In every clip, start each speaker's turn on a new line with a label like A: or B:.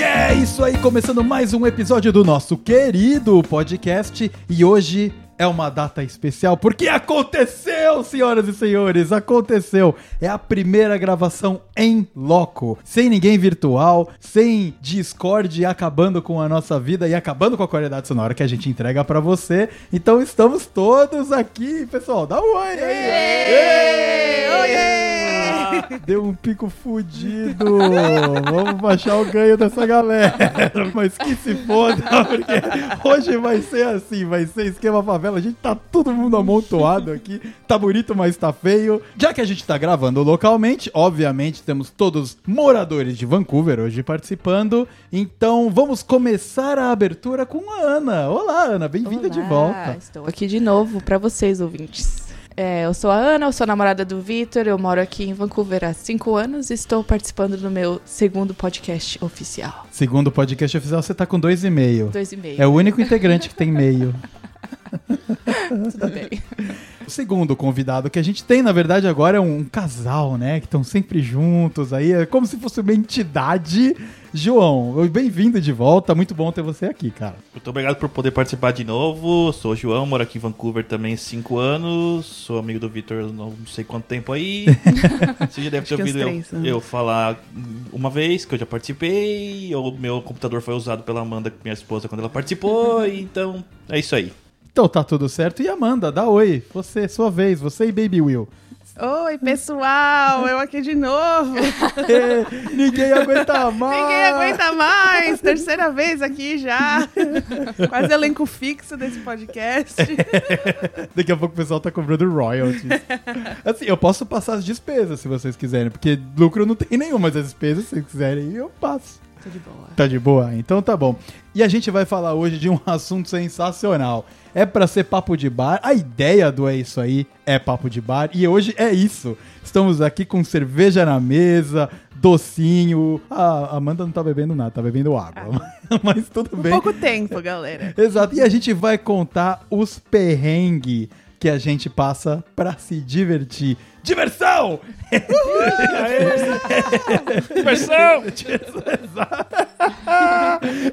A: é começando mais um episódio do nosso querido podcast. E hoje é uma data especial porque aconteceu, senhoras e senhores, aconteceu. É a primeira gravação em loco, sem ninguém virtual, sem Discord acabando com a nossa vida e acabando com a qualidade sonora que a gente entrega pra você. Então estamos todos aqui, pessoal. Dá um oi aí. Oi! Deu um pico fudido. Vamos baixar o ganho dessa galera. Mas que se foda, porque hoje vai ser assim, vai ser esquema favela. A gente tá todo mundo amontoado aqui. Tá bonito, mas tá feio. Já que a gente tá gravando localmente, obviamente temos todos moradores de Vancouver hoje participando. Então vamos começar a abertura com a Ana. Olá, Ana, bem-vinda de volta.
B: Estou aqui de novo para vocês, ouvintes. É, eu sou a Ana, eu sou namorada do Vitor, eu moro aqui em Vancouver há cinco anos e estou participando do meu segundo podcast oficial.
A: Segundo podcast oficial, você tá com dois e meio.
B: Dois e meio.
A: É o único integrante que tem meio.
B: Tudo bem.
A: O segundo convidado que a gente tem, na verdade, agora é um casal, né? Que estão sempre juntos aí. É como se fosse uma entidade. João, bem-vindo de volta. Muito bom ter você aqui, cara.
C: Muito obrigado por poder participar de novo. Sou o João, moro aqui em Vancouver também há 5 anos. Sou amigo do Vitor não sei quanto tempo aí. Você já deve ter ouvido eu, eu falar uma vez que eu já participei. O meu computador foi usado pela Amanda, minha esposa, quando ela participou. então, é isso aí.
A: Então tá tudo certo. E Amanda, dá oi. Você, sua vez. Você e Baby Will.
D: Oi, pessoal, eu aqui de novo.
A: Ninguém aguenta mais.
D: Ninguém aguenta mais. Terceira vez aqui já. Quase elenco fixo desse podcast.
A: Daqui a pouco o pessoal tá cobrando royalties. Assim, eu posso passar as despesas se vocês quiserem, porque lucro não tem nenhum, mas as despesas, se vocês quiserem, eu passo.
B: Tô de boa.
A: Tá de boa? Então tá bom. E a gente vai falar hoje de um assunto sensacional. É pra ser papo de bar. A ideia do É Isso Aí é papo de bar. E hoje é isso. Estamos aqui com cerveja na mesa, docinho. A Amanda não tá bebendo nada, tá bebendo água. Mas tudo bem.
D: Pouco tempo, galera.
A: Exato. E a gente vai contar os perrengues que a gente passa pra se divertir. Diversão!
C: Diversão!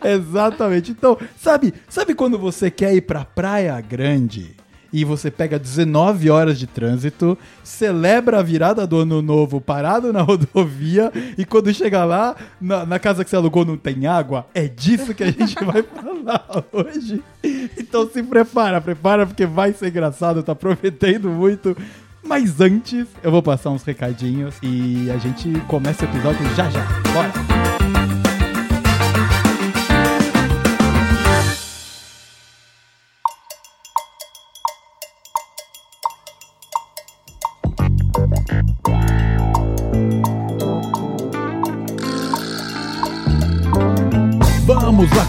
A: Exatamente. Então, sabe, sabe quando você quer ir pra Praia Grande e você pega 19 horas de trânsito, celebra a virada do ano novo parado na rodovia e quando chega lá, na, na casa que você alugou não tem água? É disso que a gente vai falar hoje. Então se prepara, prepara porque vai ser engraçado, tá prometendo muito. Mas antes, eu vou passar uns recadinhos e a gente começa o episódio já já. Bora!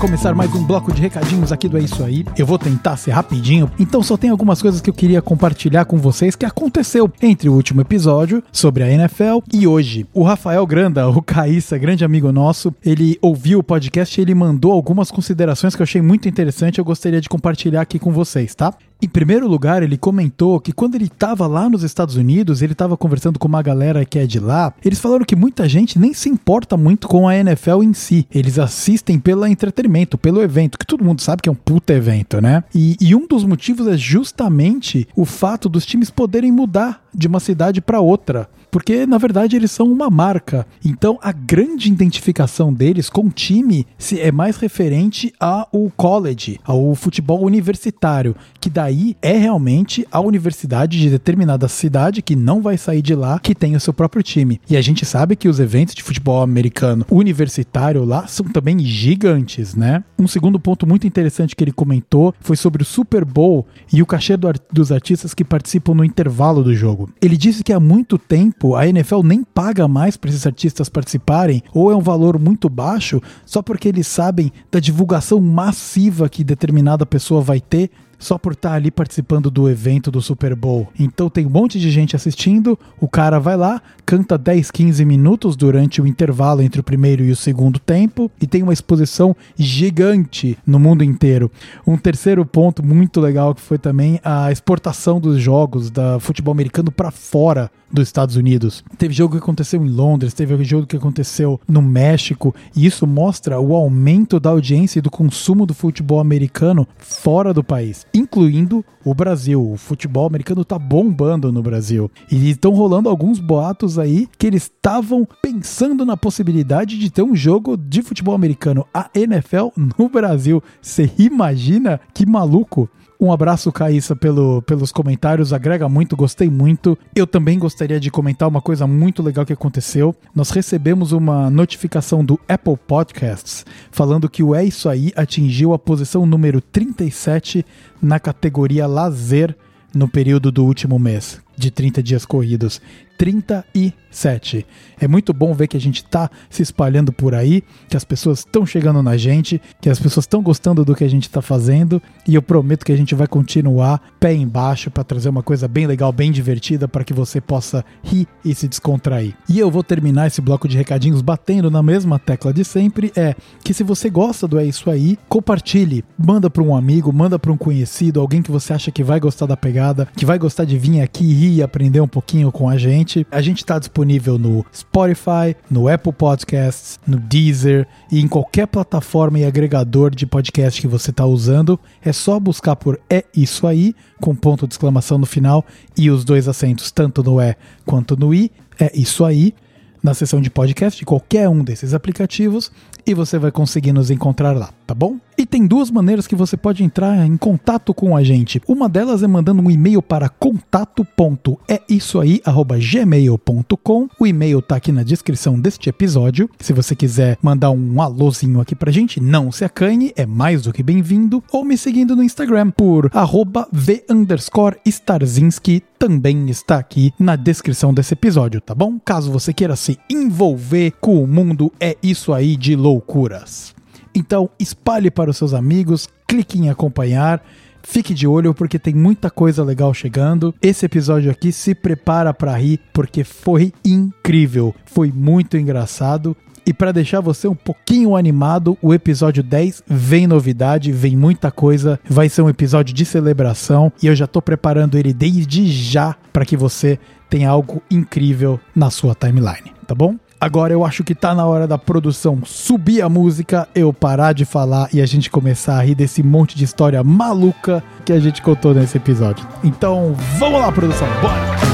A: Começar mais um bloco de recadinhos aqui do É Isso Aí. Eu vou tentar ser rapidinho, então só tem algumas coisas que eu queria compartilhar com vocês que aconteceu entre o último episódio sobre a NFL e hoje. O Rafael Granda, o Caíssa, grande amigo nosso, ele ouviu o podcast e ele mandou algumas considerações que eu achei muito interessante eu gostaria de compartilhar aqui com vocês, tá? Em primeiro lugar, ele comentou que quando ele estava lá nos Estados Unidos, ele estava conversando com uma galera que é de lá. Eles falaram que muita gente nem se importa muito com a NFL em si. Eles assistem pelo entretenimento, pelo evento, que todo mundo sabe que é um puta evento, né? E, e um dos motivos é justamente o fato dos times poderem mudar de uma cidade para outra. Porque, na verdade, eles são uma marca. Então, a grande identificação deles com o time é mais referente ao college, ao futebol universitário, que daí é realmente a universidade de determinada cidade que não vai sair de lá, que tem o seu próprio time. E a gente sabe que os eventos de futebol americano universitário lá são também gigantes, né? Um segundo ponto muito interessante que ele comentou foi sobre o Super Bowl e o cachê do dos artistas que participam no intervalo do jogo. Ele disse que há muito tempo a NFL nem paga mais para esses artistas participarem, ou é um valor muito baixo, só porque eles sabem da divulgação massiva que determinada pessoa vai ter só por estar ali participando do evento do Super Bowl. Então tem um monte de gente assistindo, o cara vai lá, canta 10, 15 minutos durante o intervalo entre o primeiro e o segundo tempo e tem uma exposição gigante no mundo inteiro. Um terceiro ponto muito legal que foi também a exportação dos jogos da futebol americano para fora dos Estados Unidos. Teve jogo que aconteceu em Londres, teve jogo que aconteceu no México, e isso mostra o aumento da audiência e do consumo do futebol americano fora do país, incluindo o Brasil. O futebol americano tá bombando no Brasil. E estão rolando alguns boatos aí que eles estavam pensando na possibilidade de ter um jogo de futebol americano, a NFL, no Brasil. Você imagina que maluco? Um abraço, Caíssa, pelo, pelos comentários, agrega muito, gostei muito. Eu também gostaria de comentar uma coisa muito legal que aconteceu. Nós recebemos uma notificação do Apple Podcasts falando que o É Isso Aí atingiu a posição número 37 na categoria Lazer no período do último mês, de 30 dias corridos. 37. É muito bom ver que a gente tá se espalhando por aí, que as pessoas estão chegando na gente, que as pessoas estão gostando do que a gente tá fazendo, e eu prometo que a gente vai continuar pé embaixo para trazer uma coisa bem legal, bem divertida para que você possa rir e se descontrair. E eu vou terminar esse bloco de recadinhos batendo na mesma tecla de sempre, é que se você gosta do É Isso Aí, compartilhe, manda para um amigo, manda para um conhecido, alguém que você acha que vai gostar da pegada, que vai gostar de vir aqui rir e aprender um pouquinho com a gente. A gente está disponível no Spotify, no Apple Podcasts, no Deezer e em qualquer plataforma e agregador de podcast que você está usando. É só buscar por É Isso Aí, com ponto de exclamação no final e os dois acentos, tanto no É quanto no I. É Isso Aí na seção de podcast de qualquer um desses aplicativos e você vai conseguir nos encontrar lá, tá bom? E tem duas maneiras que você pode entrar em contato com a gente. Uma delas é mandando um e-mail para contato.eisoaí@gmail.com. O e-mail tá aqui na descrição deste episódio. Se você quiser mandar um alôzinho aqui pra gente, não se acanhe, é mais do que bem-vindo. Ou me seguindo no Instagram por arroba v underscore Starzinski também está aqui na descrição desse episódio, tá bom? Caso você queira se envolver com o mundo, é isso aí de loucuras. Então, espalhe para os seus amigos, clique em acompanhar. Fique de olho porque tem muita coisa legal chegando. Esse episódio aqui se prepara para rir porque foi incrível, foi muito engraçado. E para deixar você um pouquinho animado, o episódio 10 vem novidade, vem muita coisa, vai ser um episódio de celebração e eu já tô preparando ele desde já para que você tenha algo incrível na sua timeline, tá bom? Agora eu acho que tá na hora da produção subir a música, eu parar de falar e a gente começar a rir desse monte de história maluca que a gente contou nesse episódio. Então, vamos lá, produção, bora!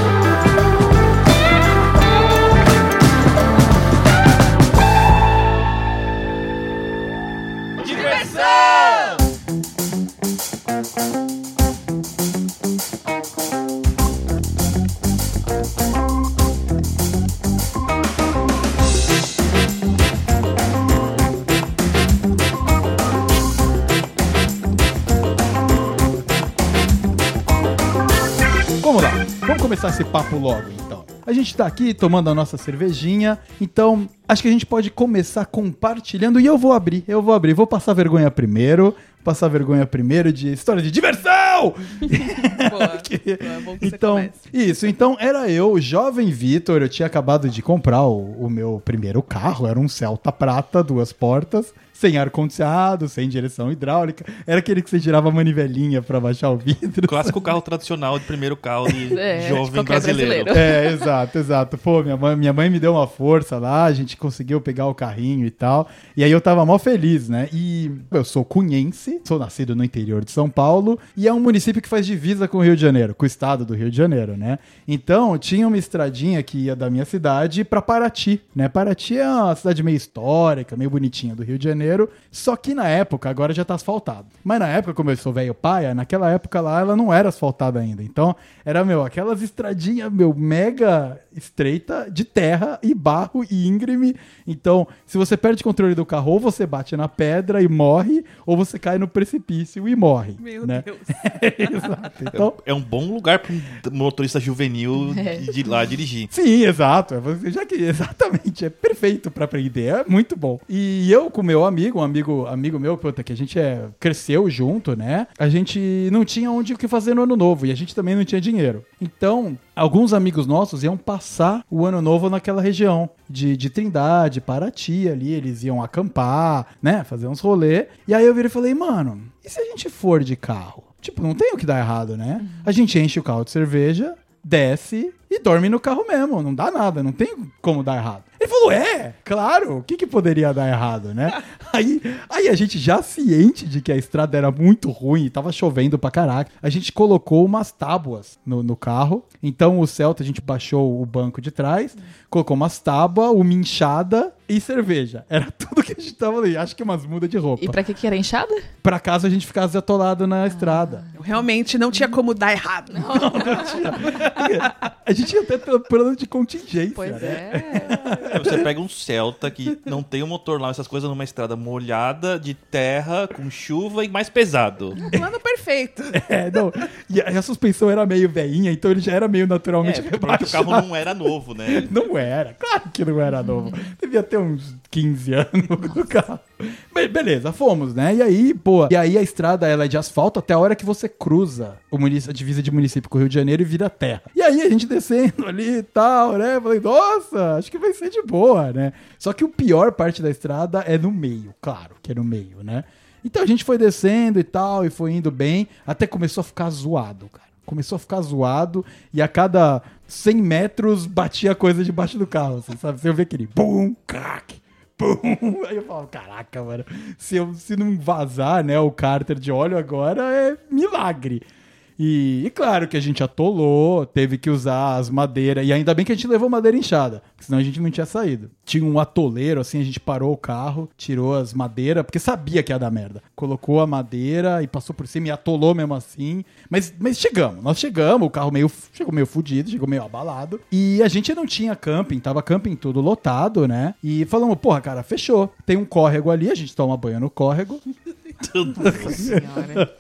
A: Começar esse papo logo então. A gente tá aqui tomando a nossa cervejinha, então acho que a gente pode começar compartilhando e eu vou abrir, eu vou abrir, vou passar vergonha primeiro, passar vergonha primeiro de história de diversão!
D: Boa.
A: Que-
D: Boa, é bom que você
A: então,
D: comece.
A: isso, então era eu, jovem Vitor, eu tinha acabado de comprar o, o meu primeiro carro, era um Celta prata, duas portas, sem ar-condicionado, sem direção hidráulica, era aquele que você tirava a manivelinha pra baixar o vidro.
C: Clássico carro tradicional de primeiro carro de
B: É, de
C: jovem
B: qualquer
C: brasileiro.
B: brasileiro.
A: É, exato, exato. Pô, minha mãe, minha mãe me deu uma força lá, a gente conseguiu pegar o carrinho e tal. E aí eu tava mó feliz, né? E eu sou cunhense, sou nascido no interior de São Paulo, e é um município que faz divisa com o Rio de Janeiro, com o estado do Rio de Janeiro, né? Então, tinha uma estradinha que ia da minha cidade pra Paraty, né? Paraty é uma cidade meio histórica, meio bonitinha do Rio de Janeiro, só que na época, agora já tá asfaltado. Mas na época, como eu sou velho paia, naquela época lá ela não era asfaltada ainda. Então, era, meu, aquelas estradinhas, meu, mega estreita de terra e barro e íngreme. Então, se você perde controle do carro, ou você bate na pedra e morre, ou você cai no precipício e morre.
D: Meu
A: né?
D: Deus.
A: Exato. Então,
C: É um bom lugar para um motorista juvenil
B: É.
C: de ir lá dirigir.
A: Sim, exato. É Já que exatamente é perfeito pra aprender, é muito bom. E eu com meu amigo, um amigo, amigo meu, puta, que a gente é, cresceu junto, né? A gente não tinha onde o que fazer no ano novo e a gente também não tinha dinheiro. Então, alguns amigos nossos iam passar o ano novo naquela região de, de Trindade, Paraty ali, eles iam acampar, né? Fazer uns rolê. E aí eu virei e falei, mano, e se a gente for de carro? Tipo, não tem o que dar errado, né? A gente enche o carro de cerveja, desce e dorme no carro mesmo. Não dá nada, não tem como dar errado. Ele falou, é, claro, o que, que poderia dar errado, né? Aí, aí a gente já ciente de que a estrada era muito ruim, tava chovendo pra caraca, a gente colocou umas tábuas no, no carro. Então o Celta, a gente baixou o banco de trás, colocou umas tábuas, uma enxada e cerveja. Era tudo que a gente tava ali, acho que umas mudas de roupa.
B: E pra que que era enxada?
A: Pra caso a gente ficasse atolado na estrada.
D: Realmente não tinha como dar errado.
A: A gente ia ter plano de contingência.
B: Pois
A: né?
B: é.
C: Aí Você pega um Celta que não tem um motor lá, essas coisas numa estrada molhada, de terra, com chuva e mais pesado.
D: Plano perfeito.
A: É, não. E a, a suspensão era meio veinha, então ele já era meio naturalmente
C: É, o carro não era novo, né?
A: Não era, claro que não era novo. Devia ter uns 15 anos no carro. Be- beleza, fomos, né? E aí, pô, e aí a estrada ela é de asfalto até a hora que você cruza o a divisa de município com o Rio de Janeiro e vira terra. E aí a gente descendo ali e tal, né? Falei, nossa, acho que vai ser de boa, né? Só que o pior parte da estrada é no meio, claro que é no meio, né? Então a gente foi descendo e tal, e foi indo bem, até começou a ficar zoado, cara. Começou a ficar zoado e a cada 100 metros batia coisa debaixo do carro, assim, sabe? Você vê aquele bum, crack, bum. Aí eu falo, caraca, mano, se, eu, se não vazar, né, o cárter de óleo agora é milagre. E, e claro que a gente atolou, teve que usar as madeiras, e ainda bem que a gente levou madeira inchada, senão a gente não tinha saído. Tinha um atoleiro, assim, a gente parou o carro, tirou as madeiras, porque sabia que ia dar merda. Colocou a madeira e passou por cima e atolou mesmo assim. Mas, mas chegamos, nós chegamos, o carro meio, chegou meio fudido, chegou meio abalado. E a gente não tinha camping, tava camping tudo lotado, né? E falamos, porra, cara, fechou. Tem um córrego ali, a gente toma banho no córrego.
B: Senhora.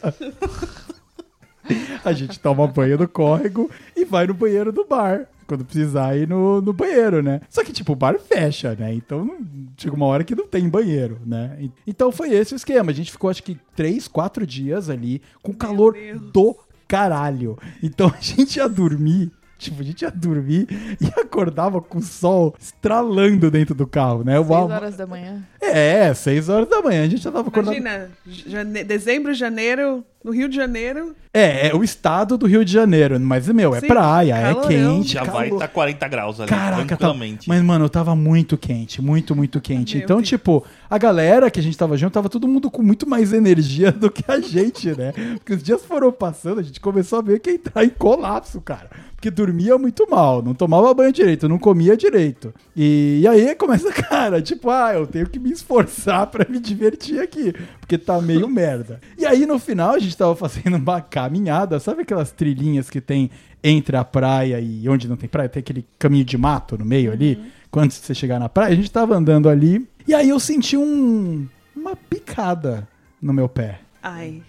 A: A gente toma banho no córrego e vai no banheiro do bar. Quando precisar ir no, no banheiro, né? Só que, tipo, o bar fecha, né? Então não- chega uma hora que não tem banheiro, né? Então foi esse o esquema. A gente ficou, acho que, três, quatro dias ali com calor
D: Deus.
A: do caralho. Então a gente ia dormir. Tipo, a gente ia dormir e acordava com o sol estralando dentro do carro, né?
B: Seis horas da manhã.
A: É, seis horas da manhã. A gente já tava acordado.
D: Imagina, jane- dezembro, janeiro, no Rio de Janeiro.
A: É, é o estado do Rio de Janeiro, mas, meu, é
D: Sim,
A: praia, é
D: calorão.
A: quente.
C: Já vai
A: calor.
C: estar 40 graus ali,
A: Caraca, tá...
C: tranquilamente.
A: mas, mano, eu tava muito quente, muito, muito quente.
D: Meu
A: então,
D: Deus.
A: tipo, a galera que a gente tava junto, tava todo mundo com muito mais energia do que a gente, né? Porque os dias foram passando, a gente começou a ver que ia entrar em colapso, cara. Porque dormia muito mal, não tomava banho direito, não comia direito. E, e aí começa, cara, tipo, ah, eu tenho que me esforçar pra me divertir aqui, porque tá meio merda. E aí no final a gente tava fazendo uma caminhada, sabe aquelas trilhinhas que tem entre a praia e onde não tem praia, tem aquele caminho de mato no meio ali, quando você chegar na praia, a gente tava andando ali, e aí eu senti um uma picada no meu pé.
D: Ai.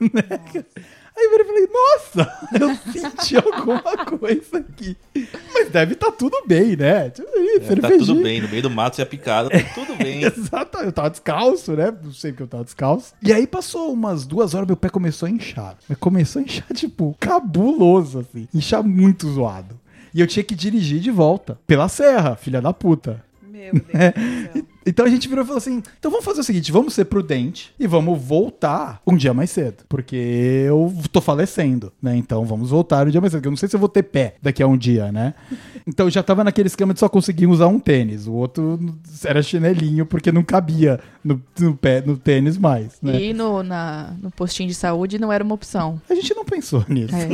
A: Aí eu falei, nossa, eu senti alguma coisa aqui. Mas deve estar tudo bem, né? Tipo, aí,
C: É, tá tudo bem, no meio do mato você é picado, tá tudo bem.
A: Exato, eu tava descalço, né? Não sei porque eu tava descalço. E aí passou umas duas horas, meu pé começou a inchar. Mas começou a inchar, tipo, cabuloso, assim. Inchar muito zoado. E eu tinha que dirigir de volta. Pela serra, filha da puta.
D: Meu Deus do céu.
A: Então a gente virou e falou assim: então vamos fazer o seguinte, vamos ser prudente e vamos voltar um dia mais cedo. Porque eu tô falecendo, né? Então vamos voltar um dia mais cedo. porque Eu não sei se eu vou ter pé daqui a um dia, né? Então eu já tava naquele esquema de só conseguir usar um tênis. O outro era chinelinho, porque não cabia no, no pé, no tênis mais, né?
B: E no, na, no postinho de saúde não era uma opção.
A: A gente não pensou nisso.
B: É.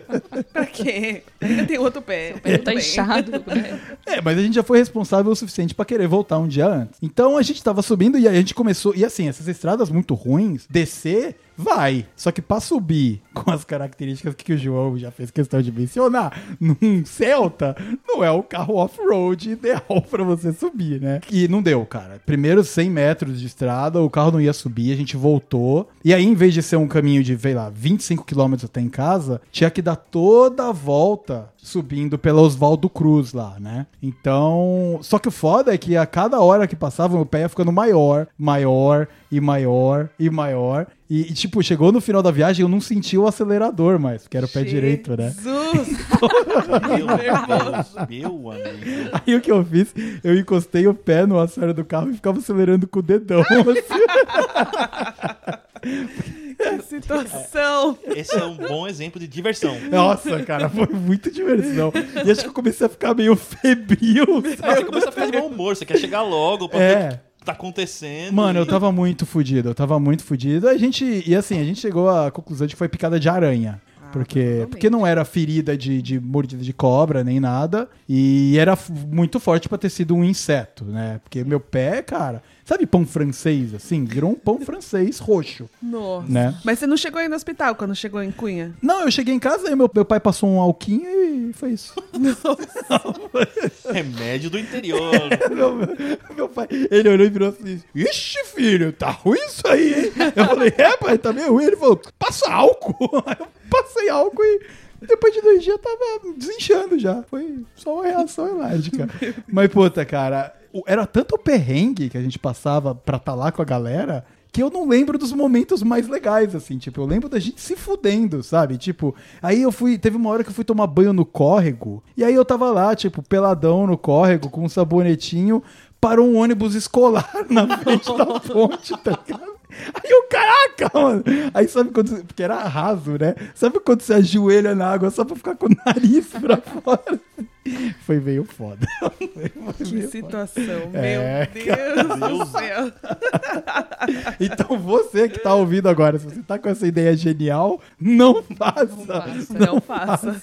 D: Pra quê? Ainda tem outro pé.
B: Ele
D: Tudo
B: tá
D: bem.
B: inchado. né?
A: É, mas a gente já foi responsável o suficiente pra querer voltar um dia antes. Então a gente tava subindo e a gente começou. E assim, essas estradas muito ruins, descer Vai. Só que pra subir com as características que o João já fez questão de mencionar, num Celta, não é o carro off-road ideal pra você subir, né? E não deu, cara. Primeiro 100 metros de estrada, o carro não ia subir, a gente voltou. E aí, em vez de ser um caminho de, sei lá, 25 quilômetros até em casa, tinha que dar toda a volta subindo pela Oswaldo Cruz lá, né? Então, só que o foda é que a cada hora que passava, meu pé ia ficando maior, maior e maior e maior. E, e, tipo, chegou no final da viagem, eu não senti o acelerador mais, porque era o pé direito, né?
D: Jesus!
C: Meu Deus, meu amigo.
A: Aí o que eu fiz? Eu encostei o pé no acelerador do carro e ficava acelerando com o dedão. Assim.
D: que situação!
C: Esse é um bom exemplo de diversão.
A: Nossa, cara, foi muito diversão. E acho que eu comecei a ficar meio febril,
C: Aí
A: sabe?
C: você começa a ficar de bom humor, você quer chegar logo pra
A: É.
C: tá acontecendo.
A: Mano, eu
C: e-
A: tava muito fudido, eu tava muito fudido. A gente, e assim, a gente chegou à conclusão de que foi picada de aranha. Porque,
D: provavelmente.
A: porque não era ferida de, de mordida de cobra nem nada. E era muito forte pra ter sido um inseto, né? Porque meu pé, cara. Sabe pão francês, assim? Virou um pão francês roxo,
D: Nossa.
A: né?
D: Mas você não chegou aí no hospital quando chegou em Cunha?
A: Não, eu cheguei em casa e meu, meu pai passou um alquinho e foi isso.
C: Remédio do interior.
A: meu, meu pai, ele olhou e virou assim: Ixi, filho, tá ruim isso aí, hein? Eu falei: É, pai, tá meio ruim. Ele falou: Passa álcool. Aí eu passei álcool e. Depois de dois dias tava desinchando já. Foi só uma reação alérgica. Mas, puta, cara, era tanto o perrengue que a gente passava pra estar lá com a galera que eu não lembro dos momentos mais legais, assim. Tipo, eu lembro da gente se fudendo, sabe? Tipo, aí eu fui. Teve uma hora que eu fui tomar banho no córrego. E aí eu tava lá, tipo, peladão no córrego, com um sabonetinho. Parou um ônibus escolar na frente da ponte, tá ligado? Aí eu, caraca, mano. Aí sabe quando. você- Porque era raso, né? Sabe quando você ajoelha na água só pra ficar com o nariz pra fora? Foi meio foda. Foi
D: Que
A: meio foda.
D: situação.
A: É,
D: Meu Deus
C: Deus.
D: do céu.
A: Então você que tá ouvindo agora, se você tá com essa ideia genial, não faça.
D: Não faça.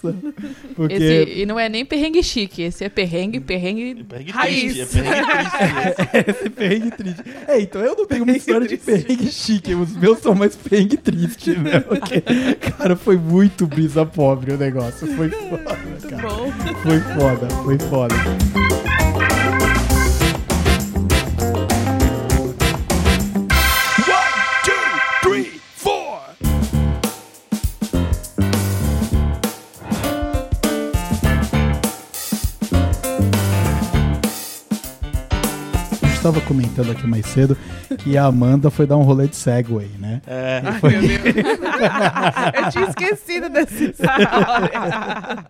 A: Porque.
B: Esse, e não é nem perrengue chique, esse é perrengue, perrengue.
C: Perrengue
D: Raiz.
C: triste, é perrengue triste.
A: Esse perrengue triste. É, então eu não tenho uma história de perrengue chique. Os meus são mais perrengue triste, né? Porque, cara, foi muito brisa pobre o negócio. Foi foda,
D: Muito
A: cara.
D: bom.
A: Foi foda, foi foda. A gente tava comentando aqui mais cedo que a Amanda foi dar um rolê de Segway, né?
C: É,
D: Ai, meu Deus. Eu tinha esquecido dessa história.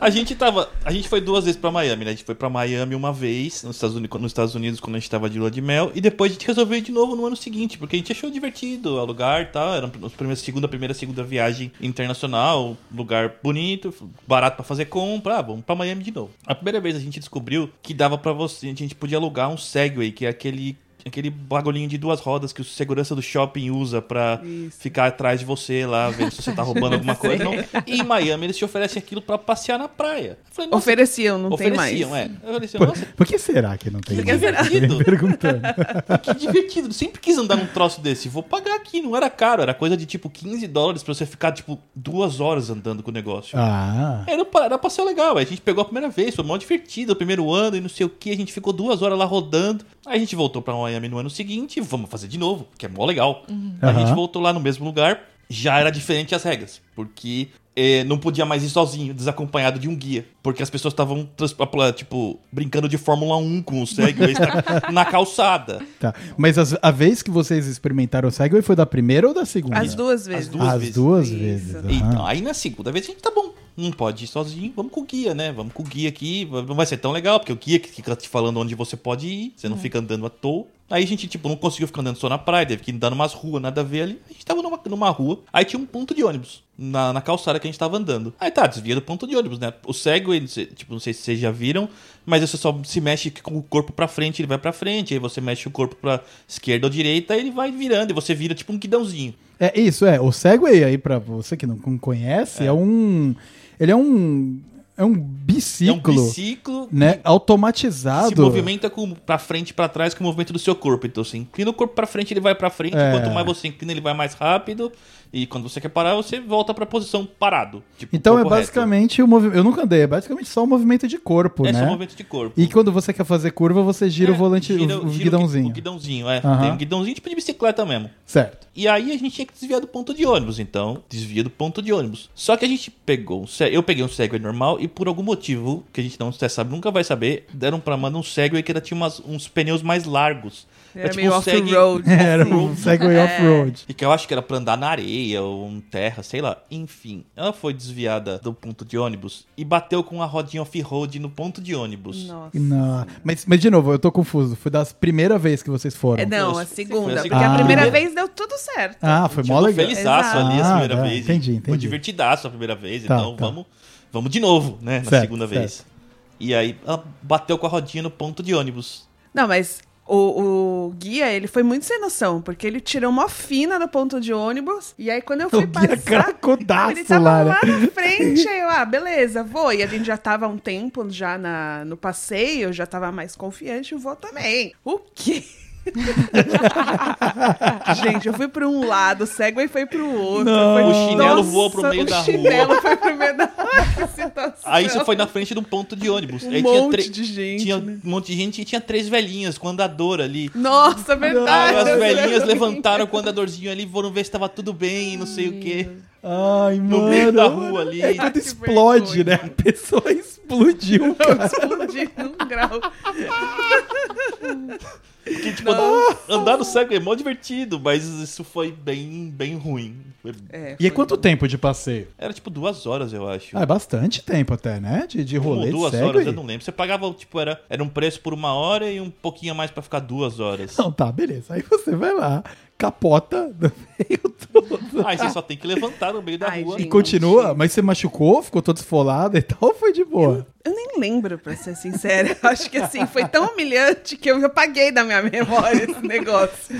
C: A gente tava. A gente foi duas vezes pra Miami, né? A gente foi pra Miami uma vez nos Estados Unidos, nos Estados Unidos quando a gente tava de lua de mel. E depois a gente resolveu ir de novo no ano seguinte, porque a gente achou divertido o lugar e tal. Era a primeira, segunda, primeira, segunda viagem internacional, lugar bonito, barato pra fazer compra. Ah, vamos pra Miami de novo. A primeira vez a gente descobriu que dava pra você, a gente podia alugar um Segway, que é aquele. Aquele bagulhinho de duas rodas que o segurança do shopping usa pra
D: Isso.
C: ficar atrás de você lá, vendo se você tá roubando alguma coisa. Não. E em Miami eles te oferecem aquilo pra passear na praia. Eu falei, nossa,
D: Ofereciam, não tem mais.
C: ofereciam, é. Eu falei assim,
A: Por,
C: nossa,
A: por que será que não tem?
C: Que
A: mais?
C: divertido.
A: Eu fiquei perguntando.
C: que divertido. Sempre quis andar num troço desse. Vou pagar aqui. Não era caro, era coisa de tipo 15 dólares pra você ficar tipo duas horas andando com o negócio.
A: Ah,
C: Era, pra- era pra ser legal. A gente pegou a primeira vez, foi mó divertido, o primeiro ano e não sei o que. A gente ficou duas horas lá rodando. Aí a gente voltou pra Miami no ano seguinte vamos fazer de novo, que é mó legal. A
A: Aham.
C: gente voltou lá no mesmo lugar, já era diferente as regras, porque eh, não podia mais ir sozinho, desacompanhado de um guia. Porque as pessoas estavam, tipo, brincando de Fórmula 1 com o Segway na- calçada.
A: tá. Mas as- a vez que vocês experimentaram o Segway foi da primeira ou da segunda?
D: As duas vezes.
C: duas
A: As
C: vezes.
A: duas vezes.
C: Então, aí na segunda vez a gente tá bom. Não pode ir sozinho, vamos com o guia, né? Vamos com o guia aqui. Não vai ser tão legal, porque o guia que fica te falando onde você pode ir, você não fica andando à toa. Aí a gente, tipo, não conseguiu ficar andando só na praia, teve que andar numas ruas, nada a ver ali. A gente tava numa, numa rua, aí tinha um ponto de ônibus na, na calçada que a gente tava andando. Aí tá, desvia do ponto de ônibus, né? O Segway, tipo, não sei se vocês já viram, mas você só se mexe com o corpo pra frente, ele vai pra frente, aí você mexe o corpo pra esquerda ou direita, aí ele vai virando, e você vira tipo um guidãozinho.
A: É isso, é. O Segway aí, pra você que não não conhece, é, um. Ele é um. É um
C: É um
A: biciclo,
C: biciclo
A: né? Automatizado.
C: se movimenta com, pra frente e pra trás com o movimento do seu corpo. Então você inclina o corpo pra frente, ele vai pra frente.
A: É.
C: Quanto mais você inclina, ele vai mais rápido. E quando você quer parar, você volta pra posição parado. Tipo,
A: Então é
C: corpo reto.
A: basicamente o movimento. Eu nunca andei, é basicamente só o movimento de corpo,
C: É
A: né?
C: só movimento de corpo.
A: E quando você quer fazer curva, você gira o
C: É,
A: volante,
C: gira-
A: o, o
C: gira
A: guidãozinho.
C: O guidãozinho, é.
A: Aham.
C: Tem um guidãozinho tipo de bicicleta mesmo.
A: Certo.
C: E aí a gente tinha que desviar do ponto de ônibus, então desvia do ponto de ônibus. Só que a gente pegou um eu peguei um Segway normal e por algum motivo que a gente não sabe, nunca vai saber, deram pra Amanda um Segway que era, tinha umas- uns pneus mais largos.
D: Era
C: tipo
D: meio
C: um Segway-
D: off-road.
A: Era um Segway
D: É.
A: off-road.
C: E que eu acho que era pra andar na areia ou em terra, sei lá. Enfim, ela foi desviada do ponto de ônibus e bateu com a rodinha off-road no ponto de ônibus.
D: Nossa.
A: Não. Mas, mas, de novo, eu tô confuso. Foi das primeira vez que vocês foram.
D: É, não,
C: Foi
D: a
C: a
D: segunda. Porque
A: Ah.
D: a primeira vez deu tudo certo.
A: Ah, foi
C: Tipo,
A: mó legal.
C: felizaço ali a
A: Ah,
C: primeira
A: tá,
C: vez.
A: entendi,
C: Foi
A: entendi.
C: divertidaço a primeira vez,
A: Tá,
C: então
A: tá.
C: vamos vamos de novo, né? Na
A: Certo,
C: segunda
A: certo.
C: vez. E aí ela bateu com a rodinha no ponto de ônibus.
D: Não, mas o, o guia, ele foi muito sem noção, porque ele tirou uma fina do ponto de ônibus, e aí quando eu fui
A: O guia
D: passar... Ele tava
A: lá,
D: lá,
A: né?
D: na frente, aí eu, ah, beleza, vou. E a gente já tava há um tempo já na, no passeio, já tava mais confiante, eu vou também. O quê? gente, eu fui pra um lado, o Segway foi pro outro.
A: Não.
D: foi-
C: O chinelo
D: Nossa,
C: voou pro meio
D: o
C: da
D: chinelo
C: rua.
D: foi pro meio da rua. Que situação.
C: Aí isso foi na frente de um ponto de ônibus.
D: Um
C: aí tinha,
D: monte
C: tre-
D: de gente,
C: tinha
D: né?
C: um monte de gente e tinha três velhinhas com andador ali.
D: Nossa,
C: Aí
D: verdade.
C: as
D: eu
C: velhinhas levantaram com o andadorzinho ali, foram ver se tava tudo bem e não sei o quê.
A: Ai,
C: No
A: mano.
C: meio da rua ali.
A: É quando explode,
D: vergonha.
A: né? A pessoa explodiu, cara.
D: Explodi num grau.
C: Porque, tipo, andar no Segway é mó divertido, mas isso foi bem, bem ruim. Foi-
D: É,
A: E é quanto tempo de passeio?
C: Era tipo duas horas, eu acho.
A: Ah, é bastante tempo até, né? De, de rolê de
C: duas
A: Segway.
C: horas, eu não lembro. Você pagava, tipo, era, era um preço por uma hora e um pouquinho a mais pra ficar duas horas.
A: Não, tá, beleza. Aí você vai lá, capota no meio todo.
C: Aí você só tem que levantar no meio da
D: Ai,
C: rua.
A: E
D: gente.
A: continua, mas você machucou, ficou todo esfolado e tal, ou foi de boa?
D: Eu nem lembro, pra ser sincera. Eu Acho que assim, foi tão humilhante que eu apaguei da minha memória esse negócio.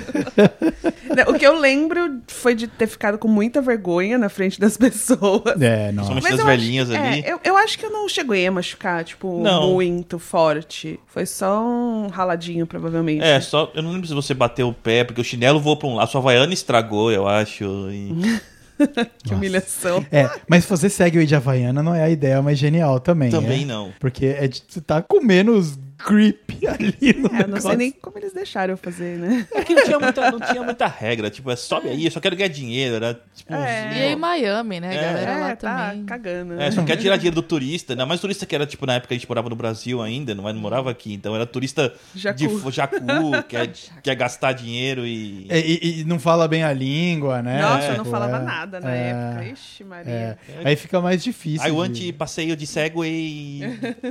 D: Não, o que eu lembro foi de ter ficado com muita vergonha na frente das pessoas.
A: É, não.
C: Principalmente das velhinhas
D: acho,
C: ali.
D: É, eu, eu acho que eu não cheguei a machucar, tipo,
C: Não.
D: muito forte. Foi só um raladinho, provavelmente.
C: É, só. Eu não lembro se você bateu o pé, porque o chinelo voou pra um lado. Sua Havaiana estragou, eu acho. e-
D: Que humilhação.
A: É, mas fazer Segway de Havaiana não é a ideia mais genial também.
C: Também
A: é?
C: não.
A: Porque é de, você tá com menos grip ali no
D: É, eu não
A: negócio.
D: sei nem como eles deixaram eu fazer, né?
C: É que não tinha muita, não tinha muita regra. Tipo, é sobe aí, eu só quero ganhar dinheiro. Era tipo uns-
D: É.
B: E aí Miami, né? A
C: É.
B: galera lá
D: é, tá
B: também.
D: cagando. né?
C: É, só quer tirar dinheiro do turista. Ainda mais turista que era, tipo, na época a gente morava no Brasil ainda, não, não morava aqui. Então era turista
D: Jacu.
C: de jacu, quer, quer gastar dinheiro e.
A: É, e, e não fala bem a língua, né?
D: Nossa, eu não
A: Tipo,
D: falava
A: é,
D: nada na
A: é,
D: época. Ixi, Maria.
A: é. Aí fica mais difícil.
C: Aí o
A: de-
C: anti-passeio de Segway,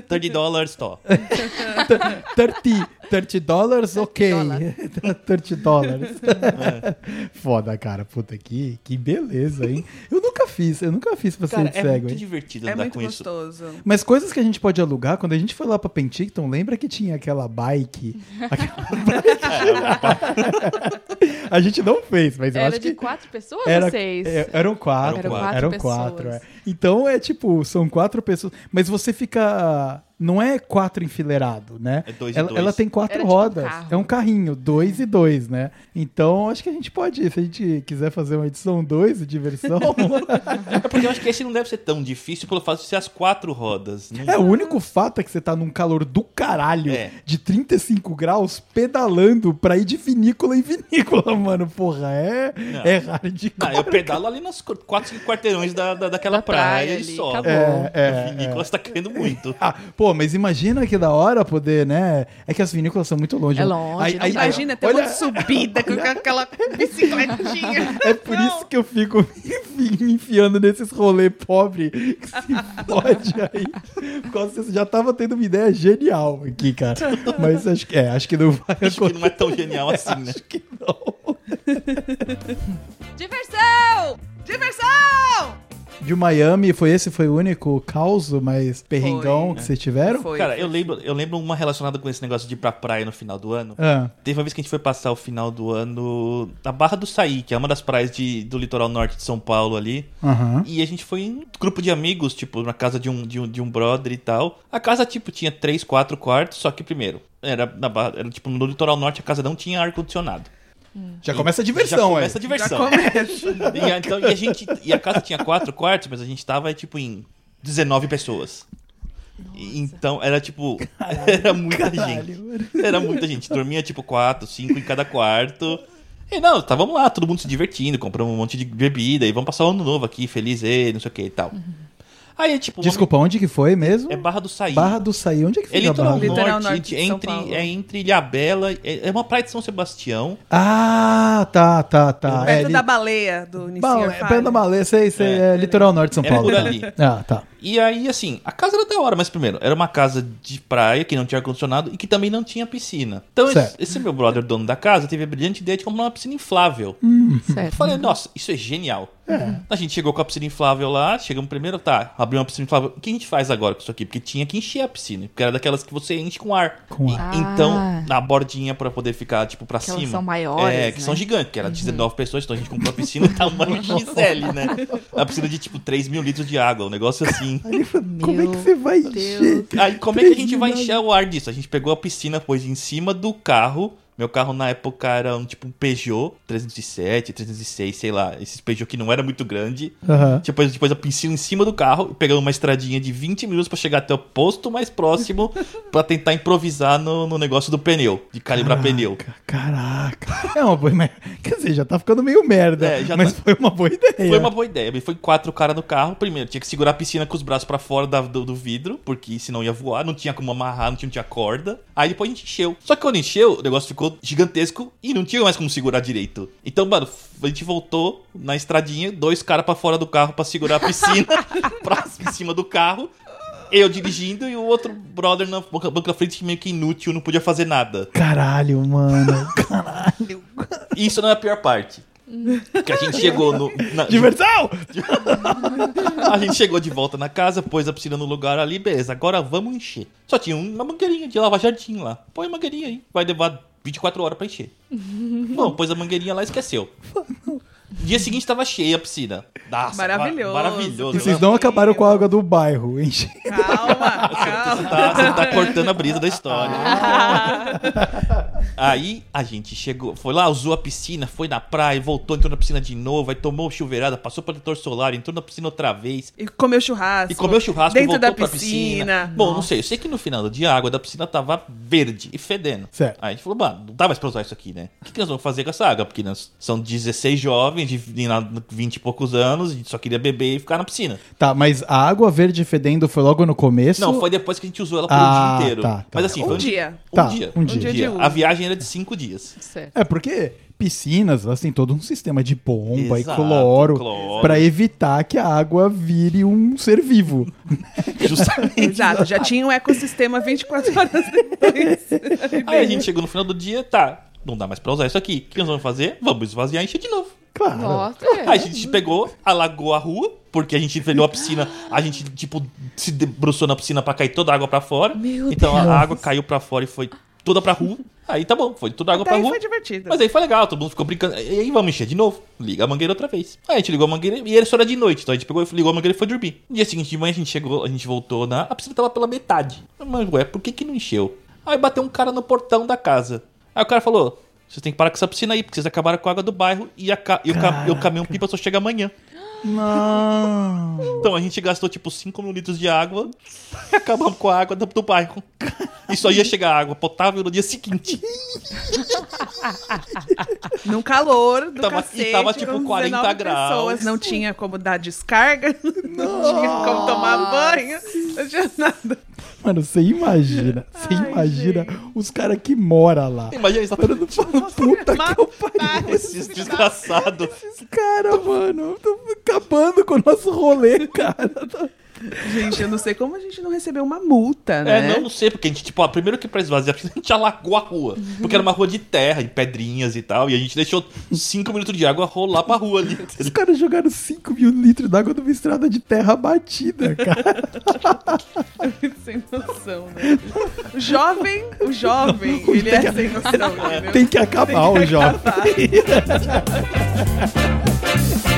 C: 30 dólares, tó.
A: 30, 30 dólares, ok.
D: dólar.
A: 30 dólares. Foda, cara. Puta, que, que beleza, hein? Eu nunca fiz, eu nunca fiz
C: Cara,
A: de
C: é
A: Segway.
C: muito divertido
D: É
C: andar
D: muito
C: com isso.
D: gostoso.
A: Mas coisas que a gente pode alugar, quando a gente foi lá pra Penticton, lembra que tinha aquela bike? Aquela bike. a gente não fez, mas eu
B: Era
A: acho
B: de
A: que.
B: quatro pessoas
A: Era,
B: ou seis?
A: é, eram quatro.
C: Eram quatro
A: Eram
B: pessoas.
A: quatro, é. Então é tipo, são quatro pessoas. Mas você fica. Não é quatro enfileirado, né?
C: É dois e
A: ela,
C: dois.
A: ela tem quatro
B: Era tipo um
A: rodas.
B: carro.
A: é um carrinho, dois e dois, né? Então acho que a gente pode, se a gente quiser fazer uma edição dois de diversão.
C: É porque eu acho que esse não deve ser tão difícil pelo fato de ser as quatro rodas. Não-
A: É, o único fato é que você tá num calor do caralho
C: É.
A: de 35 graus pedalando pra ir de vinícola em vinícola, mano. Porra, é,
C: Não.
A: é raro de
C: Não, eu pedalo ali nos qu- quatro, cinco quarteirões da, da, daquela
B: Da praia
C: praia, e só.
B: acabou.
A: É, é,
C: a vinícola está crescendo muito.
A: Ah, pô, mas imagina que da hora poder, né? É que as vinícolas são muito longe.
B: É
A: né?
B: longe, não dá.
D: Imagina ter
A: olha-
D: uma subida com aquela bicicletinha.
A: É por isso que eu fico me enfi- me enfiando nesses rolê pobre que se fode aí. Por causa que você já tava tendo uma ideia genial aqui, cara. Mas acho que, é, acho que não vai
C: Acho que não é tão genial assim, né?
A: Acho que não.
D: Diversão! Diversão!
A: De Miami, foi esse foi o único caos, mais perrengão
D: Foi.
A: que vocês tiveram?
D: Foi.
C: Cara, eu lembro, eu lembro uma relacionada com esse negócio de ir pra praia no final do ano.
A: Ah,
C: Teve uma vez que a gente foi passar o final do ano na Barra do Saí, que é uma das praias de- do litoral norte de São Paulo ali.
A: aham.
C: E a gente foi em um grupo de amigos, tipo, na casa de um, de um, de um brother e tal. A casa, tipo, tinha três, quatro quartos, só que primeiro, era, na barra, era tipo no litoral norte a casa não tinha ar-condicionado.
A: Já começa a
C: Já
A: diversão,
C: começa a diversão.
D: Já começa.
C: E, a- então, e a gente. E a casa tinha quatro quartos, mas a gente tava, tipo, em 19 pessoas. E- Então, era tipo. Era muita
A: Caralho,
C: gente.
A: mano.
C: Era muita gente. Dormia, tipo, quatro, cinco em cada quarto. E não, tá, vamos lá, todo mundo se divertindo, compramos um monte de bebida e vamos passar o ano novo aqui, feliz e não sei o que e tal. Aí, tipo. uma-
A: Desculpa, onde que foi mesmo?
C: É Barra do Saí.
A: Barra do Saí. Onde é que
C: É
A: fica a Barra
C: litoral, norte, entre,
D: Paulo.
C: é entre Ilhabela. É é uma praia de São Sebastião.
A: Ah, tá, tá, tá.
D: Perto
A: é,
D: da baleia do Nissin
A: Bale-. Perto da Baleia, sei, sei, é, litoral norte de São
C: É
A: Paulo.
C: por
A: tá.
C: ali.
A: Ah, tá.
C: E aí, assim, a casa era da hora, mas primeiro, era uma casa de praia que não tinha ar-condicionado e que também não tinha piscina. Então, esse, esse meu brother, dono da casa, teve a brilhante ideia de comprar uma piscina inflável. Eu
B: Certo.
C: falei, nossa, isso é genial. A gente chegou com a piscina inflável lá, chegamos primeiro, tá, abriu uma piscina inflável. O que a gente faz agora com isso aqui? Porque tinha que encher a piscina, porque era daquelas que você enche com ar.
A: Com
C: E-
B: ar.
C: Então,
B: Ah.
C: na bordinha pra poder ficar, tipo, pra
B: Que
C: cima.
B: são maiores,
C: É, que são
B: né?
C: gigantes, que era 19 pessoas, então a gente comprou a piscina tamanho XL, né? A piscina de, tipo, 3 mil litros de água, um negócio assim.
A: Como é que você vai
B: Deus.
A: encher?
C: Aí, como é que a gente vai
A: 3.000
C: encher o ar disso? A gente pegou a piscina, pôs em cima do carro. Meu carro na época era um tipo um Peugeot 307, 306, sei lá. Esses Peugeot que não era muito grande.
A: Aham.
C: Depois, depois a piscina em cima do carro, pegamos uma estradinha de 20 minutos pra chegar até o posto mais próximo pra tentar improvisar no, no negócio do pneu, de calibrar pneu.
A: Caraca. É uma boa. mas- Quer dizer, já tá ficando meio merda.
C: É, já
A: mas
C: tá.
A: foi uma boa ideia.
C: Foi uma boa ideia. Foi quatro caras no carro. Primeiro, tinha que segurar a piscina com os braços pra fora da- do, do vidro, porque senão ia voar. Não tinha como amarrar, não tinha, não tinha corda. Aí depois a gente encheu. Só que quando encheu, o negócio ficou gigantesco e não tinha mais como segurar direito. Então, mano, a gente voltou na estradinha, dois caras pra fora do carro pra segurar a piscina, pra em cima do carro. Eu dirigindo e o outro brother na banca, banca da frente meio que inútil, não podia fazer nada.
A: Caralho, mano. Caralho.
C: Isso não é a pior parte. Que a gente chegou no. na-
A: Diversão!
C: A gente chegou de volta na casa, pôs a piscina no lugar ali, beleza, agora vamos encher. Só tinha uma mangueirinha de lavar jardim lá. Põe a mangueirinha aí, vai levar 24 horas pra encher. Bom, pôs a mangueirinha lá e esqueceu. Dia seguinte tava cheia a piscina. Nossa,
D: Maravilhoso.
C: ma- Maravilhoso.
A: E vocês não acabaram com a água do bairro, enche.
D: Calma, calma.
C: Você tá, você tá cortando a brisa da história. Aí a gente chegou, foi lá, usou a piscina, foi na praia, voltou, entrou na piscina de novo, aí tomou chuveirada, passou protetor solar, entrou na piscina outra vez.
D: E comeu churrasco.
C: E comeu churrasco
D: Dentro
C: voltou
D: da
C: pra
D: piscina.
C: piscina. Bom, não sei. Eu sei que no final do dia a água da piscina tava verde e fedendo.
A: Certo.
C: Aí a gente falou, mano, não dá mais pra usar isso aqui, né? O que, que nós vamos fazer com essa água? Porque nós são 16 jovens de 20 e poucos anos, a gente só queria beber e ficar na piscina.
A: Tá, mas a água verde fedendo foi logo no começo?
C: Não, foi depois que a gente usou ela por
A: Ah,
C: um dia inteiro.
A: tá, tá.
C: Mas assim,
D: Um
C: foi
D: dia.
C: Um
A: Tá,
C: dia.
A: um dia.
D: de uso.
C: A viagem era de 5 dias.
B: Certo.
A: É porque piscinas, elas têm todo um sistema de pompa
C: Exato,
A: e cloro,
C: cloro.
A: pra evitar que a água vire um ser vivo.
C: Justamente.
D: Exato, já tinha um ecossistema 24 horas depois.
C: Aí a gente chegou no final do dia, tá, não dá mais pra usar isso aqui. O que nós vamos fazer? Vamos esvaziar e encher de novo.
A: Claro.
B: Nossa, é.
C: A gente pegou, alagou a rua, porque a gente velhou a piscina, a gente, tipo, se debruçou na piscina pra cair toda a água pra fora.
B: Meu
C: então a
A: Deus.
C: água caiu pra fora e foi toda pra rua. Aí tá bom, foi toda a água
D: Até
C: pra
D: aí
C: rua.
D: foi divertido.
C: Mas aí foi legal, todo mundo ficou brincando. E aí vamos encher de novo. Liga a mangueira outra vez. Aí a gente ligou a mangueira e era só era de noite. Então a gente pegou, ligou a mangueira e foi dormir. No dia seguinte de manhã a gente chegou, a gente voltou na. A piscina tava pela metade. Mas ué, por que que não encheu? Aí bateu um cara no portão da casa. Aí o cara falou: vocês têm que parar com essa piscina aí, porque vocês acabaram com a água do bairro e, a ca... e o, ca... e o caminhão pipa só chega amanhã.
A: Não.
C: Então a gente gastou tipo 5 mil litros de água e acabamos com a água do, do bairro. E só ia chegar água potável no dia seguinte.
D: Num calor do
C: Tava- e
D: cacete,
C: tava, tipo,
D: com
C: 40
D: 19
C: graus.
D: Pessoas, não tinha como dar descarga, não tinha como tomar banho, não tinha nada.
A: Mano, você imagina. Você
D: Ai,
A: imagina
D: gente.
A: os caras que moram lá.
C: Imagina isso.
A: Mano, falando, puta que eu pariu.
C: Esses desgraçados.
A: Esses caras, mano, tô acabando com o nosso rolê, cara.
D: Gente, eu não sei como a gente não recebeu uma multa, né?
C: É, não, não sei, porque a gente, tipo, ó, primeiro que pra esvaziar, a gente alagou a rua. Porque era uma rua de terra, em pedrinhas e tal, e a gente deixou 5 minutos de água rolar pra rua ali.
A: Os caras jogaram 5 mil litros d'água numa estrada de terra batida, cara.
D: sem noção, né? O jovem, o jovem, ele é sem noção, entendeu?
A: Tem que acabar o jovem.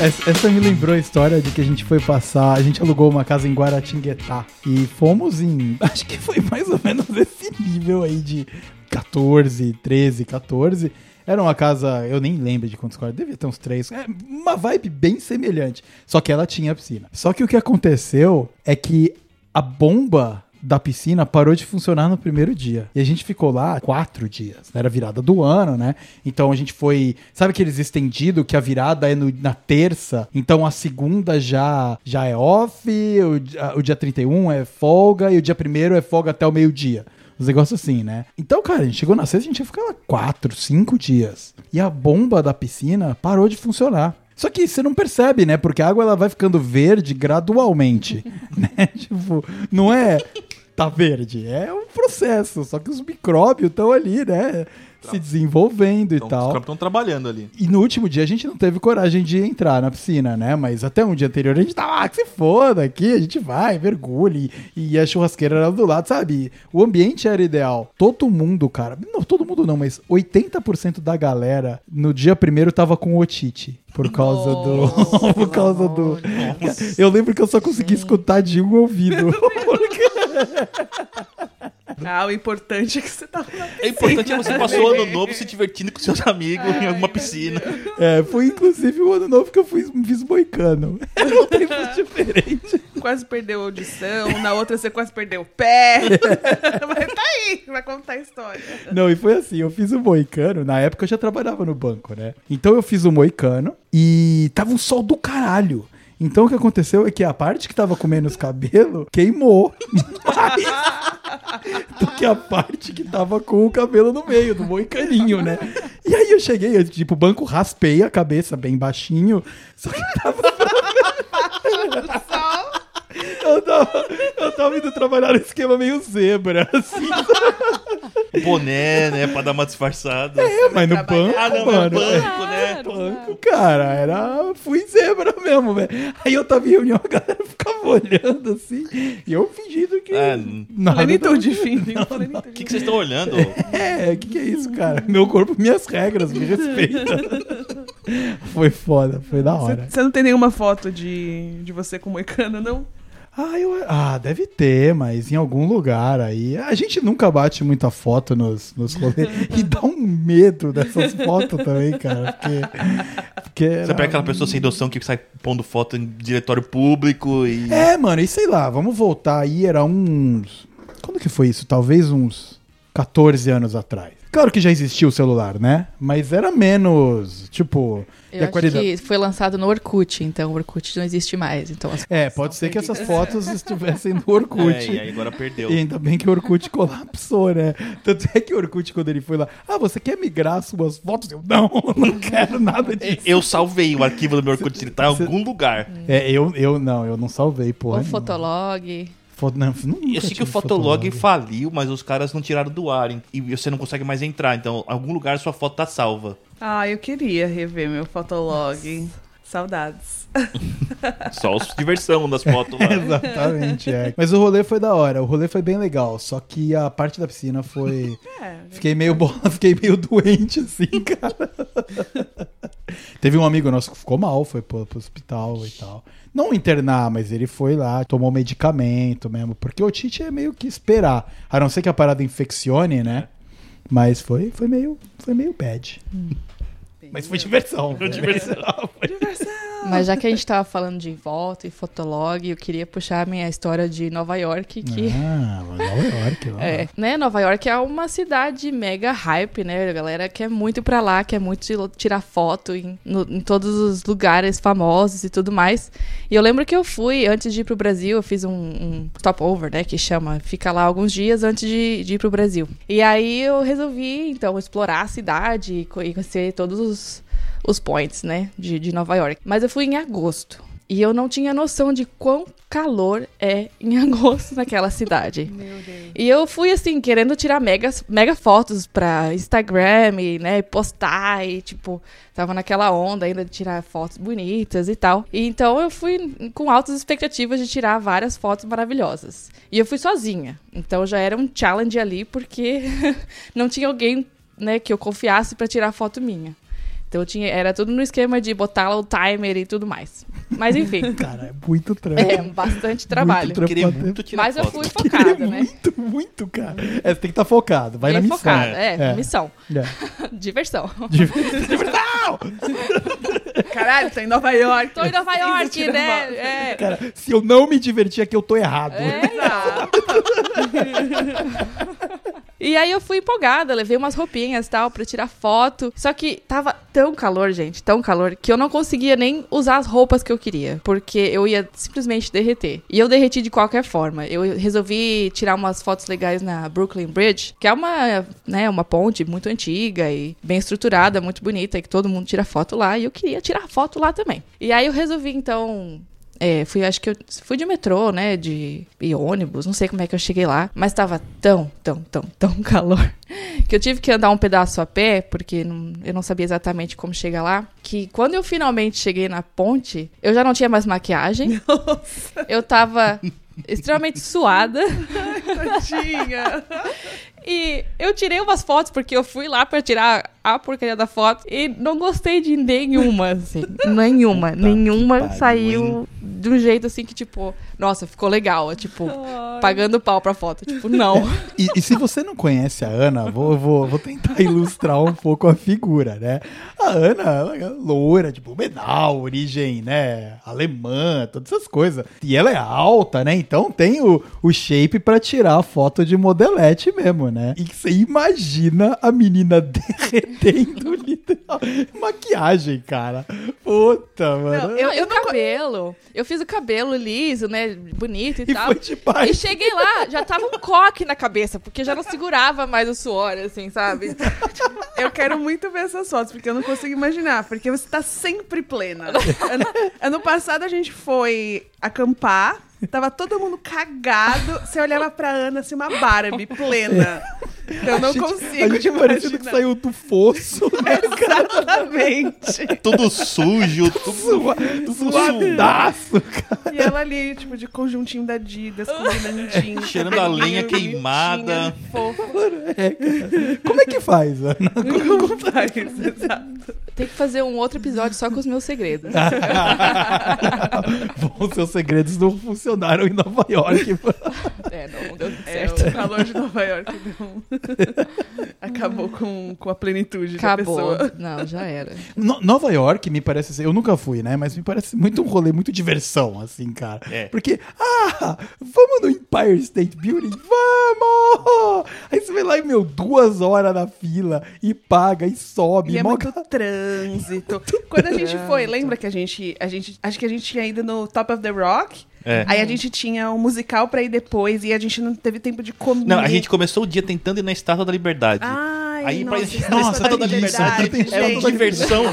A: Essa, me lembrou a história de que a gente foi passar, a gente alugou uma casa em Guaratinguetá e fomos em, acho que foi mais ou menos esse nível aí de 14, 13, 14. Era uma casa, eu nem lembro de quantos quartos, devia ter uns três. É, uma vibe bem semelhante. Só que ela tinha piscina. Só que o que aconteceu é que a bomba da piscina parou de funcionar no primeiro dia. E a gente ficou lá quatro dias. Era virada do ano, né? Então a gente foi. Sabe aqueles estendido que a virada é no- na terça? Então a segunda já, já é off, o, a- o dia 31 é folga e o dia primeiro é folga até o meio-dia. Os negócios assim, né? Então, cara, a gente chegou na sexta, a gente ia ficar lá quatro, cinco dias. E a bomba da piscina parou de funcionar. Só que você não percebe, né? Porque a água ela vai ficando verde gradualmente, né? Tipo, não é tá verde, é um processo. Só que os micróbios estão ali, né? Se desenvolvendo e
C: Então, os
A: tal.
C: caras estão trabalhando ali.
A: E no último dia a gente não teve coragem de entrar na piscina, né? Mas até um dia anterior a gente tava, ah, que se foda aqui, a gente vai, mergulhe. E a churrasqueira era do lado, sabe? O ambiente era ideal. Todo mundo, cara, não, todo mundo não, mas 80% da galera no dia primeiro tava com otite. Por causa do. por causa do. Eu lembro que eu só consegui escutar de um ouvido.
D: Ah, o importante é que você tava na
C: É importante você passar o ano novo se divertindo com seus amigos em alguma piscina.
A: É, foi inclusive o ano novo que eu fiz, fiz moicano. Eram tempos diferentes.
D: quase perdeu a audição, na outra você quase perdeu o pé. Mas tá aí, vai contar a história.
A: Não, e foi assim, eu fiz o moicano, na época eu já trabalhava no banco, né? Então eu fiz o moicano e tava um sol do caralho. Então o que aconteceu é que a parte que tava com menos cabelo queimou. Mais do que a parte que tava com o cabelo no meio, do moicaninho, né? E aí eu cheguei, eu, tipo, o banco raspei a cabeça bem baixinho, só que tava Eu tava, eu tava indo trabalhar no esquema meio zebra, assim.
C: Boné, né? Pra dar uma disfarçada.
A: É, mas no banco,
C: Ah, não,
A: mano.
C: no
A: é
C: banco, né?
A: banco, cara, era. Fui zebra mesmo, velho. Aí eu tava em reunião, a galera ficava olhando assim, e eu fingindo que.
C: Ah,
A: nada
D: Plenitude,
A: do-
D: fim.
C: O que, que vocês estão olhando?
A: É, o que, que é isso, cara? Meu corpo, minhas regras, me respeita. foi foda, foi da hora.
D: Você não tem nenhuma foto de, de você com moicano, não?
A: Ah, eu, ah, deve ter, mas em algum lugar aí. A gente nunca bate muita foto nos, nos rolês. e dá um medo dessas fotos também, cara. Porque. porque
C: Você
A: era-
C: pega aquela pessoa sem noção que sai pondo foto em diretório público e.
A: É, mano, e sei lá, vamos voltar aí, era uns. Quando que foi isso? Talvez uns 14 anos atrás. Claro que já existia o celular, né? Mas era menos, tipo. E
B: Eu
A: a
B: acho
A: qualidade-
B: que foi lançado no Orkut, então o Orkut não existe mais. Então as
A: É, pode ser que essas fotos estivessem no Orkut.
C: É, e aí agora perdeu.
A: E ainda bem que o Orkut colapsou, né? Tanto é que o Orkut, quando ele foi lá, ah, você quer migrar suas fotos? Eu, não, não quero nada disso.
C: Eu salvei o arquivo do meu Orkut, ele tá em algum lugar.
A: É, eu, eu não, eu não salvei, porra.
B: o
A: nenhuma.
B: Fotolog.
A: Fo- não,
C: Eu sei que o Fotolog faliu, mas os caras não tiraram do ar e você não consegue mais entrar. Então, em algum lugar sua foto tá salva.
D: Ah, eu queria rever meu fotolog. Saudades.
C: Só os diversão das fotos lá.
A: Exatamente, é. Mas o rolê foi da hora, o rolê foi bem legal, só que a parte da piscina foi...
D: É,
A: Fiquei meio bola, fiquei meio doente, assim, cara. Teve um amigo nosso que ficou mal, foi pro, pro hospital e tal. Não internar, mas ele foi lá, tomou medicamento mesmo, porque o Tite é meio que esperar. A não ser que a parada infeccione, né? Mas foi, foi meio, foi meio bad. Mas foi diversão. Foi
C: diversão.
B: Mas já que a gente tava falando de volta e fotolog, eu queria puxar a minha história de Nova York, que...
A: Ah, Nova York. ó.
B: É, né? Nova York é uma cidade mega hype, né? A galera quer muito ir pra lá, quer muito tirar foto em, no- em todos os lugares famosos e tudo mais. E eu lembro que eu fui, antes de ir pro Brasil, eu fiz um, um stopover, né? Que chama, fica lá alguns dias antes de, de ir pro Brasil. E aí eu resolvi, então, explorar a cidade e e conhecer todos os, os points, né? De, de Nova York. Mas eu fui em agosto. E eu não tinha noção de quão calor é em agosto naquela cidade.
D: Meu Deus.
B: E eu fui assim, querendo tirar mega, mega fotos pra Instagram, e, né, postar e, tipo, tava naquela onda ainda de tirar fotos bonitas e tal. E então eu fui com altas expectativas de tirar várias fotos maravilhosas. E eu fui sozinha. Então já era um challenge ali, porque não tinha alguém, né, que eu confiasse pra tirar foto minha. Então eu tinha, era tudo no esquema de botar lá o timer e tudo mais. Mas enfim,
A: Cara, é muito trampo.
B: é bastante trabalho.
A: Muito trampo.
C: Queria muito tirar
B: Mas eu fui
A: Queria
B: focada, né?
A: muito, muito, cara. É, você tem que estar focado. Vai na missão.
B: focada, é,
A: É.
B: missão.
A: É.
B: Diversão.
D: Caralho, tô em Nova York.
B: Tô em Nova York, né? É.
A: Cara, se eu não me divertir aqui, eu tô errado.
B: É.
D: Exato.
B: E aí eu fui empolgada, levei umas roupinhas e tal pra tirar foto. Só que tava tão calor, gente, tão calor, que eu não conseguia nem usar as roupas que eu queria. Porque eu ia simplesmente derreter. E eu derreti de qualquer forma. Eu resolvi tirar umas fotos legais na Brooklyn Bridge, que é uma, né, uma ponte muito antiga e bem estruturada, muito bonita, e que todo mundo tira foto lá. E eu queria tirar foto lá também. E aí eu resolvi, então, é, fui, acho que eu fui de metrô, né? De e ônibus, não sei como é que eu cheguei lá, mas tava tão, tão, tão, tão calor que eu tive que andar um pedaço a pé, porque não- eu não sabia exatamente como chegar lá. Que quando eu finalmente cheguei na ponte, eu já não tinha mais maquiagem. Eu tava extremamente suada.
D: Tadinha.
B: E eu tirei umas fotos, porque eu fui lá pra tirar a porcaria da foto e não gostei de nenhuma, assim. Nenhuma. nenhuma
A: pariu,
B: saiu de um jeito assim que, tipo, nossa, ficou legal. Tipo, pagando pau pra foto. Tipo, não.
A: E, e se você não conhece a Ana, vou, vou, vou tentar ilustrar um pouco a figura, né? A Ana, ela é loura, tipo, medal, origem, né? Alemã, todas essas coisas. E ela é alta, né? Então tem o, o shape pra tirar a foto de modelete mesmo, né? E você imagina a menina derretendo literal. Maquiagem, cara. Puta, mano.
B: Eu, eu cabelo. Eu fiz o cabelo liso, né? Bonito e,
A: E
B: tal.
A: foi demais.
B: E cheguei lá, já tava um coque na cabeça, porque já não segurava mais o suor, assim, sabe?
D: Eu quero muito ver essas fotos, porque eu não consigo imaginar, porque você tá sempre plena. Ano, ano passado a gente foi acampar, tava todo mundo cagado, você olhava pra Ana assim, uma Barbie plena. Eu não
A: A gente-
D: consigo
A: A gente parecendo que saiu do fosso, né?
D: Exatamente.
C: Tudo sujo, tudo
A: Sua-
C: tudo
A: Suadaço,
D: E ela ali, tipo, de conjuntinho da Adidas, com brilhantinho.
C: Cheirando a lenha
D: cabelinho
C: queimada.
A: É, cara. Como é que faz, Ana?
D: Como faz? Exato.
B: Tem que fazer um outro episódio só com os meus segredos.
A: Bom, seus segredos não funcionaram em Nova York.
B: É, não, não deu
D: É,
B: certo.
D: o calor de Nova York deu- acabou com, com a plenitude
B: Acabou.
D: da pessoa.
B: Não, já era.
A: No- Nova York me parece ser, eu nunca fui, né? Mas me parece muito um rolê, muito diversão, assim, cara.
C: É.
A: Porque, ah, vamos no Empire State Building? Vamos! Aí você vai lá e, meu, duas horas na fila e paga e sobe.
D: E é
A: mó
D: muito trânsito. Quando a gente foi, lembra que a gente, a gente. Acho que a gente tinha ido no Top of the Rock.
C: É.
D: Aí a gente tinha um musical pra ir depois e a gente não teve tempo de comer.
C: Não, a gente começou o dia tentando ir na Estátua da Liberdade.
D: Ai,
C: Aí pra
D: nossa,
C: gente
D: isso
C: na
A: Nossa,
C: Estátua da Liberdade era
A: gente.
C: uma diversão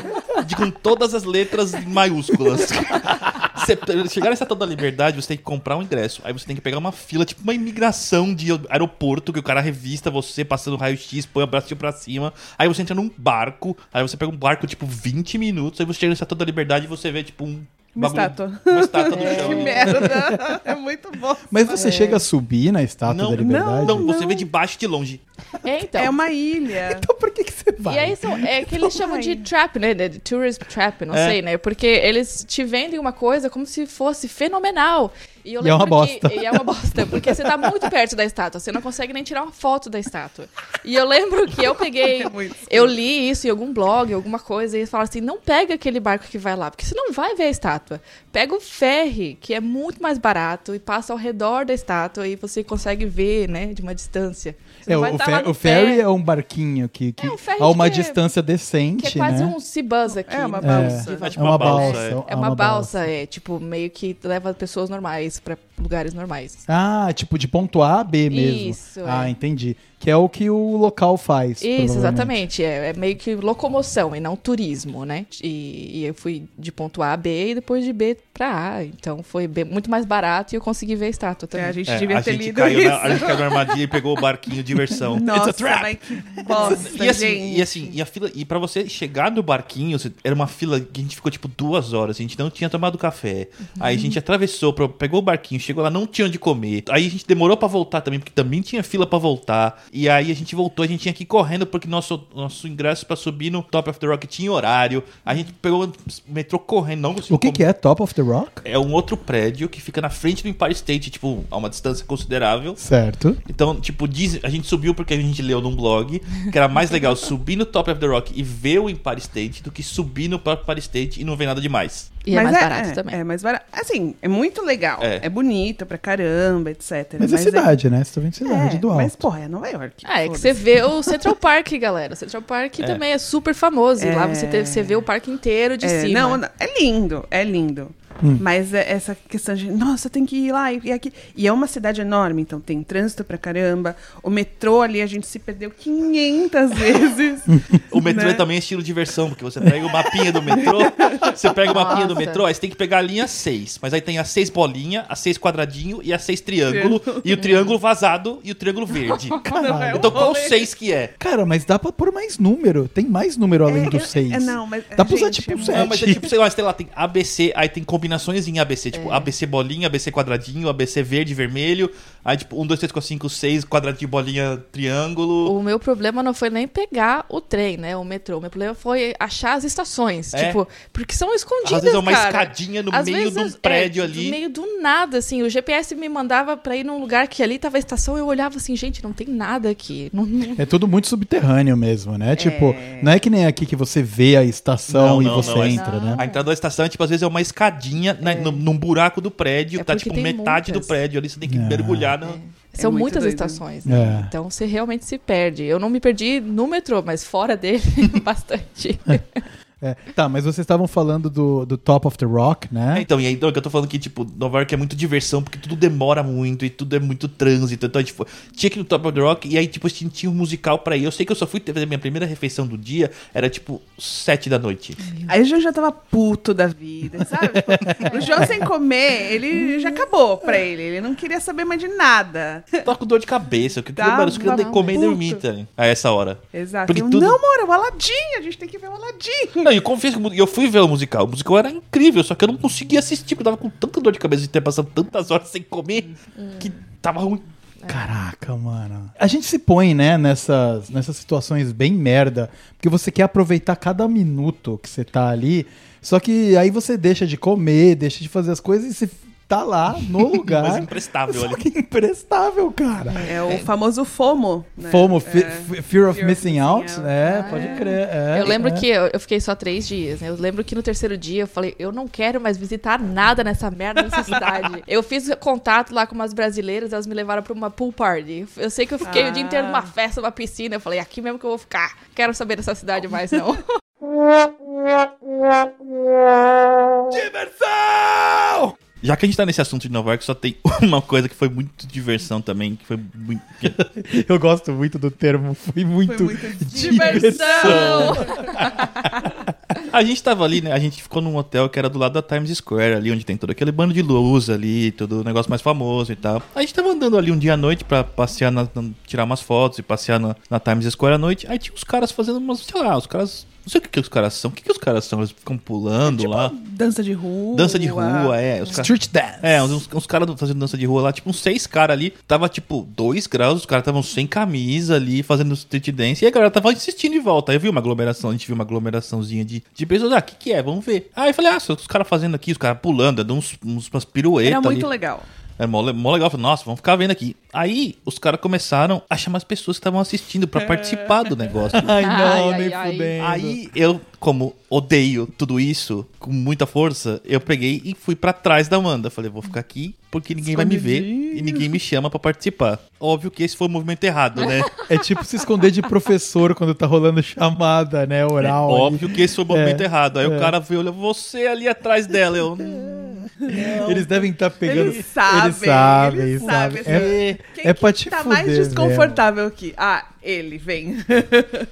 C: de, com todas as letras maiúsculas. Você, chegar na Estátua da Liberdade, você tem que comprar um ingresso. Aí você tem que pegar uma fila, tipo uma imigração de aeroporto, que o cara revista você passando raio-x, põe o bracinho pra cima. Aí você entra num barco, aí você pega um barco, tipo, 20 minutos, aí você chega na Estátua da Liberdade e você vê, tipo, um.
D: Uma
C: bagulho-
D: estátua.
C: Uma estátua do chão.
D: Que merda. É muito bom.
A: Mas você chega a subir na Estátua
C: Não,
A: da Liberdade?
C: Não, você vê de baixo de longe.
B: É, então.
D: É uma ilha.
A: Então por que, que você vai?
B: E aí são, é que eles chamam de trap, né? De tourist trap, não
C: É.
B: sei, né? Porque eles te vendem uma coisa como se fosse fenomenal. E, eu
A: E é uma
B: lembro que-
A: bosta.
B: e é uma bosta, porque você tá muito perto da estátua, você não consegue nem tirar uma foto da estátua. E eu lembro que eu peguei.
D: É
B: eu li isso em algum blog, alguma coisa, e eles falaram assim: não pega aquele barco que vai lá, porque você não vai ver a estátua. Pega o ferry, que é muito mais barato, e passa ao redor da estátua e você consegue ver, né, de uma distância. Você
A: É, o,
B: vai
A: o
B: tá
A: fe-
B: lá no
A: o ferry
B: pé.
A: é um barquinho que, que
B: É, um ferry
A: a uma
B: que é-
A: distância decente,
B: Que é quase
A: né?
B: um cibus aqui.
D: É uma balsa.
B: De
C: É tipo
A: É uma
C: uma balsa,
A: balsa.
C: é.
B: É uma balsa, é, tipo, meio que leva pessoas normais pra lugares normais.
A: Ah, tipo de ponto A a B mesmo.
B: Isso,
A: Ah,
B: é.
A: entendi. Que é o que o local faz.
B: Isso, exatamente. É, é meio que locomoção e não turismo, né? E, e eu fui de ponto A a B e depois de B pra A. Então foi bem- muito mais barato e eu consegui ver a estátua
D: É,
B: também.
D: a gente
C: É,
D: devia
C: a
D: ter
C: gente
D: lido
C: caiu
D: isso.
C: na, a gente caiu na armadilha e pegou o barquinho diversão. It's a
D: Nossa,
C: trap!
D: mas que bosta,
C: E assim,
D: gente.
C: e assim, e a fila, e para você chegar no barquinho, era uma fila que a gente ficou tipo duas horas, a gente não tinha tomado café. Aí a gente atravessou, pegou o barquinho, chegou lá, não tinha onde comer. Aí a gente demorou pra voltar também, porque também tinha fila pra voltar. E aí a gente voltou, a gente tinha que ir correndo porque nosso nosso ingresso pra subir no Top of the Rock tinha horário. A gente pegou metrô correndo, não conseguiu
A: O que, que é Top of the Rock?
C: É um outro prédio que fica na frente do Empire State, tipo, a uma distância considerável.
A: Certo.
C: Então, tipo, diz, a gente subiu porque a gente leu num blog que era mais legal subir no Top of the Rock e ver o Empire State do que subir no próprio Empire State e não ver nada demais.
B: E é mais barato também.
D: É mais barato. Assim, é muito legal.
C: É.
D: É, bonito pra caramba, etc.
A: Mas, é cidade, né? Você tá vendo cidade
D: é,
A: do alto.
D: Mas, porra, é Nova York.
B: Ah, é que você vê o Central Park, galera. O Central Park também é super famoso. E lá
D: É.
B: você, te- você vê o parque inteiro de
D: É,
B: cima.
D: Não, não, é lindo, é lindo.
A: Hum.
D: Mas é essa questão de, nossa, tem que ir lá e, e aqui. E é uma cidade enorme, então tem trânsito pra caramba. O metrô ali a gente se perdeu 500 vezes.
C: O metrô
D: Né?
C: é também estilo diversão, porque você pega o mapinha do metrô, você pega o mapinha do
B: Nossa.
C: metrô, aí você tem que pegar a linha 6. Mas aí tem a 6 bolinha, a 6 quadradinho e a 6 triângulo, e o triângulo vazado e o triângulo verde.
A: Caralho.
C: Então qual 6 que é?
A: Cara, mas dá pra pôr mais número. Tem mais número além
D: É,
A: do
D: é,
A: 6.
D: é, não, mas,
A: Dá pra usar tipo
D: é
A: um
D: muito-
C: Não, mas é tipo, sei lá, sei lá, tem ABC, aí tem combinações em ABC, tipo ABC bolinha, ABC quadradinho, ABC verde, vermelho, aí tipo 1, 2, 3, 4, 5, 6, quadradinho, bolinha, triângulo.
B: O meu problema não foi nem pegar o trem, né? O metrô. O meu problema foi achar as estações.
C: É?
B: Tipo, porque são escondidas,
C: Às vezes é uma
B: cara.
C: escadinha no
B: Às
C: meio
B: vezes,
C: de um
B: é,
C: prédio
B: No
C: ali.
B: meio do nada, assim. O GPS me mandava pra ir num lugar que ali tava a estação. Eu olhava assim, gente, não tem nada aqui. Não,
A: É tudo muito subterrâneo mesmo, né? Tipo, não é que nem aqui que você vê a estação
C: Não,
A: e
C: não,
A: você
C: não, é-
A: entra, né?
C: A entrada da estação, tipo, às vezes é uma escadinha né, num, num buraco do prédio,
B: É
C: tá tipo metade
B: muitas.
C: do prédio ali, você tem que
A: É.
C: mergulhar no.
B: São
D: muito
B: muitas
D: doido.
B: estações, né?
A: É.
B: Então você realmente se perde. Eu não me perdi no metrô, mas fora dele, bastante.
A: É. Tá, mas vocês estavam falando do, do Top of the Rock,
C: É,
A: né?
C: então, e aí então, eu tô falando que, tipo, Nova York é muito diversão, porque tudo demora muito e tudo é muito trânsito. Então, tipo, tinha que ir no Top of the Rock e aí, tipo, tinha, tinha um musical pra ir. Eu sei que eu só fui fazer a minha primeira refeição do dia, era tipo sete da noite.
D: Aí o João já tava puto da vida, sabe? Tipo, o João sem comer, ele já acabou pra ele. Ele não queria saber mais de nada.
C: Tava com dor de cabeça, eu queria,
D: Tava
C: mano, eu queria comer e dormir tá, a essa hora.
D: Exato.
C: Porque
D: Eu,
C: tudo-
D: Não, amor, é o Aladdin. A gente tem que ver o Aladdin.
C: Não, e eu confesso que eu fui ver o musical. O musical era incrível, só que eu não conseguia assistir, porque eu tava com tanta dor de cabeça de ter passado tantas horas sem comer que tava ruim.
A: Caraca, mano. A gente se põe, né, nessas, nessas situações bem merda, porque você quer aproveitar cada minuto que você tá ali, só que aí você deixa de comer, deixa de fazer as coisas e você tá lá no lugar.
C: Mas imprestável ali.
A: que imprestável, cara.
D: É o famoso FOMO. Né?
A: FOMO,
D: É.
A: fe- Fear of
D: Fear of
A: Missing
D: Missing
A: Out,
D: Out.
A: né?
D: Ah,
A: Pode
D: é.
A: crer. é,
B: eu lembro
A: é.
B: que eu, eu fiquei só três dias, né? Eu lembro que no terceiro dia eu falei, eu não quero mais visitar nada nessa merda nessa cidade. eu fiz contato lá com umas brasileiras, elas me levaram pra uma pool party. Eu sei que eu fiquei o dia inteiro numa
D: Ah.
B: festa, numa piscina. Eu falei, aqui mesmo que eu vou ficar. Quero saber dessa cidade mais, não.
C: Diversão! Já que a gente tá nesse assunto de Nova York, só tem uma coisa que foi muito diversão também, que foi muito.
A: Eu gosto muito do termo, foi muito,
D: Foi muito
B: Diversão!
C: A gente tava ali, né? A gente ficou num hotel que era do lado da Times Square, ali onde tem todo aquele bando de luz ali, todo o negócio mais famoso e tal. A gente tava andando ali um dia à noite pra passear, na- tirar umas fotos e passear na, na Times Square à noite. Aí tinha uns caras fazendo umas, sei lá, os caras Não sei o que, que os caras são. O que, que os caras são? Eles ficam pulando lá.
D: Dança de rua.
C: Dança de rua, é. Os.
A: Street Dance.
C: É, uns, uns caras fazendo dança de rua lá, tipo, uns seis caras ali. Tava, tipo, dois graus, os caras estavam sem camisa ali, fazendo street dance. E a galera tava insistindo em volta. Aí eu vi uma aglomeração, a gente viu uma aglomeraçãozinha de, de pessoas. Ah, o que, que é? Vamos ver. Aí eu falei, ah, os caras fazendo aqui, os caras pulando, dando uns, uns, umas piruetas.
D: Era muito
C: ali.
D: legal.
C: É mó, mó legal. Eu Falei, Nossa, vamos ficar vendo aqui. Aí os caras começaram a chamar as pessoas que estavam assistindo pra participar do negócio.
A: Ai, não,
B: Ai,
A: nem
B: ai, ai.
A: fudendo.
C: Aí eu, como odeio tudo isso com muita força, eu peguei e fui pra trás da Amanda. Falei, vou ficar aqui porque ninguém vai me ver e ninguém me chama pra participar. Óbvio que esse foi o movimento errado, né?
A: É tipo se esconder de professor quando tá rolando chamada, né? Oral. ali.
C: Óbvio que esse foi o movimento
A: É,
C: errado. Aí
A: é.
C: o cara veio, olha, você ali atrás dela. Eu,
A: Eles devem estar pegando.
D: Eles sabem,
A: Eles sabem,
D: eles
A: eles sabem.
D: sabem,
A: É,
C: "É."
D: Quem
A: é pra
D: que
A: te
D: tá
A: fuder.
D: mais desconfortável aqui? Ah, ele, vem.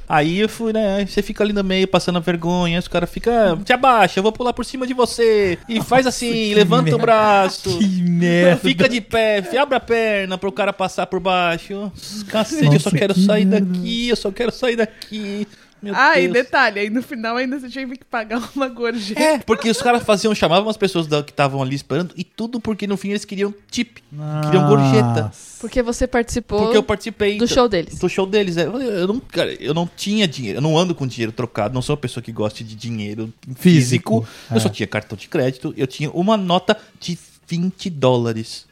C: Aí eu fui, né? Você fica ali no meio passando vergonha. Aí os caras ficam, "Ah, te abaixa, eu vou pular por cima de você. E faz assim, levanta
A: merda.
C: o braço.
A: Que merda.
C: Fica de pé, abre a perna pro cara passar por baixo. Cacete, eu só
A: Nossa,
C: quero
A: que
C: sair
A: merda.
C: daqui, eu só quero sair daqui. Meu
D: ah, e
C: Deus.
D: detalhe, aí no final ainda você tinha que pagar uma gorjeta.
C: É, porque os caras faziam, chamavam as pessoas da- que estavam ali esperando, e tudo porque no fim eles queriam tip, queriam gorjeta.
A: Nossa.
B: Porque você participou
C: Porque eu participei
B: do show deles.
C: do show deles. é. Eu, eu não, cara, eu não tinha dinheiro, eu não ando com dinheiro trocado, não sou uma pessoa que gosta de dinheiro físico.
A: Físico,
C: Eu
A: é.
C: só tinha cartão de crédito, eu tinha uma nota de 20 dólares.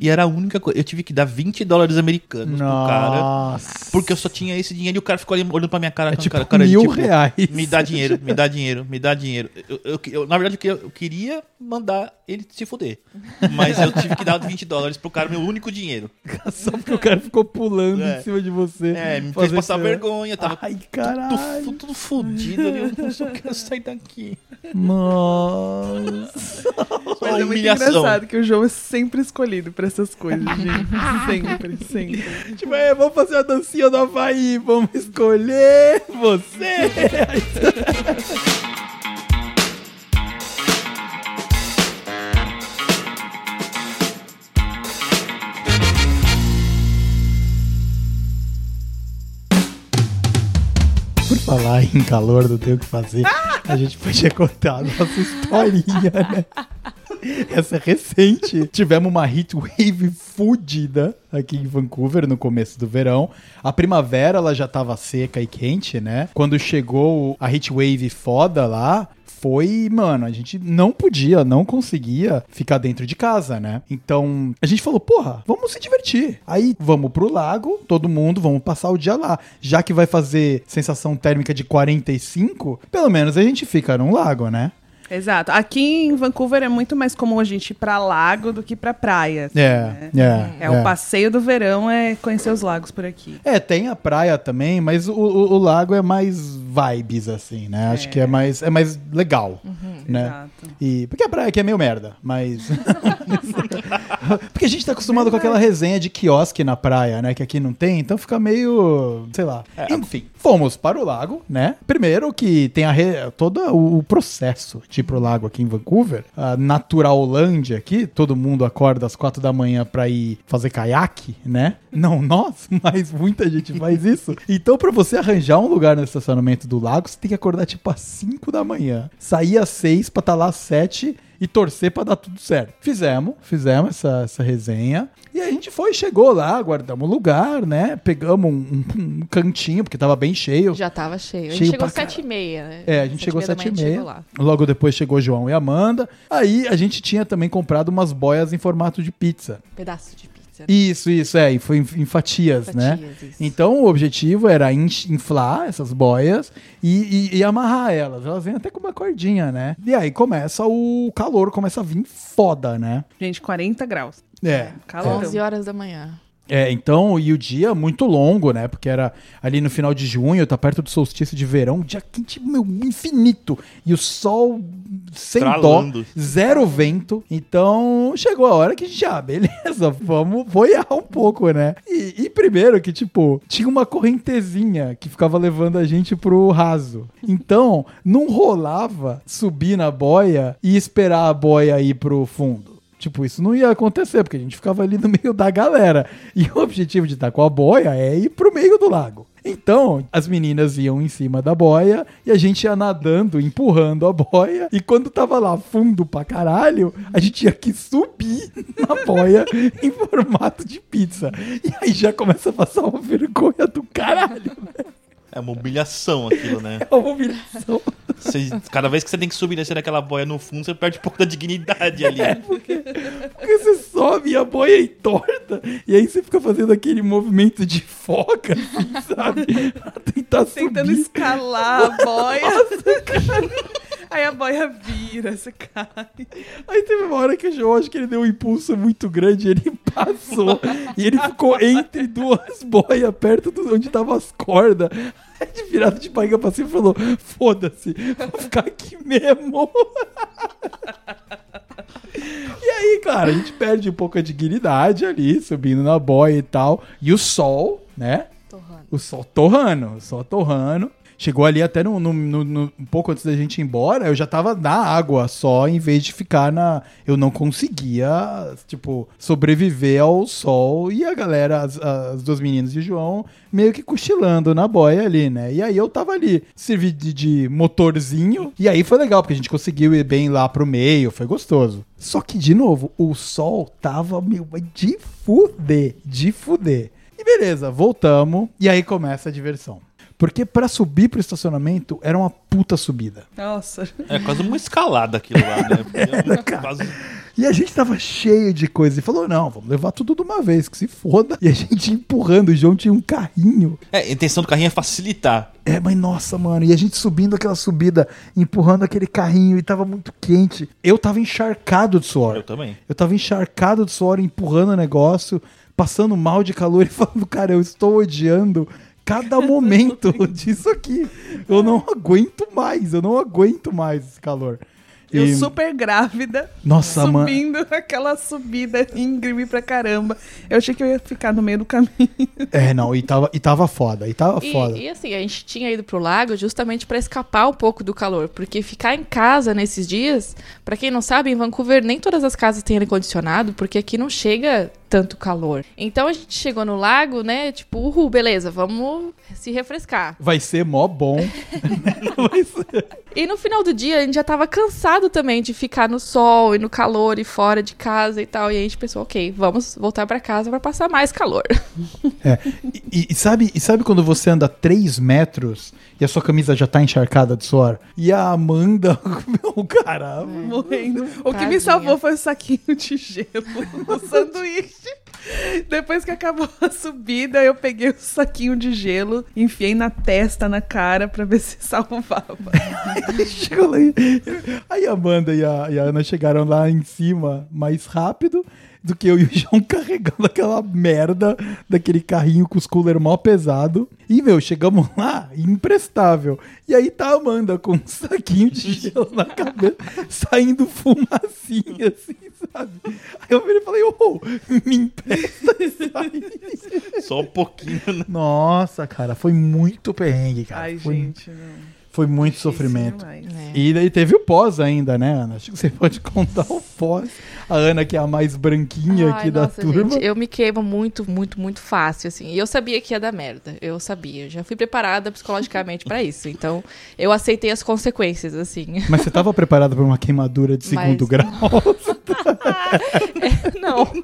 C: E era a única coisa. Eu tive que dar 20 dólares americanos pro cara.
A: Nossa.
C: Porque eu só tinha esse dinheiro e o cara ficou ali olhando pra minha cara.
A: É tipo
C: cara, cara de,
A: mil
C: tipo,
A: reais.
C: Me dá dinheiro, me dá dinheiro, me dá dinheiro. Eu, eu- eu- na verdade, eu, eu queria mandar ele se fuder. Mas eu tive que dar 20 dólares pro cara, meu único dinheiro.
A: Só porque o cara ficou pulando
C: É.
A: em cima de você.
C: É, me fez passar
A: isso.
C: vergonha. Tava
A: Ai,
C: tudo,
A: caralho.
C: fu- tudo fudido ali. Eu só quero sair daqui.
A: Nossa.
D: Mas é muito
C: humilhação.
D: engraçado que o João é sempre escolhido pra essas coisas, gente. sempre, sempre.
A: Tipo, é, vamos fazer a dancinha do Havaí, vamos escolher você. Por falar em calor, não tenho o que fazer, a gente podia contar a nossa historinha, né? Essa é recente. Tivemos uma heat wave fudida aqui em Vancouver no começo do verão. A primavera ela já tava seca e quente, né? Quando chegou a heat wave foda lá, foi, mano, a gente não podia, não conseguia ficar dentro de casa, né? Então, a gente falou, porra, vamos se divertir. Aí, vamos pro lago, todo mundo, vamos passar o dia lá. Já que vai fazer sensação térmica de 45, pelo menos a gente fica num lago, né?
D: Exato. Aqui em Vancouver é muito mais comum a gente ir pra lago do que pra praia. assim,
A: É,
D: né?
A: é.
D: É, o passeio do verão é conhecer os lagos por aqui.
A: É, tem a praia também, mas o, o- o lago é mais vibes, assim, né? Acho que é mais, é mais legal, né?
D: Exato.
A: E, porque a praia aqui é meio merda, mas... porque a gente tá acostumado com aquela resenha de quiosque na praia, né? Que aqui não tem, então fica meio... sei lá. Enfim, fomos para o lago, né? Primeiro que tem a re- todo o, processo de ir pro lago aqui em Vancouver. A Naturalândia aqui, todo mundo acorda às quatro da manhã pra ir fazer caiaque, né? Não nós, mas muita gente faz isso. Então, pra você arranjar um lugar no estacionamento do lago, você tem que acordar tipo às 5 da manhã. Sair às 6 pra estar lá às 7 e torcer pra dar tudo certo. Fizemos, fizemos essa, essa resenha. E a gente foi, chegou lá, guardamos o lugar, né? Pegamos um, um- um cantinho, porque tava bem cheio.
B: Já tava cheio. A
A: Cheio
B: gente chegou às sete e meia, né?
A: É, a gente chegou às sete e meia. Logo depois chegou João e Amanda. Aí a gente tinha também comprado umas boias em formato de pizza.
B: Pedaço de pizza.
A: Isso, isso, é. E foi em, em fatias, né?
B: Fatias, isso.
A: Então o objetivo era inflar essas boias e, e- e amarrar elas. Elas vêm até com uma cordinha, né? E aí começa o calor, começa a vir foda, né?
D: Gente, 40 graus.
A: É.
D: Calor.
B: 11 horas da manhã.
A: É, então, e o dia muito longo, né? Porque era ali no final de junho, tá perto do solstício de verão, dia quente, meu, infinito. E o sol sem
C: Estralando.
A: dó, zero vento. Então, chegou a hora que a gente, ah, beleza, vamos boiar um pouco, né? E, e primeiro que, tipo, tinha uma correntezinha que ficava levando a gente pro raso. Então, não rolava subir na boia e esperar a boia ir pro fundo. Tipo, isso não ia acontecer, porque a gente ficava ali no meio da galera. E o objetivo de estar com a boia é ir pro meio do lago. Então, as meninas iam em cima da boia e a gente ia nadando, empurrando a boia. E quando tava lá fundo pra caralho, a gente tinha que subir na boia em formato de pizza. E aí já começa a passar uma vergonha do caralho. né?
C: É uma humilhação aquilo, né?
A: É uma humilhação.
C: Você- cada vez que você tem que subir e descer naquela boia no fundo, você perde um pouco da dignidade ali.
A: Porque você sobe e a boia é torta. E aí você fica fazendo aquele movimento de foca, assim, sabe? Pra tentar
D: Tentando
A: subir.
D: escalar a boia. Aí a boia vira, você cai.
A: Aí teve uma hora que eu acho que ele deu um impulso muito grande, ele passou e ele ficou entre duas boias, perto de onde estavam as cordas. Aí de virado de barriga pra cima falou: Foda-se, vou ficar aqui mesmo. E aí, cara, a gente perde um pouco a dignidade ali, subindo na boia e tal. E o sol, né?
B: Torrando.
A: O sol torrando, o sol torrando. Chegou ali até no, no- no- no- um pouco antes da gente ir embora, eu já tava na água só, em vez de ficar na. Eu não conseguia, tipo, sobreviver ao sol. E a galera, as, as duas meninas e o João, meio que cochilando na boia ali, né? E aí eu tava ali, servi de, de motorzinho. E aí foi legal, porque a gente conseguiu ir bem lá pro meio, foi gostoso. Só que, de novo, o sol tava, meu, de fuder, de fuder. E beleza, voltamos. E aí começa a diversão. Porque pra subir pro estacionamento era uma puta subida.
D: Nossa.
C: É quase uma escalada aquilo lá, né? Porque é uma- quase-
A: E a gente tava cheio de coisa e falou: não, vamos levar tudo de uma vez, que se foda. E a gente empurrando, o João tinha um carrinho.
C: É, a intenção do carrinho é facilitar.
A: É, mas nossa, mano. E a gente subindo aquela subida, empurrando aquele carrinho e tava muito quente. Eu tava encharcado de suor.
C: Eu também.
A: Eu tava encharcado de suor, empurrando o negócio, passando mal de calor e falando, cara, eu estou odiando cada momento disso aqui. Eu não aguento mais, eu não aguento mais esse calor.
D: Eu
A: E-
D: super grávida,
A: Nossa, mano.
D: subindo aquela subida íngreme pra caramba. Eu achei que eu ia ficar no meio do caminho.
A: É, não, e tava, e tava foda, e tava
B: E,
A: foda.
B: e assim, a gente tinha ido pro lago justamente pra escapar um pouco do calor, porque ficar em casa nesses dias, pra quem não sabe, em Vancouver nem todas as casas têm ar condicionado, porque aqui não chega tanto calor. Então a gente chegou no lago, né, tipo, uhul, beleza, vamos se refrescar.
A: Vai ser mó bom. Ser-
B: E no final do dia a gente já tava cansado também de ficar no sol e no calor e fora de casa e tal, e aí a gente pensou, OK, vamos voltar pra casa pra passar mais calor.
A: É. E, e sabe, e sabe quando você anda 3 metros e a sua camisa já tá encharcada de suor? E a Amanda, meu cara,
D: Morrendo. O que
B: Tadinha.
D: me salvou foi o saquinho de gelo no sanduíche. Depois que acabou a subida, eu peguei o saquinho de gelo, enfiei na testa, na cara, pra ver se salvava.
A: Aí a Amanda e a, e a Ana chegaram lá em cima mais rápido do que eu e o João carregando aquela merda daquele carrinho com os cooler mó pesado. E, meu, chegamos lá, imprestável. E aí tá a Amanda com um saquinho de gelo na cabeça, saindo fumacinha, assim, sabe? Aí eu virei e falei, ô, me empresta isso aí.
C: Só um pouquinho, né?
A: Nossa, cara, foi muito perrengue, cara.
D: Ai,
A: foi,
D: gente. Não.
A: foi muito
D: Difícil
A: sofrimento.
D: demais.
A: E daí teve o pós ainda, né, Ana? Acho que você pode contar o pós. A Ana, que é a mais branquinha
B: Ai,
A: aqui da
B: nossa,
A: turma.
B: gente, eu me queimo muito, muito, muito fácil, assim. E eu sabia que ia dar merda. Eu sabia. Eu já fui preparada psicologicamente pra isso. Então, eu aceitei as consequências, assim.
A: Mas você tava preparada para uma queimadura de segundo
B: Mas-
A: grau?
B: Não.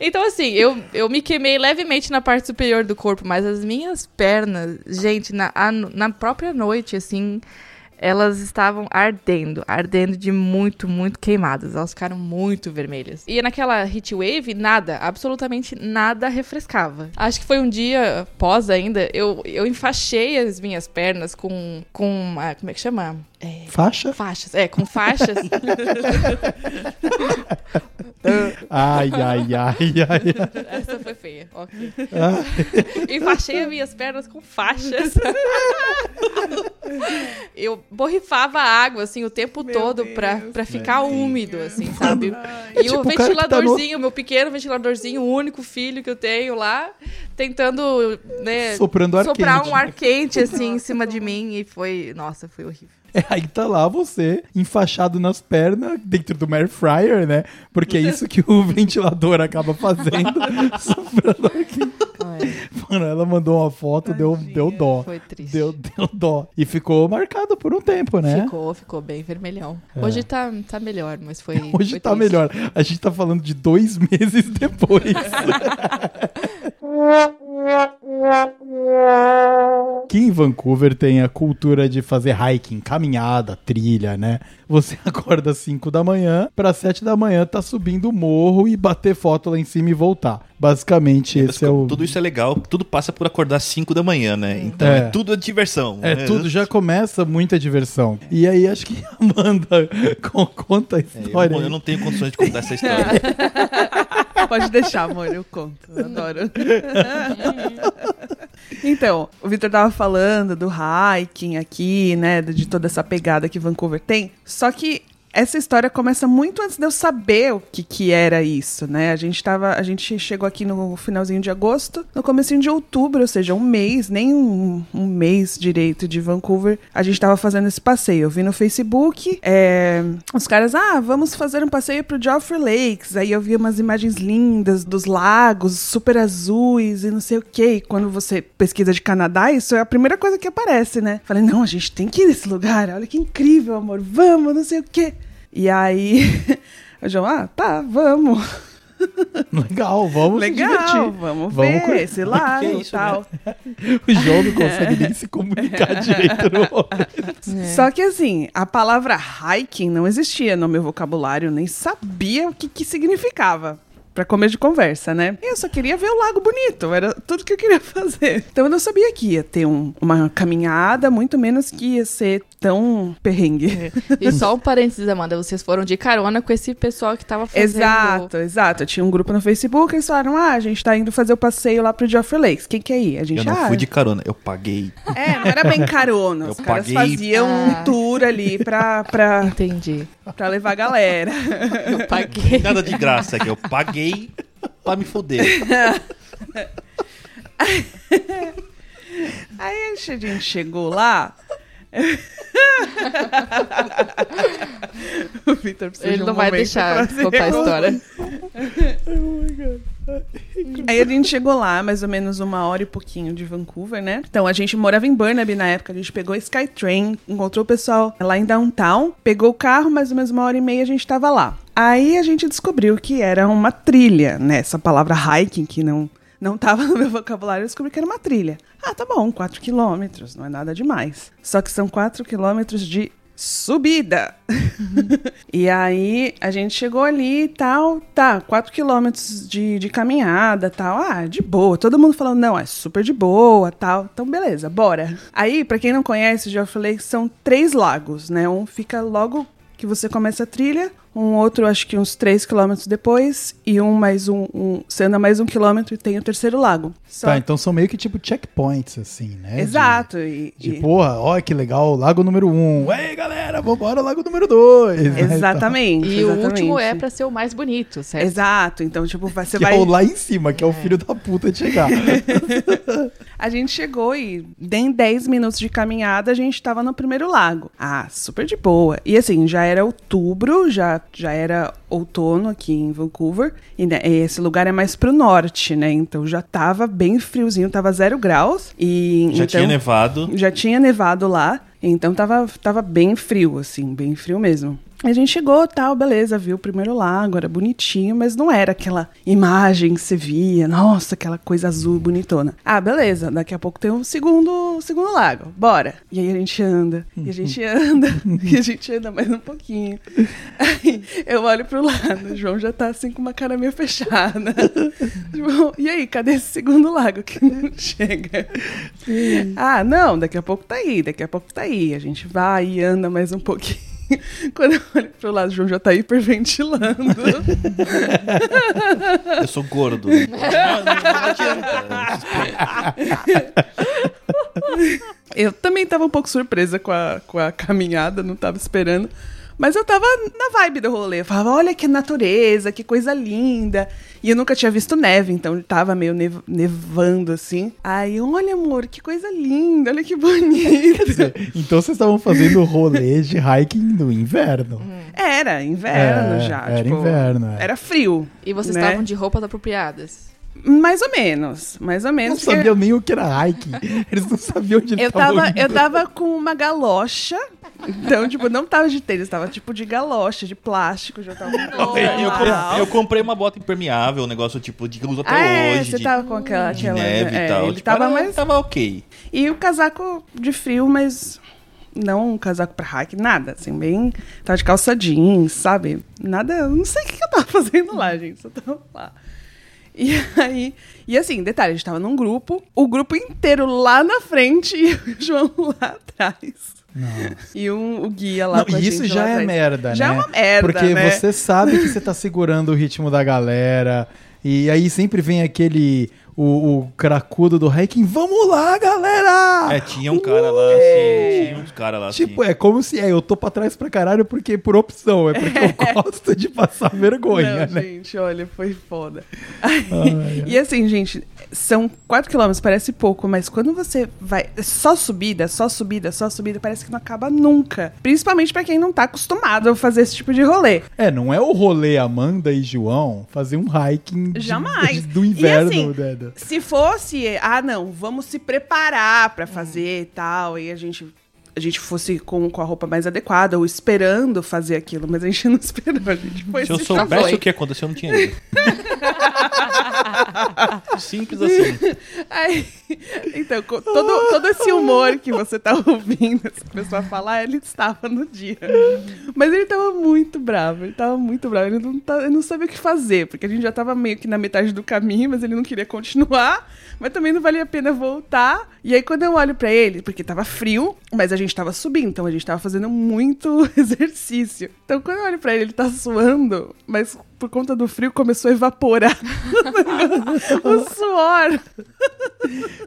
B: Então, assim, eu, eu me queimei levemente na parte superior do corpo, mas as minhas pernas, gente, na, a- na própria noite, assim, elas estavam ardendo, ardendo de muito, muito queimadas. Elas ficaram muito vermelhas. E naquela heat wave, nada, absolutamente nada refrescava. Acho que foi um dia pós ainda, eu, eu enfaixei as minhas pernas com, com ah, como é que chama? É,
A: Faixa?
B: faixas, é, com faixas.
A: Ai, ai, ai, ai.
B: Essa foi feia. Ok.
A: Ah,
B: Enfaixei as minhas pernas com faixas. Eu borrifava água, assim, o tempo
D: Meu
B: todo
D: Deus,
B: pra, pra ficar úmido, assim, sabe?
A: É
B: E
A: tipo
B: o
A: o cara que tá no-
B: ventiladorzinho, meu pequeno ventiladorzinho, o único filho que eu tenho lá, tentando, né,
A: Soprando ar
B: soprar
A: quente.
B: um ar quente, assim, em cima de mim. E foi, nossa, foi horrível.
A: É, aí tá lá você, enfaixado nas pernas, dentro do air fryer, né? Porque é isso que o ventilador acaba fazendo. soprando aqui. Mano, ela mandou uma foto, deu, deu dó.
B: Foi triste.
A: Deu, deu dó. E ficou marcado por um tempo, né?
B: Ficou, ficou bem vermelhão.
A: É.
B: Hoje tá, tá melhor, mas foi.
A: Hoje
B: foi
A: tá
B: triste.
A: melhor. A gente tá falando de dois meses depois. que em Vancouver tem a cultura de fazer hiking, caminhada, trilha, né? Você acorda às 5 da manhã, para 7 da manhã tá subindo o morro e bater foto lá em cima e voltar. Basicamente,
C: Mas
A: esse é o.
C: Tudo isso é legal, tudo passa por acordar às 5 da manhã, né? Então
A: É.
C: é, tudo diversão.
A: É,
C: né?
A: tudo já começa muita diversão. E aí, acho que a Amanda con- conta a
C: É, eu,
A: história.
C: não,
A: aí.
C: eu não tenho condições de contar essa história.
D: Pode deixar, amor, eu conto. Eu adoro. Então, o Victor tava falando do hiking aqui, né? De toda essa pegada que Vancouver tem. Só que essa história começa muito antes de eu saber o que, que era isso, né? A gente tava. A gente chegou aqui no finalzinho de agosto, no comecinho de outubro, ou seja, um mês, nem um, um mês direito de Vancouver, a gente tava fazendo esse passeio. Eu vi no Facebook, é, os caras, ah, vamos fazer um passeio pro Joffrey Lakes. Aí eu vi umas imagens lindas dos lagos, super azuis e não sei o que. Quando você pesquisa de Canadá, isso é a primeira coisa que aparece, né? Falei, não, a gente tem que ir nesse lugar, olha que incrível, amor, vamos, não sei o que. E aí, o João, ah, tá, vamos.
A: Legal, vamos
D: Legal, vamos,
A: Vamos
D: ver esse lago
C: Que
D: e
C: isso,
D: tal.
A: O João não consegue nem se comunicar direito. No...
B: É.
D: Só que assim, a palavra hiking não existia no meu vocabulário, nem sabia o que, que significava. Pra comer de conversa, né? Eu só queria ver o lago bonito, era tudo que eu queria fazer. Então eu não sabia que ia ter um- uma caminhada, muito menos que ia ser tão perrengue.
B: E só um parênteses, Amanda, vocês foram de carona com esse pessoal que tava fazendo.
D: Exato, exato. Eu tinha um grupo no Facebook, eles falaram: ah, a gente tá indo fazer o passeio lá pro Joffrey Lakes. Quem quer ir? A gente
C: Eu não
D: ah,
C: fui de carona, eu paguei.
D: É, não era bem carona. Os
C: Eu
D: caras
C: paguei.
D: faziam
B: Ah.
D: um tour ali pra, pra,
B: Entendi.
D: Pra levar a galera.
B: Eu paguei.
C: Nada de graça aqui, eu paguei pra me foder.
D: Aí a gente chegou lá. o Victor precisa
B: Ele
D: de um
B: não vai deixar contar a história.
D: Aí a gente chegou lá, mais ou menos uma hora e pouquinho de Vancouver, né? Então a gente morava em Burnaby na época, a gente pegou Skytrain, encontrou o pessoal lá em downtown, pegou o carro, mais ou menos uma hora e meia a gente tava lá. Aí a gente descobriu que era uma trilha, né? Essa palavra hiking que não não tava no meu vocabulário, eu descobri que era uma trilha. Ah, tá bom, 4 quilômetros, não é nada demais. Só que são 4 quilômetros de subida. e aí a gente chegou ali e tal, tá, 4 quilômetros de, de caminhada tal. Ah, de boa. Todo mundo falando, não, é super de boa tal. Então, beleza, bora. Aí, pra quem não conhece, já falei que são três lagos, né? Um fica logo que você começa a trilha, um outro acho que uns 3 quilômetros depois, e um mais um, um. Você anda mais um quilômetro e tem o terceiro lago. Só-
A: Tá, então são meio que tipo checkpoints, assim, né? De-
D: Exato. e-
A: De,
D: e-
A: porra, olha que legal, lago número um. Ei, galera, vambora, lago número dois. né, e tal.
D: Exatamente.
B: E o último
D: exatamente.
B: é pra ser o mais bonito, certo?
D: Exato, então, tipo, vai- você
A: Que
D: vai.
A: é o lá em cima, que é o filho da puta de chegar.
D: A gente chegou e em 10 minutos de caminhada a gente tava no primeiro lago. Ah, super de boa. E assim, já era outubro, já, já era outono aqui em Vancouver. E né, esse lugar é mais pro norte, né? Então já tava bem friozinho, tava zero graus. E
C: Já
D: então,
C: tinha nevado.
D: já tinha nevado lá, então tava, tava bem frio, assim, bem frio mesmo. A gente chegou, tal, beleza, viu o primeiro lago, era bonitinho, mas não era aquela imagem que você via, nossa, aquela coisa azul bonitona. Ah, beleza, daqui a pouco tem um segundo, segundo lago, bora. E aí a gente anda, e a gente anda, e a gente anda mais um pouquinho. Aí eu olho pro lado, o João já tá assim com uma cara meio fechada. João, e aí, cadê esse segundo lago que não chega? Ah, não, daqui a pouco tá aí, daqui a pouco tá aí. A gente vai e anda mais um pouquinho. Quando eu olho pro lado, o João já tá hiperventilando.
C: Eu sou gordo.
D: Eu também tava um pouco surpresa com a, com a caminhada, não tava esperando. Mas eu tava na vibe do rolê. Eu falava, olha que natureza, que coisa linda. E eu nunca tinha visto neve, então tava meio nev- nevando assim. Aí, olha, amor, que coisa linda, olha que bonito.
A: então vocês estavam fazendo rolê de hiking no inverno.
D: Era inverno
A: É,
D: já.
A: era
D: tipo,
A: inverno, é.
D: Era frio.
B: E vocês
D: né?
B: estavam de roupas apropriadas.
D: Mais ou menos, mais ou
A: Não
D: menos. porque
A: sabiam nem o que era hiking. Eles não sabiam onde
D: Eu tava,
A: indo.
D: eu tava com uma galocha. Então, tipo, não tava de tênis, tava tipo de galocha, de plástico, já tava muito
C: Eu, eu com-
D: normal.
C: eu comprei uma bota impermeável, um negócio tipo de que eu uso até
D: Ah, é,
C: hoje.
D: você
C: de,
D: tava com aquela,
C: de
D: aquela
C: neve
D: é,
C: e tal.
D: Ele
C: Tipo,
D: tava
C: era-
D: mais.
C: Tava ok.
D: E o casaco de frio, mas não um casaco pra hack, nada. Assim, bem. Tava de calça jeans, sabe? Nada. eu Não sei o que eu tava fazendo lá, gente. Só tava lá. E aí. E assim, detalhe, a gente tava num grupo, o grupo inteiro lá na frente e o João lá atrás. E um, o guia lá
A: Não,
D: com a
A: e isso
D: gente
A: já é
D: atrás.
A: merda,
D: Já
A: né?
D: é uma merda,
A: Porque
D: né?
A: você sabe que você tá segurando o ritmo da galera. E aí sempre vem aquele. O, o cracudo do hiking. Vamos lá, galera!
C: É, tinha um cara lá,
D: É.
C: assim, tinha uns caras lá,
A: Tipo,
C: assim.
A: é como se é, eu tô pra trás pra caralho porque por opção, é porque eu gosto de passar vergonha,
D: Não,
A: né?
D: gente, olha, foi foda. E assim, gente, são 4 quilômetros, parece pouco, mas quando você vai. é Só subida, só subida, só subida, parece que não acaba nunca. Principalmente pra quem não tá acostumado a fazer esse tipo de rolê.
A: É, não é o rolê Amanda e João fazer um hiking de-
D: Jamais.
A: do inverno,
D: E assim,
A: né, da-
D: Se fosse, ah, não, vamos se preparar pra fazer e tal, e a gente. A gente fosse com, com a roupa mais adequada ou esperando fazer aquilo, mas a gente não esperou, a gente foi
C: Se eu soubesse o que aconteceu, eu não tinha ido. Simples assim.
D: Aí, então, todo, todo esse humor que você tá ouvindo essa pessoa falar, ele estava no dia. Mas ele tava muito bravo, ele tava muito bravo, ele não, tá- ele não sabia o que fazer, porque a gente já tava meio que na metade do caminho, mas ele não queria continuar, mas também não valia a pena voltar. E aí quando eu olho pra ele, porque tava frio, mas a gente tava subindo, então a gente tava fazendo muito exercício. Então quando eu olho pra ele, ele tá suando, mas por conta do frio começou a evaporar o suor.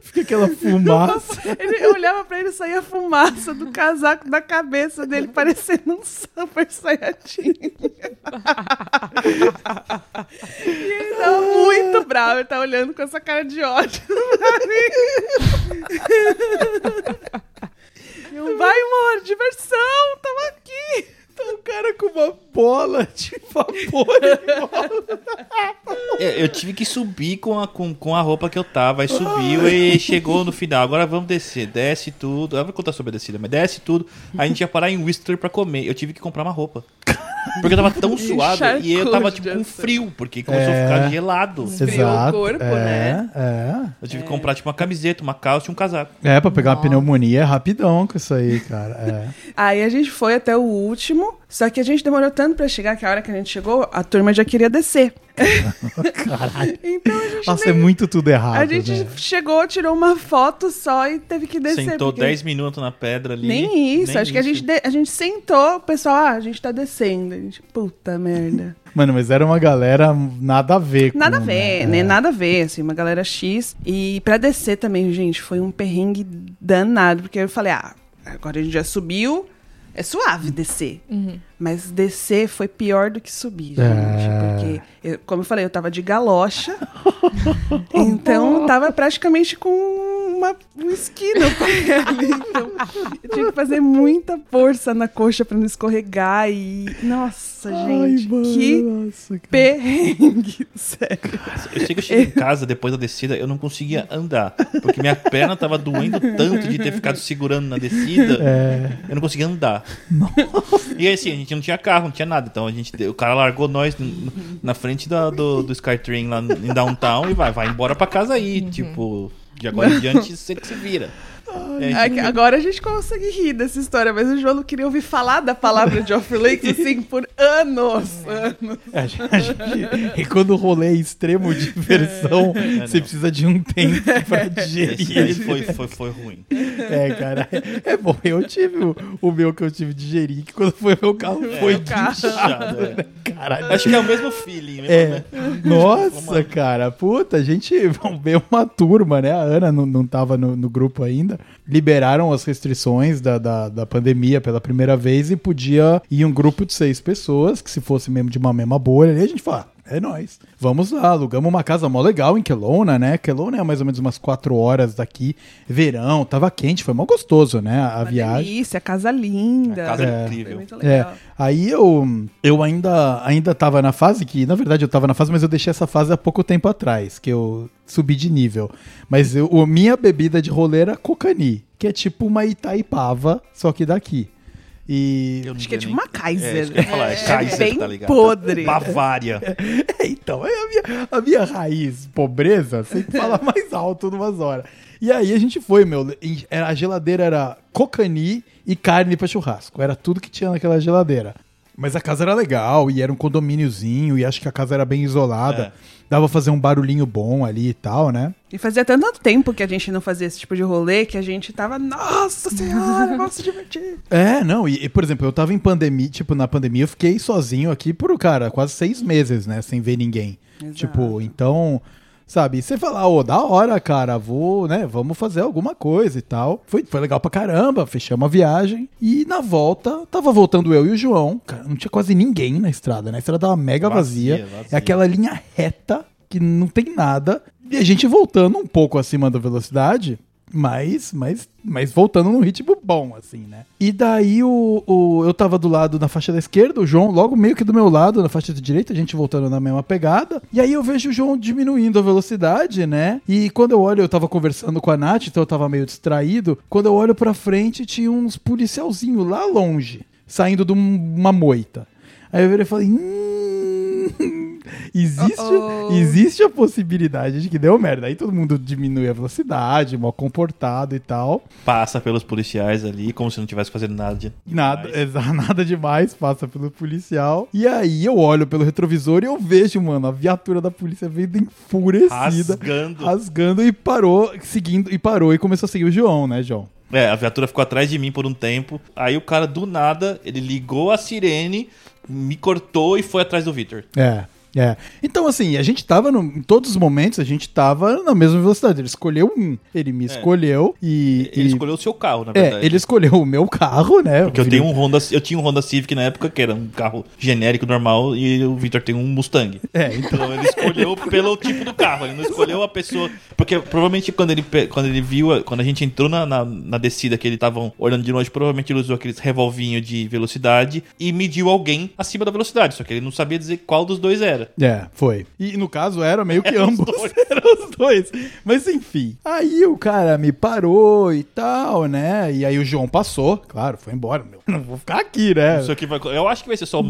A: Fica aquela fumaça.
D: Ele, eu olhava pra ele e saía fumaça do casaco da cabeça dele, parecendo um Super Saiyajin. e ele tava muito bravo, ele tá olhando com essa cara de ódio pra mim. Eu, Vai, amor, diversão, tamo aqui.
A: Tá um cara com uma bola de vapor.
C: É, eu tive que subir com a, com, com a roupa que eu tava. Aí subiu e chegou no final. Agora vamos descer. Desce tudo. Eu vou contar sobre a descida, mas desce tudo. Aí a gente ia parar em Whistler pra comer. Eu tive que comprar uma roupa. Porque eu tava tão suado e eu tava tipo com frio, porque começou
A: É.
C: a ficar gelado.
D: Esfriou o corpo,
A: é,
D: né?
A: É.
C: Eu tive que comprar tipo uma camiseta, uma calça e um casaco.
A: É, pra pegar uma pneumonia é rapidão com isso aí, cara. É.
D: Aí a gente foi até o último, só que a gente demorou tanto pra chegar que a hora que a gente chegou, a turma já queria descer.
A: Caralho.
D: Então a gente
A: Nossa,
D: nem-
A: é muito tudo errado.
D: A gente
A: né?
D: chegou, tirou uma foto só e teve que descer.
C: Sentou
D: porque-
C: 10 minutos na pedra ali.
D: Nem isso,
C: Nem
D: acho que a gente, de- a gente sentou, o pessoal, ah, a gente tá descendo. A gente, puta merda.
A: Mano, mas era uma galera nada a ver com.
D: Nada a ver, né?
A: É.
D: Nada a ver, assim, uma galera X. E pra descer também, gente, foi um perrengue danado, porque eu falei, ah, agora a gente já subiu, é suave descer. Mas descer foi pior do que subir, gente.
A: É.
D: Porque, eu- como eu falei, eu tava de galocha. então, tava praticamente com uma, um esqui no pé ali. Então, eu tinha que fazer muita força na coxa pra não escorregar. E, nossa, gente,
A: mano,
D: que
A: nossa, cara.
D: perrengue, sério.
C: Eu sei que eu cheguei em casa depois da descida, eu não conseguia andar. Porque minha perna tava doendo tanto de ter ficado segurando na descida.
A: É.
C: Eu não conseguia andar. E aí, assim, a gente não tinha carro, não tinha nada. Então a gente, o cara largou nós na frente da- do, do Skytrain lá em downtown e vai, vai embora pra casa aí. Tipo, de agora em diante você que se vira.
D: É que agora a gente consegue rir dessa história, mas o João não queria ouvir falar da palavra de Offer Lakes assim por anos. anos.
A: A gente- a gente- e quando o rolê é extremo de diversão, você precisa de um tempo pra digerir.
C: esse aí foi, foi, foi ruim.
A: É, cara. É bom, eu tive o, o meu que eu tive de gerir, que quando foi meu carro foi
C: o
D: carro.
C: Puxado, é.
A: Caralho.
C: Acho que é o mesmo feeling. Mesmo,
A: É.
C: né?
A: Nossa, cara. Puta, a gente veio uma turma, né? A Ana não, não tava no, no grupo ainda. Liberaram as restrições da, da, da pandemia pela primeira vez e podia ir um grupo de seis pessoas, que se fosse mesmo de uma mesma bolha, ali a gente fala. É nóis. Vamos lá, alugamos uma casa mó legal em Kelowna, né? Kelowna é mais ou menos umas quatro horas daqui. Verão, tava quente, foi mó gostoso, né? A
D: Uma
A: viagem.
D: delícia, casa linda.
C: A casa é
A: É.
D: Foi
C: incrível.
D: muito
A: É,
D: legal.
A: aí eu, eu ainda, ainda tava na fase que, na verdade, eu tava na fase, mas eu deixei essa fase há pouco tempo atrás, que eu subi de nível. Mas eu, a minha bebida de rolê era Cocani, que é tipo uma Itaipava, só que daqui. E.
D: Acho que é tipo
C: nem-
D: uma Kaiser.
C: É, isso que eu ia falar, é,
D: É
C: Kaiser,
D: bem
C: tá ligado?
D: podre.
C: Bavária.
A: É, então, é a minha, a minha raiz pobreza sempre fala mais alto numas horas. E aí a gente foi, meu. A geladeira era cocani e carne pra churrasco. Era tudo que tinha naquela geladeira. Mas a casa era legal e era um condomíniozinho e acho que a casa era bem isolada.
C: É.
A: Dava pra fazer um barulhinho bom ali e tal, né?
D: E fazia tanto tempo que a gente não fazia esse tipo de rolê que a gente tava, nossa senhora, vamos se divertir.
A: É, não, e, e, por exemplo, eu tava em pandemia, tipo, na pandemia eu fiquei sozinho aqui por, cara, quase seis meses, né, sem ver ninguém.
D: Exato.
A: Tipo, então, sabe, você falar, ô, da hora, cara, vou, né, vamos fazer alguma coisa e tal. Foi, foi legal pra caramba, fechamos a viagem. E na volta, tava voltando eu e o João, cara, não tinha quase ninguém na estrada, né, a estrada tava mega vazia.
C: Vazia, vazia.
A: É aquela linha reta que não tem nada. E a gente voltando um pouco acima da velocidade, mas, mas, mas voltando num ritmo bom, assim, né? E daí o, o, eu tava do lado na faixa da esquerda, o João logo meio que do meu lado, na faixa da direita, a gente voltando na mesma pegada. E aí eu vejo o João diminuindo a velocidade, né? E quando eu olho, eu tava conversando com a Nath, então eu tava meio distraído. Quando eu olho pra frente, tinha uns policialzinhos lá longe, saindo de um- uma moita. Aí eu virei e falei, hum, existe,
D: Uh-oh.
A: existe a possibilidade de que deu merda. Aí todo mundo diminui a velocidade, mal comportado e tal.
C: Passa pelos policiais ali, como se não tivesse fazendo nada de.
A: Nada,
C: demais.
A: nada demais, passa pelo policial. E aí eu olho pelo retrovisor e eu vejo, mano, a viatura da polícia vindo enfurecida,
C: Rasgando.
A: rasgando e parou, seguindo, e parou e começou a seguir o João, né, João?
C: É, a viatura ficou atrás de mim por um tempo. Aí o cara, do nada, ele ligou a sirene, me cortou e foi atrás do Victor.
A: É. É. Então, assim, a gente tava no, em todos os momentos, a gente tava na mesma velocidade. Ele escolheu um. Ele me escolheu e.
C: Ele
A: e-
C: escolheu o seu carro, na verdade.
A: É, ele escolheu o meu carro, né?
C: Porque eu tenho um Honda, eu tinha um Honda Civic na época, que era um carro genérico normal, e o Victor tem um Mustang.
A: É, então.
C: Então ele escolheu pelo tipo do carro, ele não escolheu a pessoa. Porque provavelmente quando ele, quando ele viu, quando a gente entrou na, na, na descida que ele estavam olhando de longe, provavelmente ele usou aqueles revolvinho de velocidade e mediu alguém acima da velocidade. Só que ele não sabia dizer qual dos dois era.
A: É, foi. E no caso era meio que
C: Eram os
A: ambos.
C: dois.
A: Eram os dois. Mas enfim. Aí o cara me parou e tal, né? E aí o João passou, claro, foi embora. Meu, não vou ficar aqui, né?
C: Isso aqui vai, eu acho que vai ser só.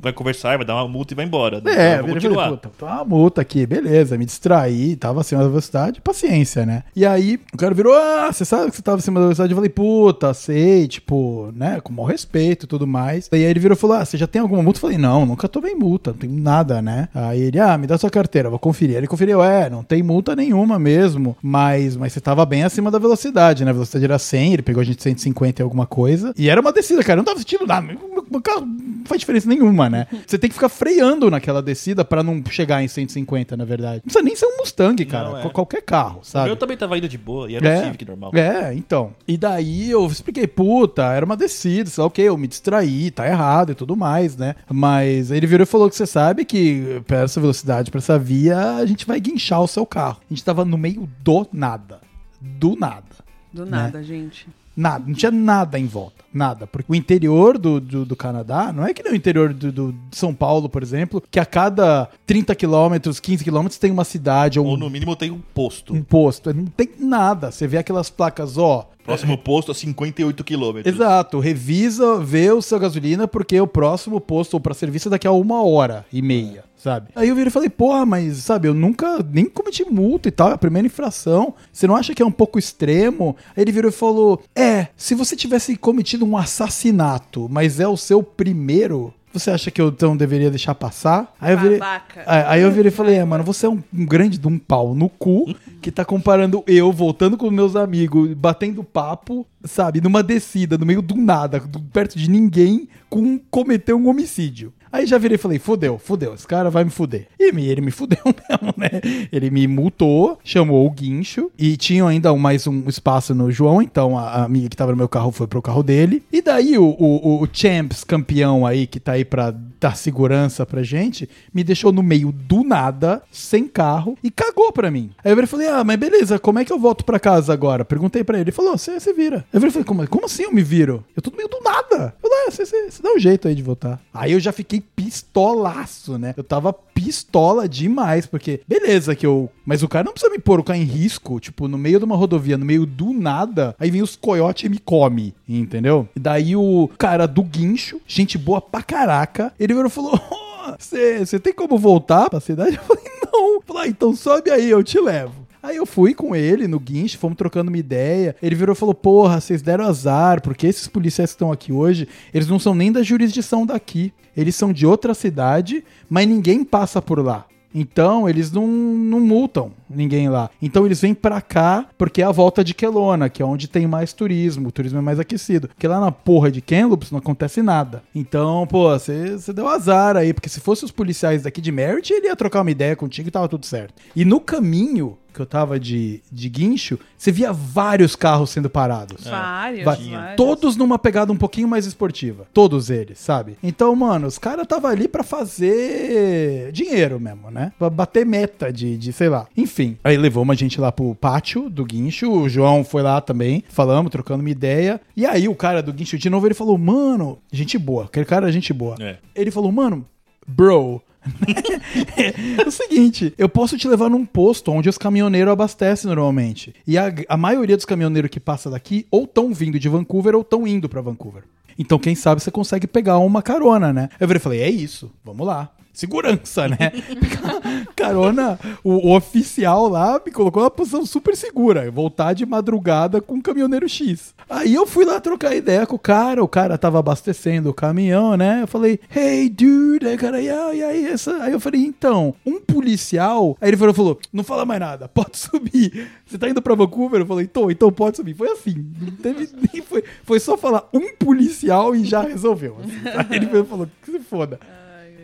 C: Vai conversar, vai dar uma multa e vai embora.
A: É,
C: eu vou continuar.
A: falei, puta, tô uma multa aqui, beleza, me distraí, tava acima da velocidade, paciência, né? E aí o cara virou, ah, você sabe que você tava acima da velocidade? Eu falei, puta, sei, tipo, né, com maior respeito e tudo mais. Daí aí ele virou e falou, ah, você já tem alguma multa? Eu falei, não, nunca tomei multa, não tem nada, né? Aí ele, ah, me dá sua carteira, vou conferir. Aí ele conferiu, é, não tem multa nenhuma mesmo, mas, mas você tava bem acima da velocidade, né? A velocidade era 100, ele pegou a gente 150 e alguma coisa. E era uma descida, cara, eu não tava sentindo nada. Meu, meu carro não faz diferença nenhuma, né? Você tem que ficar freando naquela descida pra não chegar em 150, na verdade. Não precisa nem ser um Mustang, cara.
C: Não, é.
A: Qual- Qualquer carro,
C: O
A: sabe?
C: meu também tava indo de boa, e era um Civic normal.
A: É, então. E daí eu expliquei, puta, era uma descida, sei lá o que, eu me distraí, tá errado e tudo mais, né? Mas ele virou e falou que você sabe que pra essa velocidade, pra essa via, a gente vai guinchar o seu carro. A gente tava no meio do nada. Do nada.
D: Do
A: Né?
D: nada, gente.
A: Nada, não tinha nada em volta. Nada. Porque o interior do, do, do Canadá não é que nem o interior do, do- de São Paulo, por exemplo, que a cada 30 quilômetros, 15 quilômetros tem uma cidade ou,
C: Ou
A: um,
C: no mínimo tem um posto.
A: um posto. Não tem nada. Você vê aquelas placas, ó.
C: Próximo posto a 58 quilômetros.
A: Exato, revisa, vê o seu gasolina, porque o próximo posto ou pra serviço é daqui a uma hora e meia, sabe? Aí eu virei e falei, porra, mas sabe, eu nunca nem cometi multa e tal, é a primeira infração. Você não acha que é um pouco extremo? Aí ele virou e falou: É, se você tivesse cometido um assassinato, mas é o seu primeiro. Você acha que eu então deveria deixar passar? Aí eu virei,
D: Babaca.
A: Aí aí eu virei e falei, é, mano, você é um, um grande de um pau no cu que tá comparando eu voltando com meus amigos, batendo papo, sabe, numa descida, no meio do nada, do- perto de ninguém, com cometer um homicídio. Aí já virei e falei, fudeu, fudeu, esse cara vai me fuder. E ele me fudeu mesmo, né? Ele me multou, chamou o guincho e tinha ainda mais um espaço no João, então a amiga que tava no meu carro foi pro carro dele. E daí o, o, o Champs campeão aí, que tá aí pra dar segurança pra gente, me deixou no meio do nada, sem carro, e cagou pra mim. Aí eu falei, ah, mas beleza, como é que eu volto pra casa agora? Perguntei pra ele, ele falou, você se vira. Aí eu falei, como, como assim eu me viro? Eu tô no meio do nada. Eu falei, ah, você dá um jeito aí de voltar. Aí eu já fiquei pistolaço, né? Eu tava pistola demais, porque beleza que eu. Mas o cara não precisa me pôr o carro em risco, tipo, no meio de uma rodovia, no meio do nada, aí vem os coiotes e me come, entendeu? E daí o cara do guincho, gente boa pra caraca, ele virou e falou: Você tem como voltar pra cidade? Eu falei, não. Falei, ah, então sobe aí, eu te levo. Aí eu fui com ele no guincho, fomos trocando uma ideia. Ele virou e falou: Porra, vocês deram azar, porque esses policiais que estão aqui hoje, eles não são nem da jurisdição daqui. Eles são de outra cidade, mas ninguém passa por lá. Então, eles não, não multam ninguém lá. Então, eles vêm pra cá porque é a volta de Kelowna, que é onde tem mais turismo. O turismo é mais aquecido. Porque lá na porra de Kamloops não acontece nada. Então, pô, você deu azar aí. Porque se fosse os policiais daqui de Merritt, ele ia trocar uma ideia contigo e tava tudo certo. E no caminho, que eu tava de, de guincho, você via vários carros sendo parados.
D: É. Vários,
A: Va-
D: vários.
A: Todos numa pegada um pouquinho mais esportiva. Todos eles, sabe? Então, mano, os caras tava ali pra fazer dinheiro mesmo, né? Pra bater meta de, de, sei lá. Enfim, aí levou uma gente lá pro pátio do guincho. O João foi lá também. Falamos, trocando uma ideia. E aí o cara do guincho, de novo, ele falou, mano, gente boa. Aquele cara é gente boa.
C: É.
A: Ele falou, mano, bro. é o seguinte, eu posso te levar num posto onde os caminhoneiros abastecem normalmente. E a, a maioria dos caminhoneiros que passa daqui ou estão vindo de Vancouver ou estão indo pra Vancouver. Então, quem sabe você consegue pegar uma carona, né? Eu falei, é isso, vamos lá. Segurança, né? Carona, o, oficial lá me colocou numa posição super segura. Voltar de madrugada com o caminhoneiro X. Aí eu fui lá trocar ideia com o cara, o cara tava abastecendo o caminhão, né? Eu falei, hey, dude, aí cara, e aí, essa... aí eu falei, então, um policial. Aí ele falou, falou, não fala mais nada, pode subir. Você tá indo pra Vancouver? Eu falei, tô, então pode subir. Foi assim, não teve nem foi, foi só falar um policial e já resolveu. assim. Aí ele falou, que se foda.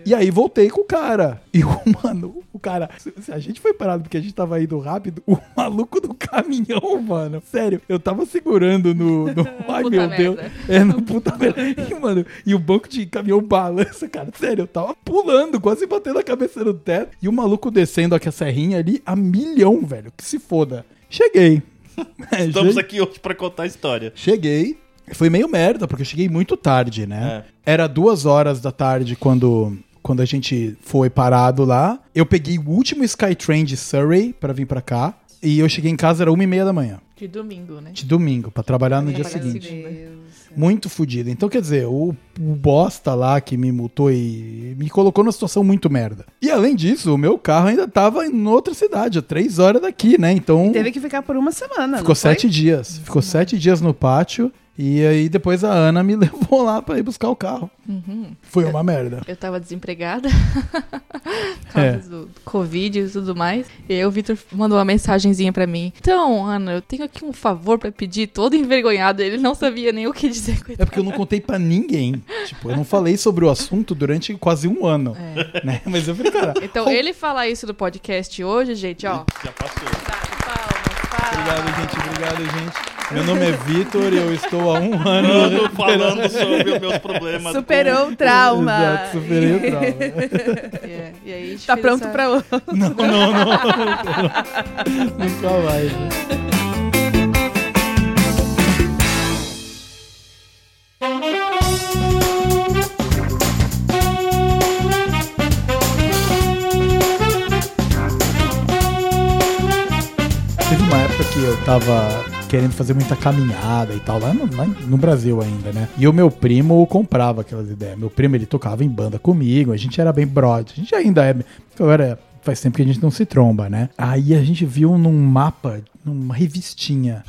A: E aí voltei com o cara. E o mano, o cara, se- a gente foi parado porque a gente tava indo rápido, o maluco do caminhão, mano. Sério, eu tava segurando no. no ai
B: Puta
A: meu Deus.
B: merda.
A: É, no puta merda. E, mano, e o banco de caminhão balança, cara. Sério, eu tava pulando, quase batendo a cabeça no teto. E o maluco descendo aqui a serrinha ali a milhão, velho. Que se foda. Cheguei. É,
C: Estamos aqui hoje pra contar a história.
A: Cheguei. Foi meio merda, porque eu cheguei muito tarde, né? Era duas horas da tarde quando, quando a gente foi parado lá. Eu peguei o último Skytrain de Surrey pra vir pra cá. E eu cheguei em casa, era uma e meia da manhã.
B: De domingo, né?
A: De domingo, pra trabalhar no dia seguinte.
B: segunda.
A: Muito fudido. Então, quer dizer, o, o bosta lá que me multou e me colocou numa situação muito merda. E além disso, o meu carro ainda tava em outra cidade, a três horas daqui, né? Então.
D: Teve que ficar por uma semana.
A: Ficou
D: não foi?
A: sete dias. Ficou sete dias no pátio. E aí depois a Ana me levou lá pra ir buscar o carro. Foi uma merda.
B: Eu tava desempregada. Por
A: É.
B: causa do Covid e tudo mais. E aí o Vitor mandou uma mensagenzinha pra mim. Então, Ana, eu tenho aqui um favor pra pedir, todo envergonhado. Ele não sabia nem o que dizer.
A: É
B: coitado.
A: porque eu não contei pra ninguém. Tipo, eu não falei sobre o assunto durante quase um ano. Né? Mas eu falei, cara.
B: Então, ele falar isso no podcast hoje, gente, ó.
C: Já passou.
B: Tá.
A: Obrigado, gente. Obrigado, gente. Meu nome é Vitor e eu estou há um ano.
C: Mano, falando sobre os meus problemas.
D: Superou o trauma.
A: Exato, superei o trauma.
B: É, e aí
D: Tá pronto
B: essa-
D: pra outro.
A: Não, não, não. Nunca mais. né? Que eu tava querendo fazer muita caminhada e tal, lá no, lá no Brasil ainda, né? E o meu primo comprava aquelas ideias. Meu primo, ele tocava em banda comigo, a gente era bem brother. A gente ainda é. Agora, faz tempo que a gente não se tromba, né? Aí a gente viu num mapa, numa revistinha,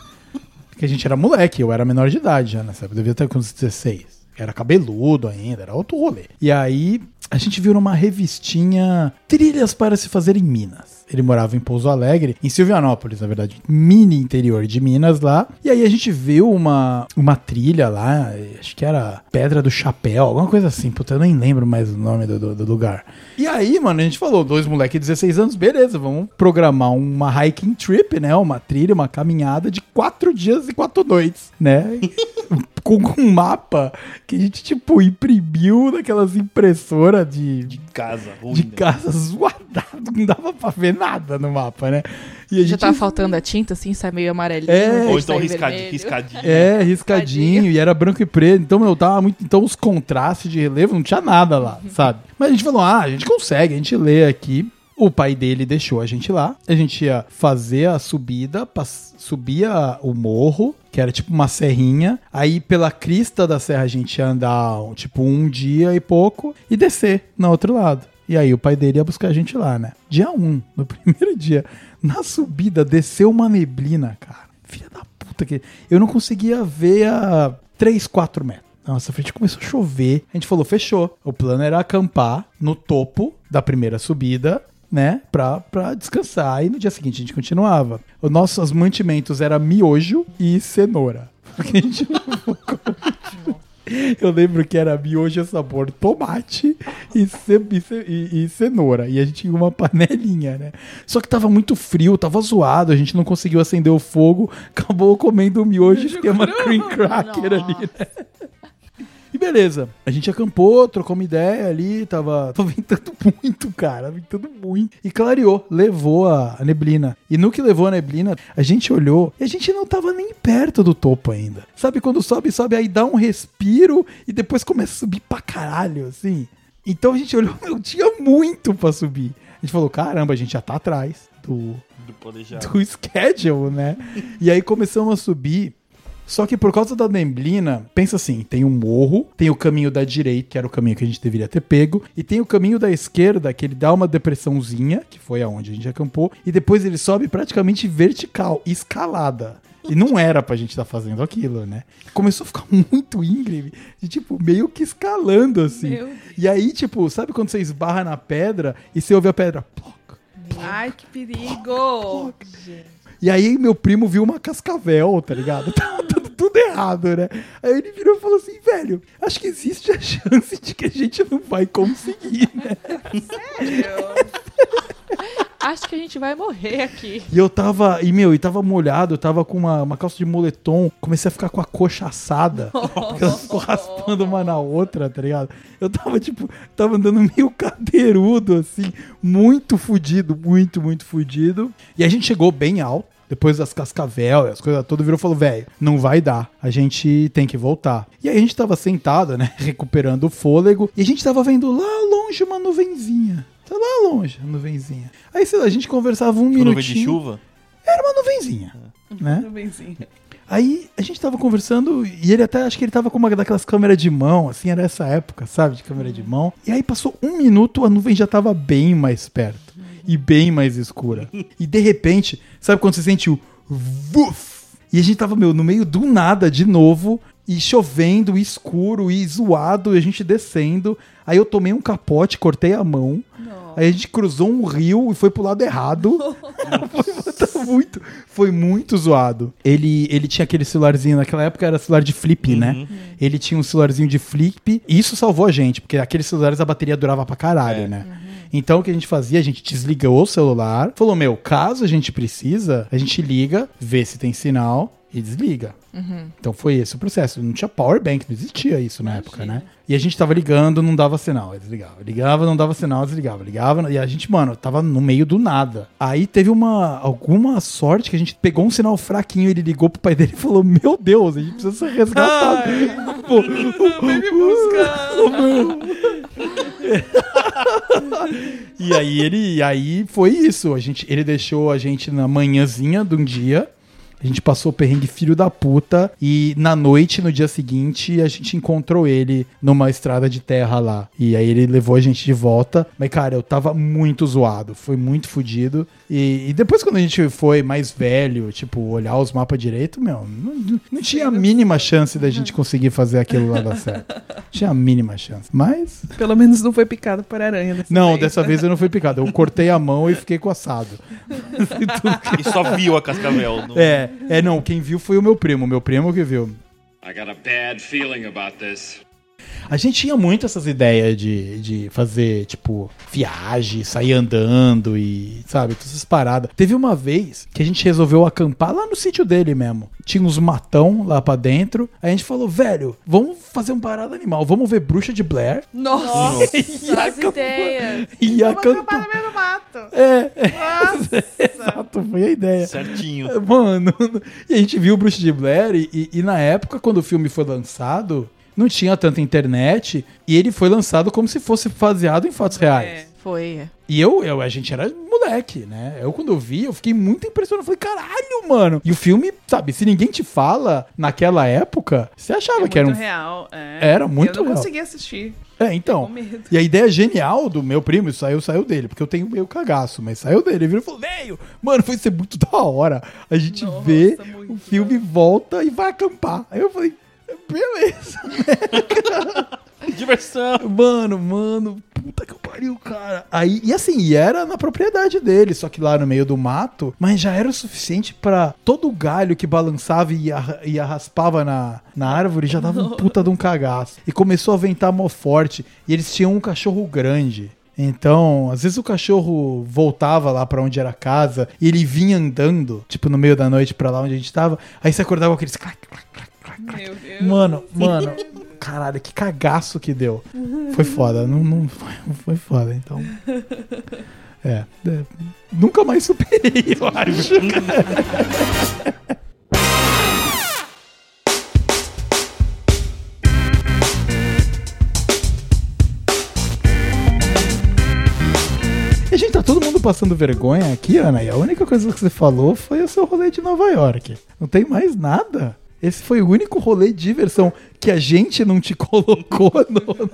A: que a gente era moleque, eu era menor de idade já nessa época, devia ter com uns 16. Era cabeludo ainda, era outro rolê. E aí a gente viu numa revistinha Trilhas para se fazer em Minas. Ele morava em Pouso Alegre, em Silvianópolis, na verdade, mini interior de Minas lá. E aí a gente viu uma, uma trilha lá, acho que era Pedra do Chapéu, alguma coisa assim. Puta, eu nem lembro mais o nome do, do- do lugar. E aí, mano, a gente falou, dois moleques de 16 anos, beleza, vamos programar uma hiking trip, né? Uma trilha, uma caminhada de quatro dias e quatro noites, né? com um mapa que a gente, tipo, imprimiu naquelas impressoras de,
C: De casa, ruim.
A: de
C: né?
A: casa zoadado, não dava pra ver nada no mapa, né? E a
B: Já
A: gente
B: tá faltando a tinta, assim, sai meio amarelinho.
A: É.
C: Ou então riscadinho,
B: vermelho.
C: riscadinho.
A: É, riscadinho, e era branco e preto. Então, meu, tava muito. Então, os contrastes de relevo não tinha nada lá, sabe? Mas a gente falou: ah, a gente consegue, a gente lê aqui. O pai dele deixou a gente lá. A gente ia fazer a subida, subia o morro, que era tipo uma serrinha. Aí, pela crista da serra, a gente ia andar tipo um dia e pouco e descer no outro lado. E aí, o pai dele ia buscar a gente lá, né? Dia 1, um, no primeiro dia. Na subida, desceu uma neblina, cara. Filha da puta que. Eu não conseguia ver a 3, 4 metros. Nossa frente começou a chover. A gente falou, fechou. O plano era acampar no topo da primeira subida, né? Pra, pra descansar. E no dia seguinte a gente continuava. Os nossos mantimentos era miojo e cenoura. Porque a gente não eu lembro que era miojo sabor tomate e, ce- e e- cenoura. E a gente tinha uma panelinha, né? Só que tava muito frio, tava zoado, a gente não conseguiu acender o fogo, acabou comendo o miojo e uma cream cracker ali, né? E beleza, a gente acampou, trocou uma ideia ali, tava, tava ventando muito, cara, ventando muito. E clareou, levou a, neblina. E no que levou a neblina, a gente olhou e a gente não tava nem perto do topo ainda. Sabe quando sobe, sobe, aí dá um respiro e depois começa a subir pra caralho, assim. Então a gente olhou, meu, tinha muito pra subir. A gente falou, caramba, a gente já tá atrás do,
C: Do planejado.
A: do schedule, né? E aí começamos a subir. Só que por causa da neblina, pensa assim: tem um morro, tem o caminho da direita, que era o caminho que a gente deveria ter pego, e tem o caminho da esquerda, que ele dá uma depressãozinha, que foi aonde a gente acampou, e depois ele sobe praticamente vertical, escalada. E não era pra gente estar fazendo aquilo, né? Começou a ficar muito íngreme, de tipo, meio que escalando assim.
D: Meu
A: E aí, tipo, sabe quando você esbarra na pedra e você ouve a pedra? Ploc,
D: Ai, que perigo!
A: E aí meu primo viu uma cascavel, tá ligado? Tudo errado, né? Aí ele virou e falou assim, velho, acho que existe a chance de que a gente não vai conseguir, né?
B: Acho que a gente vai morrer aqui.
A: E eu tava, e meu, e tava molhado, eu tava com uma, uma calça de moletom, comecei a ficar com a coxa assada, porque elas ficou raspando uma na outra, tá ligado? Eu tava, tipo, tava andando meio cadeirudo, assim, muito fudido, muito, muito fudido. E a gente chegou bem alto, depois das cascavel e as coisas todas, virou e falou, velho, não vai dar, a gente tem que voltar. E aí a gente tava sentado, né, recuperando o fôlego, e a gente tava vendo lá longe uma nuvenzinha. Tá lá longe, a nuvenzinha. Aí, sei lá, a gente conversava um
C: Tipo,
A: minutinho.
C: nuvem de chuva.
A: Era uma nuvenzinha, né?
D: Nuvenzinha.
A: Aí a gente tava conversando e ele até, acho que ele tava com uma daquelas câmeras de mão, assim, era essa época, sabe, de câmera de mão. E aí passou um minuto, a nuvem já tava bem mais perto e bem mais escura. E de repente, sabe quando você sente o vuf? E a gente tava, meu, no meio do nada de novo, e chovendo, e escuro, e zoado, e a gente descendo. Aí eu tomei um capote, cortei a mão. Aí a gente cruzou um rio e foi pro lado errado. foi, tá muito, foi muito zoado. Ele, ele tinha aquele celularzinho, naquela época era celular de flip, né? Ele tinha um celularzinho de flip. E isso salvou a gente, porque aqueles celulares a bateria durava pra caralho,
C: É.
A: né? Então o que a gente fazia? A gente desligou o celular, falou: Meu, caso a gente precisa, a gente liga, vê se tem sinal e desliga. Então foi esse o processo. Não tinha power bank, não existia isso na época, né? E a gente tava ligando, não dava sinal, desligava. Ligava, não dava sinal, desligava. Ligava, e a gente, mano, tava no meio do nada. Aí teve uma alguma sorte que a gente pegou um sinal fraquinho, ele ligou pro pai dele e falou: Meu Deus, a gente precisa ser resgatado. Pô,
D: Vem me buscar!
A: E aí ele, aí foi isso. A gente, ele deixou a gente na manhãzinha de um dia. A gente passou o perrengue filho da puta e na noite, no dia seguinte, a gente encontrou ele numa estrada de terra lá. E aí ele levou a gente de volta. Mas, cara, eu tava muito zoado. Foi muito fodido. E, e depois, quando a gente foi mais velho, tipo, olhar os mapas direito, meu, não, não tinha a mínima chance da gente conseguir fazer aquilo lá dar certo. Tinha a mínima chance. Mas
D: Pelo menos não foi picado por aranha dessa
A: não,
D: vez.
A: dessa vez eu não fui picado. Eu cortei a mão e fiquei coçado.
C: E só viu a cascavel. no-
A: É, é não, quem viu foi o meu primo, o meu primo que viu.
E: I got a bad feeling about this.
A: A gente tinha muito essas ideias de, de fazer, tipo, viagem, sair andando e, sabe, todas essas paradas. Teve uma vez que a gente resolveu acampar lá no sítio dele mesmo. Tinha uns matão lá pra dentro. Aí a gente falou, velho, vamos fazer um parada animal. Vamos ver Bruxa de Blair.
D: Nossa!
B: As ideias.
A: E
D: Vamos acampar no meio do mato.
A: É, é,
D: Nossa!
A: exato, foi a ideia.
C: Certinho.
A: Mano, e a gente viu o Bruce de Blair e, e- e na época, quando o filme foi lançado, não tinha tanta internet e ele foi lançado como se fosse baseado em fatos reais.
D: É.
B: Foi.
A: E eu, eu, a gente era moleque, né? Eu, quando eu vi, eu fiquei muito impressionado. Eu falei, caralho, mano. E o filme, sabe, se ninguém te fala naquela época, você achava
D: É
A: que era
D: muito
A: um.
D: real. É.
A: Era muito
D: Eu não
A: real.
D: consegui assistir.
A: É, então.
D: Com medo.
A: E a ideia genial do meu primo, isso saiu, saiu dele, porque eu tenho meio cagaço, mas saiu dele. Ele virou e falou: Veio! Mano, vai ser muito da hora. A gente
D: Nossa,
A: vê,
D: muito
A: o filme volta e vai acampar. Aí eu falei. Beleza.
C: Diversão.
A: Mano, mano, puta que pariu, cara. Aí, e assim, e era na propriedade dele, só que lá no meio do mato, mas já era o suficiente pra todo o galho que balançava e, arra- e arraspava na, na árvore já dava um puta de um cagaço. E começou a ventar mó forte. E eles tinham um cachorro grande. Então, às vezes o cachorro voltava lá pra onde era a casa e ele vinha andando, tipo, no meio da noite pra lá onde a gente tava. Aí você acordava com aqueles clac, clac, clac.
D: Meu Deus.
A: Mano, mano, caralho, que cagaço que deu. Foi foda, não, não foi, foi foda, então. É, é, nunca mais superei, eu acho. E gente tá todo mundo passando vergonha aqui, Ana, e a única coisa que você falou foi o seu rolê de Nova York. Não tem mais nada. Esse foi o único rolê de diversão que a gente não te colocou no. no-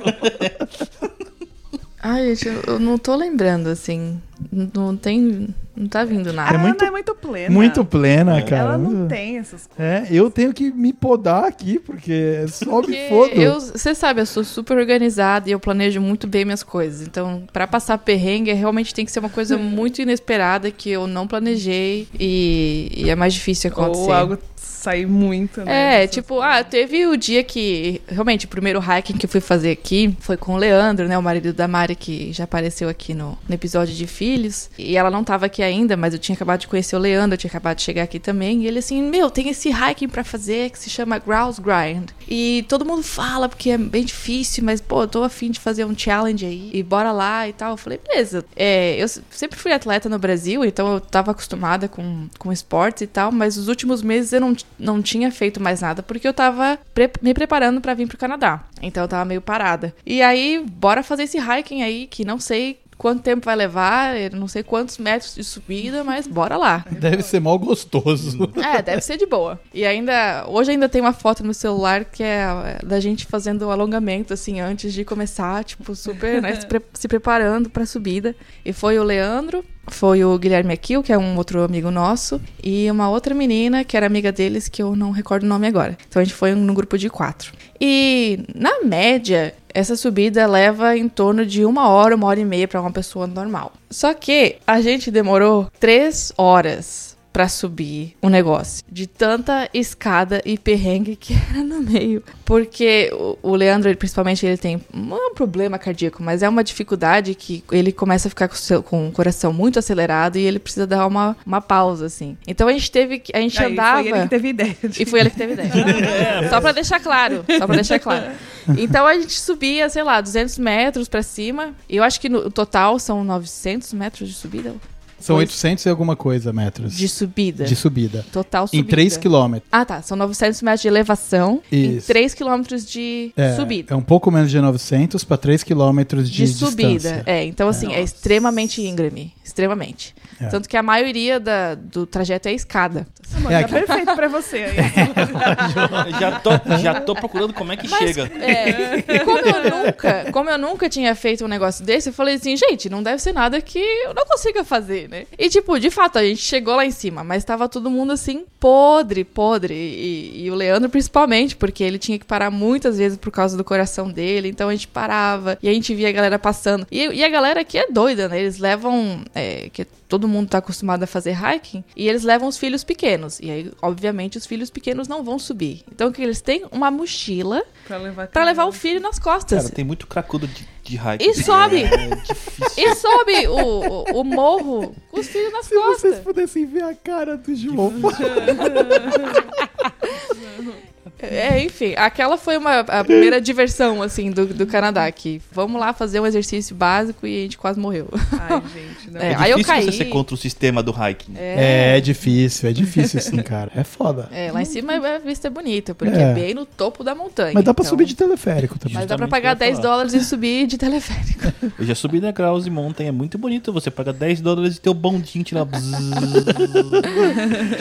B: Ai, gente, eu, eu não tô lembrando, assim. Não tem. Não tá vindo
D: A
B: nada.
A: É muito-
D: é muito plena.
A: Muito plena, cara.
D: Ela não tem essas coisas.
A: É, eu tenho que me podar aqui, porque só me
B: eu, você sabe, eu sou super organizada e eu planejo muito bem minhas coisas. Então, pra passar perrengue, realmente tem que ser uma coisa muito inesperada que eu não planejei e, e é mais difícil acontecer.
D: Ou algo sair muito, né?
B: É, tipo, ah, teve o dia que, realmente, o primeiro hiking que eu fui fazer aqui foi com o Leandro, né, o marido da Mari, que já apareceu aqui no, no episódio de filhos. E ela não tava aqui ainda, mas eu tinha acabado de conhecer o Leandro, eu tinha acabado de chegar aqui também. E ele assim, meu, tem esse hiking pra fazer que se chama Grouse Grind. E todo mundo fala porque é bem difícil, mas, pô, eu tô afim de fazer um challenge aí. E bora lá e tal. Eu falei, beleza. É, eu sempre fui atleta no Brasil, então eu tava acostumada com, com esportes e tal, mas os últimos meses eu não, não tinha feito mais nada porque eu tava pre- me preparando pra vir pro Canadá. Então eu tava meio parada. E aí, bora fazer esse hiking aí, que não sei quanto tempo vai levar, não sei quantos metros de subida, mas bora lá.
A: Deve ser mal gostoso.
B: É, deve ser de boa. E ainda, hoje ainda tem uma foto no celular que é da gente fazendo o alongamento, assim, antes de começar, tipo, super, né, se preparando pra subida. E foi o Leandro, foi o Guilherme Aquil, que é um outro amigo nosso, e uma outra menina, que era amiga deles, que eu não recordo o nome agora. Então a gente foi num grupo de quatro. E, na média, essa subida leva em torno de uma hora, uma hora e meia pra uma pessoa normal. Só que a gente demorou três horas pra subir o negócio. De tanta escada e perrengue que era no meio. Porque o, Leandro, ele, principalmente, ele tem não é um problema cardíaco, mas é uma dificuldade que ele começa a ficar com, o seu- com o coração muito acelerado e ele precisa dar uma, uma pausa, assim. Então a gente teve que. A gente
D: Aí
B: andava.
D: Foi ele que teve ideia. de-
B: E foi ele que teve ideia. só pra deixar claro. Só pra deixar claro. Então a gente subia, sei lá, 200 metros pra cima. Eu acho que no total são 900 metros de subida.
A: São
B: Foi.
A: 800 e alguma coisa metros
B: De subida.
A: de subida.
B: Total
A: Em
B: subida.
A: 3 quilômetros.
B: Ah, tá. São 900 metros de elevação e
A: Isso.
B: 3 quilômetros de
A: É,
B: subida.
A: é um pouco menos de 900 para 3 quilômetros de,
B: De, subida.
A: distância.
B: É, então assim, é, extremamente íngreme. Extremamente.
A: É.
B: Tanto que a maioria da- do trajeto é escada.
D: Mano,
A: É
D: tá perfeito pra você aí.
C: já, tô, já tô procurando como é que chega.
B: É, como eu nunca, como eu nunca tinha feito um negócio desse, eu falei assim, gente, não deve ser nada que eu não consiga fazer, né? E tipo, de fato, a gente chegou lá em cima, mas tava todo mundo assim, podre, podre. E, e o Leandro principalmente, porque ele tinha que parar muitas vezes por causa do coração dele, então a gente parava e a gente via a galera passando. E, e a galera aqui é doida, né? Eles levam, é, que todo mundo tá acostumado a fazer hiking, e eles levam os filhos pequenos. E aí, obviamente, os filhos pequenos não vão subir. Então, o que eles têm? Uma mochila
D: Pra levar,
B: levar o filho nas costas.
C: Cara, tem muito cracudo de, de hike.
B: E sobe.
C: É difícil.
B: E sobe o, o, o morro com os filhos nas
A: Se vocês
B: costas.
A: pudessem ver a cara do João.
B: É, enfim, aquela foi uma, a primeira diversão, assim, do, do Canadá. Que vamos lá fazer um exercício básico e a gente quase morreu.
D: Ai, gente, não.
B: É,
C: É
B: aí eu
C: difícil
B: caí.
C: você ser contra o sistema do hiking.
A: É, é difícil, é difícil sim, cara. É foda.
B: É, lá em cima a vista é bonita, porque
A: É.
B: é, bem no topo da montanha.
A: Mas dá pra
B: então-
A: subir de teleférico também.
B: Mas dá pra pagar
C: o que eu ia
B: 10
C: falar.
B: dólares e subir de teleférico.
C: Eu já subi na Graus e Mountain, é muito bonito. Você paga 10 dólares e teu bondinho tira. bzzz.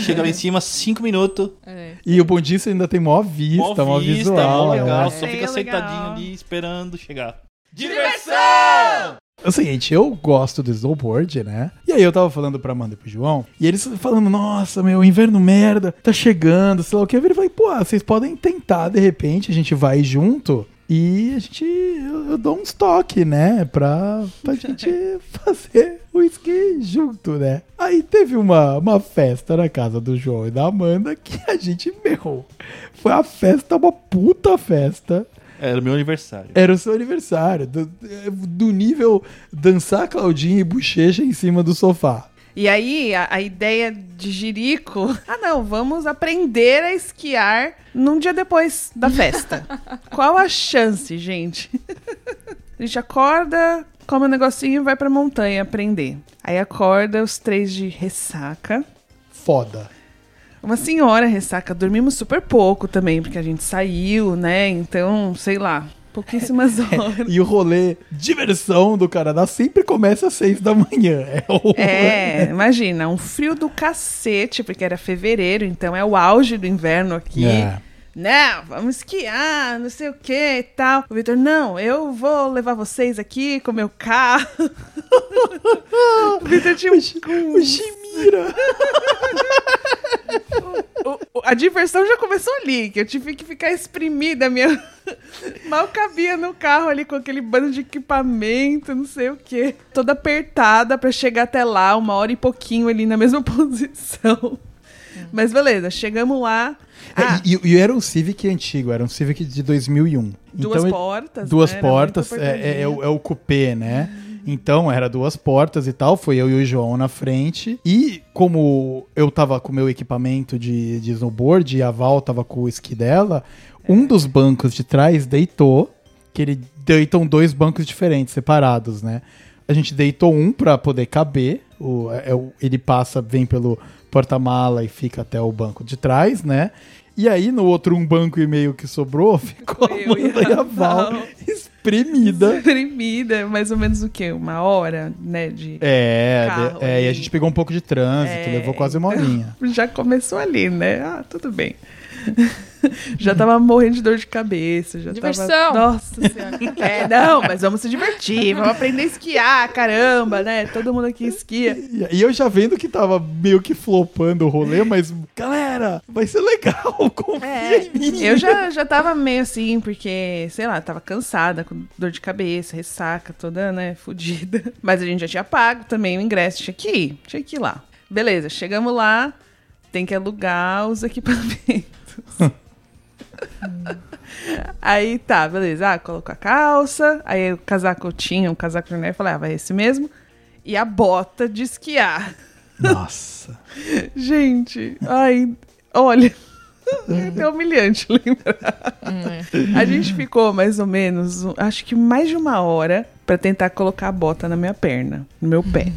C: Chega lá em cima, 5 minutos.
B: É.
A: E o bondinho você ainda tem mó vista, mó,
C: vista,
A: visual.
C: mó
A: é.
C: legal.
D: é.
C: Só fica
D: Legal.
C: sentadinho ali esperando chegar.
A: É o seguinte, eu gosto do snowboard, né? E aí eu tava falando pra Amanda e pro João, e eles falando, nossa, meu, inverno merda, tá chegando, sei lá o que. Eu falei, pô, vocês podem tentar, de repente, a gente vai junto e a gente, eu, eu dou um estoque, né? Pra, pra gente fazer o esqui junto, né? Aí teve uma, uma festa na casa do João e da Amanda que a gente, meu, foi a festa, uma puta festa.
C: Era o meu aniversário.
A: Era o seu aniversário. Do, do nível dançar Claudinha e bochecha em cima do sofá.
D: E aí, a, a ideia de Jirico. Ah, não, vamos aprender a esquiar num dia depois da festa. Qual a chance, gente? A gente acorda, come um negocinho e vai pra montanha aprender. Aí acorda os três de ressaca.
A: Foda.
D: Uma senhora ressaca. Dormimos super pouco também, porque a gente saiu, né? Então, sei lá, pouquíssimas horas.
A: E o rolê diversão do Canadá sempre começa às seis da manhã. É, o...
D: É, imagina, um frio do cacete, porque era fevereiro, então é o auge do inverno aqui.
A: É.
D: Não, vamos esquiar, não sei o que e tal. O Vitor, não, eu vou levar vocês aqui com meu carro. o Vitor tinha um,
A: O Chimira.
D: O- a diversão já começou ali, que eu tive que ficar exprimida, minha mal cabia no carro ali com aquele bando de equipamento, não sei o que, toda apertada pra chegar até lá, uma hora e pouquinho ali na mesma posição. Mas beleza, chegamos lá. Ah,
A: É, e, e era um Civic antigo, era um Civic de 2001.
D: duas
A: então,
D: portas.
A: Duas
D: né?
A: Portas, é, é- é o, é o coupé, né? Então, era duas portas e tal, foi eu e o João na frente. E como eu tava com o meu equipamento de, de snowboard e a Val tava com o esqui dela, um dos bancos de trás deitou, que ele deitam dois bancos diferentes, separados, né? A gente deitou um pra poder caber, o, é, o- ele passa, vem pelo porta-mala e fica até o banco de trás, né? E aí, no outro um banco e meio que sobrou, ficou a
D: e
A: Amanda e
D: a
A: Val. espremida.
D: Espremida, mais ou menos o quê? Uma hora, né? De...
A: É, de- é, e a gente pegou um pouco de trânsito,
D: É,
A: levou quase uma horinha.
D: Já começou ali, né? Ah, tudo bem. já tava morrendo de dor de cabeça. Já
B: Diversão.
D: Tava... Nossa senhora. É, não, mas vamos se divertir, vamos aprender a esquiar, caramba, né? Todo mundo aqui esquia.
A: E, e eu já vendo que tava meio que flopando o rolê, mas, galera, vai ser legal, confia
D: É,
A: em mim.
D: eu já, já tava meio assim, porque, sei lá, tava cansada, com dor de cabeça, ressaca, toda, né, fodida. Mas a gente já tinha pago também o ingresso, tinha que ir, tinha que ir lá. Beleza, chegamos lá, tem que alugar os equipamentos. aí tá, beleza, ah, colocou a calça, aí o casaco eu tinha, um casaco de neve, falei, ah, vai esse mesmo. E a bota de esquiar.
A: Nossa.
D: Gente, ai, olha. É humilhante lembrar.
B: Hum,
D: A gente ficou mais ou menos, acho que mais de uma hora pra tentar colocar a bota na minha perna, no meu pé.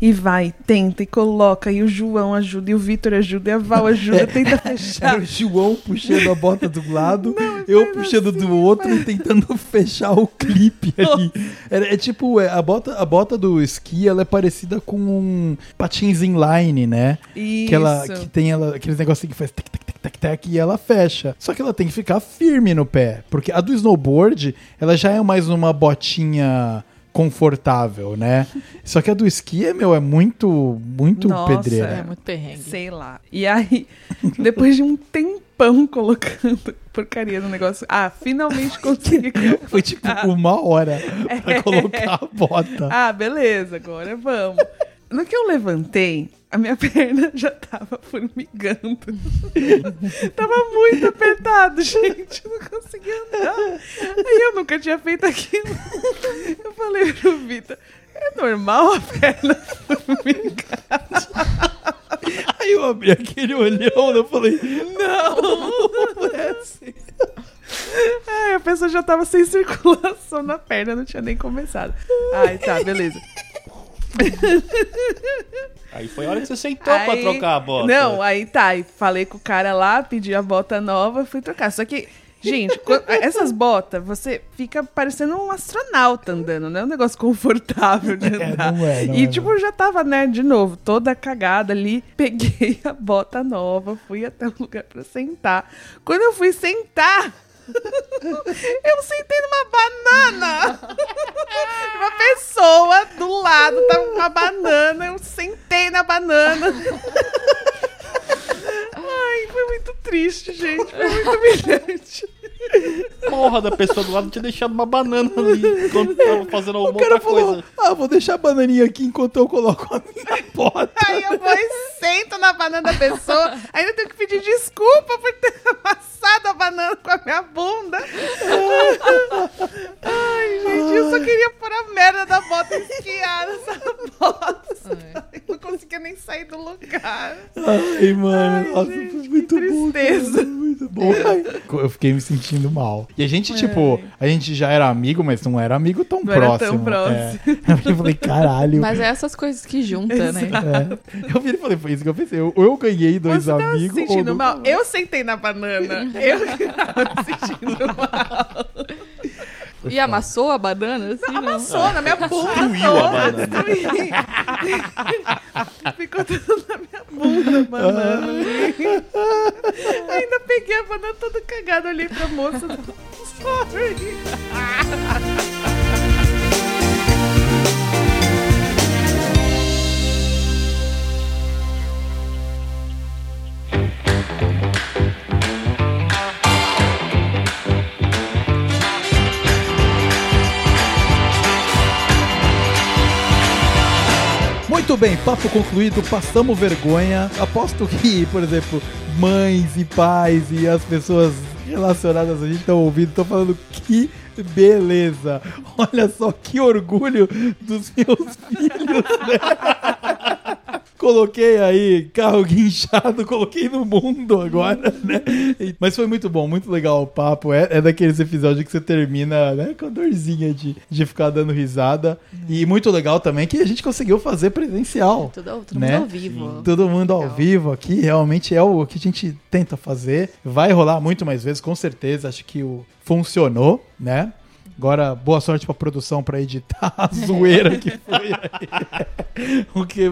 D: E vai, tenta e coloca, e o João ajuda, e o Vitor ajuda, e a Val ajuda, tenta
A: Era
D: fechar.
A: o João puxando a bota do lado, eu puxando do outro e tentando fechar o clipe ali. Era, é tipo, é, a, bota, a bota do esqui, ela é parecida com um patins inline, né?
D: Isso.
A: Que, ela, que tem ela, aqueles negocinhos que faz tac, tac, tac, tac, tac, e ela fecha. Só que ela tem que ficar firme no pé. Porque a do snowboard, ela já é mais uma botinha confortável, né? Só que a do esqui, é, meu, é muito, muito
D: Nossa,
B: É
A: pedreira.
B: muito perrengue.
D: Sei lá. E aí, depois de um tempão colocando porcaria no negócio, ah, finalmente consegui
A: Foi tipo uma hora pra colocar a bota.
D: Ah, beleza, agora vamos. No que eu levantei, a minha perna já tava formigando. tava muito apertado, gente. Eu não conseguia andar. Aí eu nunca tinha feito aquilo. Eu falei pro Vitor, é normal a perna formigar?
A: Aí eu abri aquele olhão e eu falei, não, não é assim.
D: Ai, a pessoa já tava sem circulação na perna, não tinha nem começado. Ai, tá, beleza.
C: Aí foi a hora que você sentou pra
D: Aí-
C: trocar a bota.
D: Não, aí tá. aí falei com o cara lá, pedi a bota nova, fui trocar. Só que, gente, essas botas, você fica parecendo um astronauta andando, não é um negócio confortável de
A: É,
D: andar.
A: não é, não
D: e,
A: é,
D: tipo,
A: não.
D: já tava, né, de novo, toda cagada ali. Peguei a bota nova, fui até o lugar pra sentar. Quando eu fui sentar. Eu sentei numa banana. Uma pessoa do lado tava com uma banana. Eu sentei na banana. Ai, foi muito triste, gente. Foi muito humilhante.
C: Porra da pessoa do lado tinha deixado uma banana ali quando tava fazendo
A: O
C: alguma
A: cara
C: outra
A: falou,
C: coisa.
A: ah, vou deixar a bananinha aqui enquanto eu coloco a minha bota.
D: Aí eu vou sento na banana da pessoa. Ainda tenho que pedir desculpa por ter amassado a banana com a minha bunda. Ai, gente, eu só queria pôr a merda da bota e esquiar nessa bosta. Eu não conseguia nem sair do lugar.
A: Ai, mano,
D: Ai,
A: nossa,
D: gente,
A: foi
D: que
A: muito bom.
D: tristeza.
A: muito bom. Ai, Eu fiquei me sentindo mal. E a gente, tipo, a gente já era amigo, mas não era amigo tão
D: Não era
A: próximo.
D: tão próximo.
A: É. Eu falei, caralho.
B: Mas é essas coisas que juntam, né?
A: É. Eu vi e falei, foi isso que eu pensei. Ou eu ganhei dois
D: Você tava se
A: amigos. ou
D: sentindo
A: não-
D: mal? Eu sentei na banana. Eu tava me sentindo mal.
B: E amassou a banana, assim, não?
D: Amassou na minha bunda
C: Destruiu a
D: toda.
C: banana.
D: destruí. Ficou tudo na minha bunda a banana. Ainda peguei a banana toda cagada, olhei pra moça. Sorry.
A: Muito bem, papo concluído, passamos vergonha. Aposto que, por exemplo, mães e pais e as pessoas relacionadas a gente estão ouvindo, estão falando que beleza. Olha só que orgulho dos meus filhos, né? Coloquei aí carro guinchado, coloquei no mundo agora, né? Mas foi muito bom, muito legal o papo. É, é daqueles episódios que você termina, né, com a dorzinha de, de ficar dando risada. E muito legal também que a gente conseguiu fazer presencial.
B: Tudo, todo
A: Né?
B: mundo ao vivo.
A: Todo mundo ao
B: Legal.
A: vivo aqui, realmente é o que a gente tenta fazer. Vai rolar muito mais vezes, com certeza. Acho que o funcionou, né? Agora, boa sorte pra produção pra editar a zoeira que foi aí. o que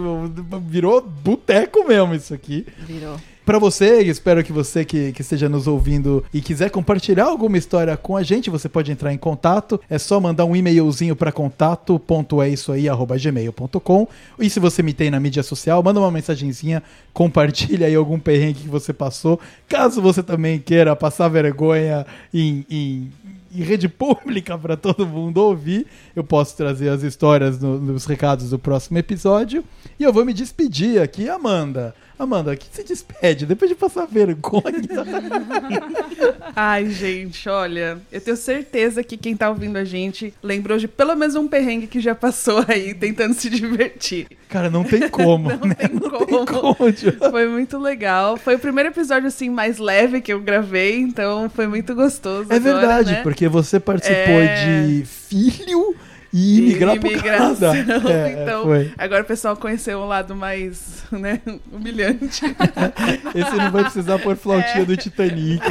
A: virou boteco mesmo isso aqui.
B: Virou.
A: Pra você, espero que você que, que esteja nos ouvindo e quiser compartilhar alguma história com a gente, você pode entrar em contato. É só mandar um e-mailzinho para contato.eisoaí@gmail.com. E se você me tem na mídia social, manda uma mensagenzinha, compartilha aí algum perrengue que você passou. Caso você também queira passar vergonha em, em- em rede pública para todo mundo ouvir, eu posso trazer as histórias no- nos recados do próximo episódio. E eu vou me despedir aqui, Amanda. Amanda, que se despede depois de passar vergonha.
D: Ai, gente, olha, eu tenho certeza que quem tá ouvindo a gente lembrou de pelo menos um perrengue que já passou aí tentando se divertir.
A: Cara, não tem como,
D: Não
A: né?
D: tem
A: não
D: como.
A: tem como.
D: Foi muito legal. Foi o primeiro episódio, assim, mais leve que eu gravei, então foi muito gostoso.
A: É
D: agora,
A: verdade,
D: né?
A: porque você participou
D: É.
A: de filho e imigrar
D: imigração.
A: Canadá. É,
D: então,
A: foi.
D: agora o pessoal conheceu um lado mais, né, humilhante.
A: Esse não vai precisar pôr flautinha
D: É.
A: do Titanic.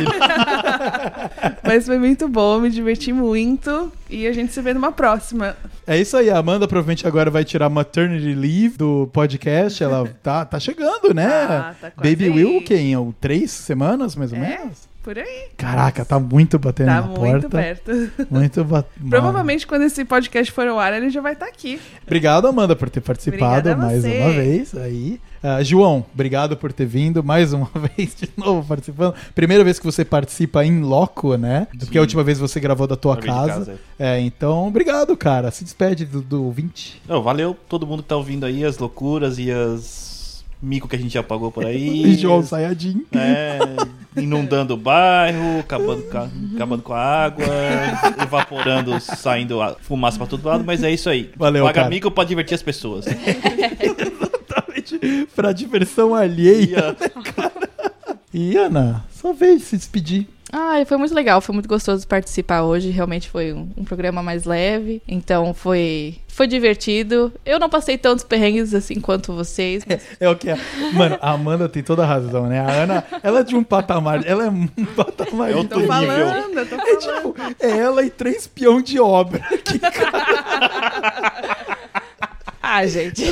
D: Mas foi muito bom, me diverti muito. E a gente se vê numa próxima.
A: É isso aí, a Amanda provavelmente agora vai tirar maternity leave do podcast. Ela tá, tá chegando, né?
D: Ah, tá
A: Baby
D: aí.
A: Will, o quê? Em um, três semanas, mais ou
D: É,
A: menos?
D: Por aí.
A: Caraca, tá muito batendo
D: Tá
A: na
D: muito
A: porta.
D: perto.
A: Muito batendo.
D: Provavelmente quando esse podcast for ao ar, ele já vai estar aqui.
A: Obrigado, Amanda, por ter participado mais
D: você.
A: uma vez. Aí, Ah, João, obrigado por ter vindo mais uma vez de novo participando. Primeira vez que você participa em loco, né? Porque a última vez você gravou da tua casa.
C: casa,
A: É, então, obrigado, cara. Se despede do, do ouvinte.
C: Não, valeu todo mundo que tá ouvindo aí, as loucuras e as mico que a gente já pagou por aí.
A: João Sayajin.
C: É, inundando o bairro, acabando com a, acabando com a água, evaporando, saindo a fumaça pra todo lado, mas é isso aí.
A: Valeu,
C: Paga
A: cara.
C: mico pra divertir as pessoas.
A: Exatamente. pra diversão alheia.
C: E,
A: Ana, só de se despedir.
B: Ah, foi muito legal, foi muito gostoso participar hoje. Realmente foi um, um programa mais leve. Então foi, foi divertido. Eu não passei tantos perrengues assim quanto vocês. mas-
A: É o que é. Mano, a Amanda tem toda a razão, né? A Ana, ela é de um patamar. Ela é um patamar.
C: É
A: de
C: outro
D: Tô
C: nível.
D: falando, eu tô
A: É
D: falando.
A: tipo, é ela e três peão de obra. Que
B: Ah, gente.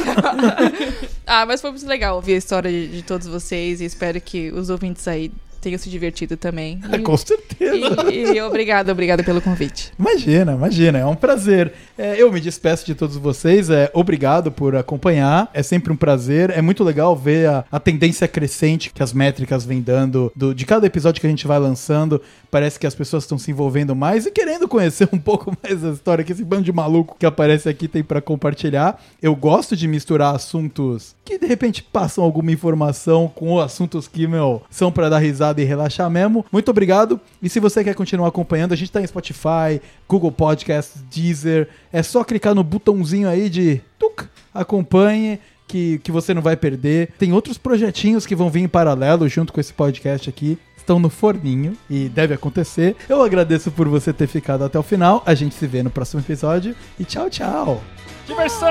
B: ah, mas foi muito legal ouvir a história de, de todos vocês e espero que os ouvintes aí tenham se divertido também. E,
A: Com certeza.
B: e, e obrigada, obrigada pelo convite.
A: Imagina, imagina, é um prazer. É, eu me despeço de todos vocês, é, obrigado por acompanhar, é sempre um prazer, é muito legal ver a, a tendência crescente que as métricas vêm dando do- de cada episódio que a gente vai lançando, parece que as pessoas estão se envolvendo mais e querendo conhecer um pouco mais da história que esse bando de maluco que aparece aqui tem pra compartilhar. Eu gosto de misturar assuntos que de repente passam alguma informação com assuntos que, meu, são pra dar risada e relaxar mesmo. Muito obrigado. E se você quer continuar acompanhando, a gente tá em Spotify, Google Podcasts, Deezer. É só clicar no botãozinho aí de tuc, acompanhe. Que, que você não vai perder. Tem outros projetinhos que vão vir em paralelo junto com esse podcast aqui. Estão no forninho e deve acontecer. Eu agradeço por você ter ficado até o final. A gente se vê no próximo episódio. E tchau, tchau.
C: diversão!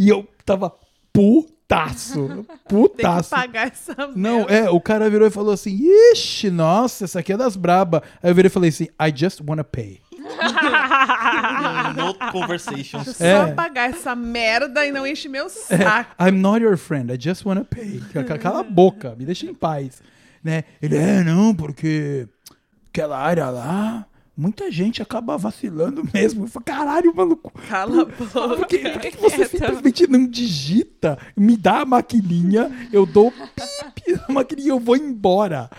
A: E eu tava putaço.
D: Tem que
A: Putaço.
D: pagar essa
A: Não,
D: merda.
A: é, o cara virou e falou assim: Ixi, nossa, essa aqui é das braba. Aí eu virei e falei assim: I just wanna pay.
C: No conversations.
D: Só
A: É.
D: pagar essa merda e não enche meu saco.
A: I'm not your friend, I just wanna pay. Ca- Cala a boca, me deixa em paz. Né? Ele, é, não, porque aquela área lá, muita gente acaba vacilando mesmo. Eu falei, caralho, maluco.
D: Cala a boca.
A: Por que, por que que você simplesmente não digita? Me dá a maquininha, eu dou pip na maquininha e eu vou embora.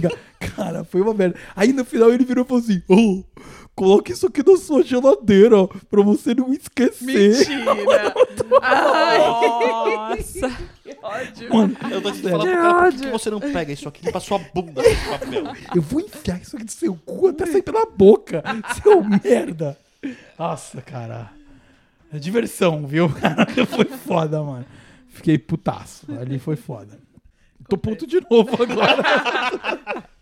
A: Tá? Cara, foi uma merda. Aí no final ele virou e falou assim: Ô, coloque isso aqui na sua geladeira ó, pra você não esquecer.
D: Mentira. Ai,
B: Nossa.
D: Que ódio.
A: Mano,
C: Eu tô te falando, cara, por que você não pega isso aqui pra sua bunda esse papel?
A: Eu vou enfiar isso aqui no seu cu até sair pela boca, seu merda. Nossa, cara. É diversão, viu? Foi foda, mano. Fiquei putaço. Ali foi foda. Tô puto de novo agora.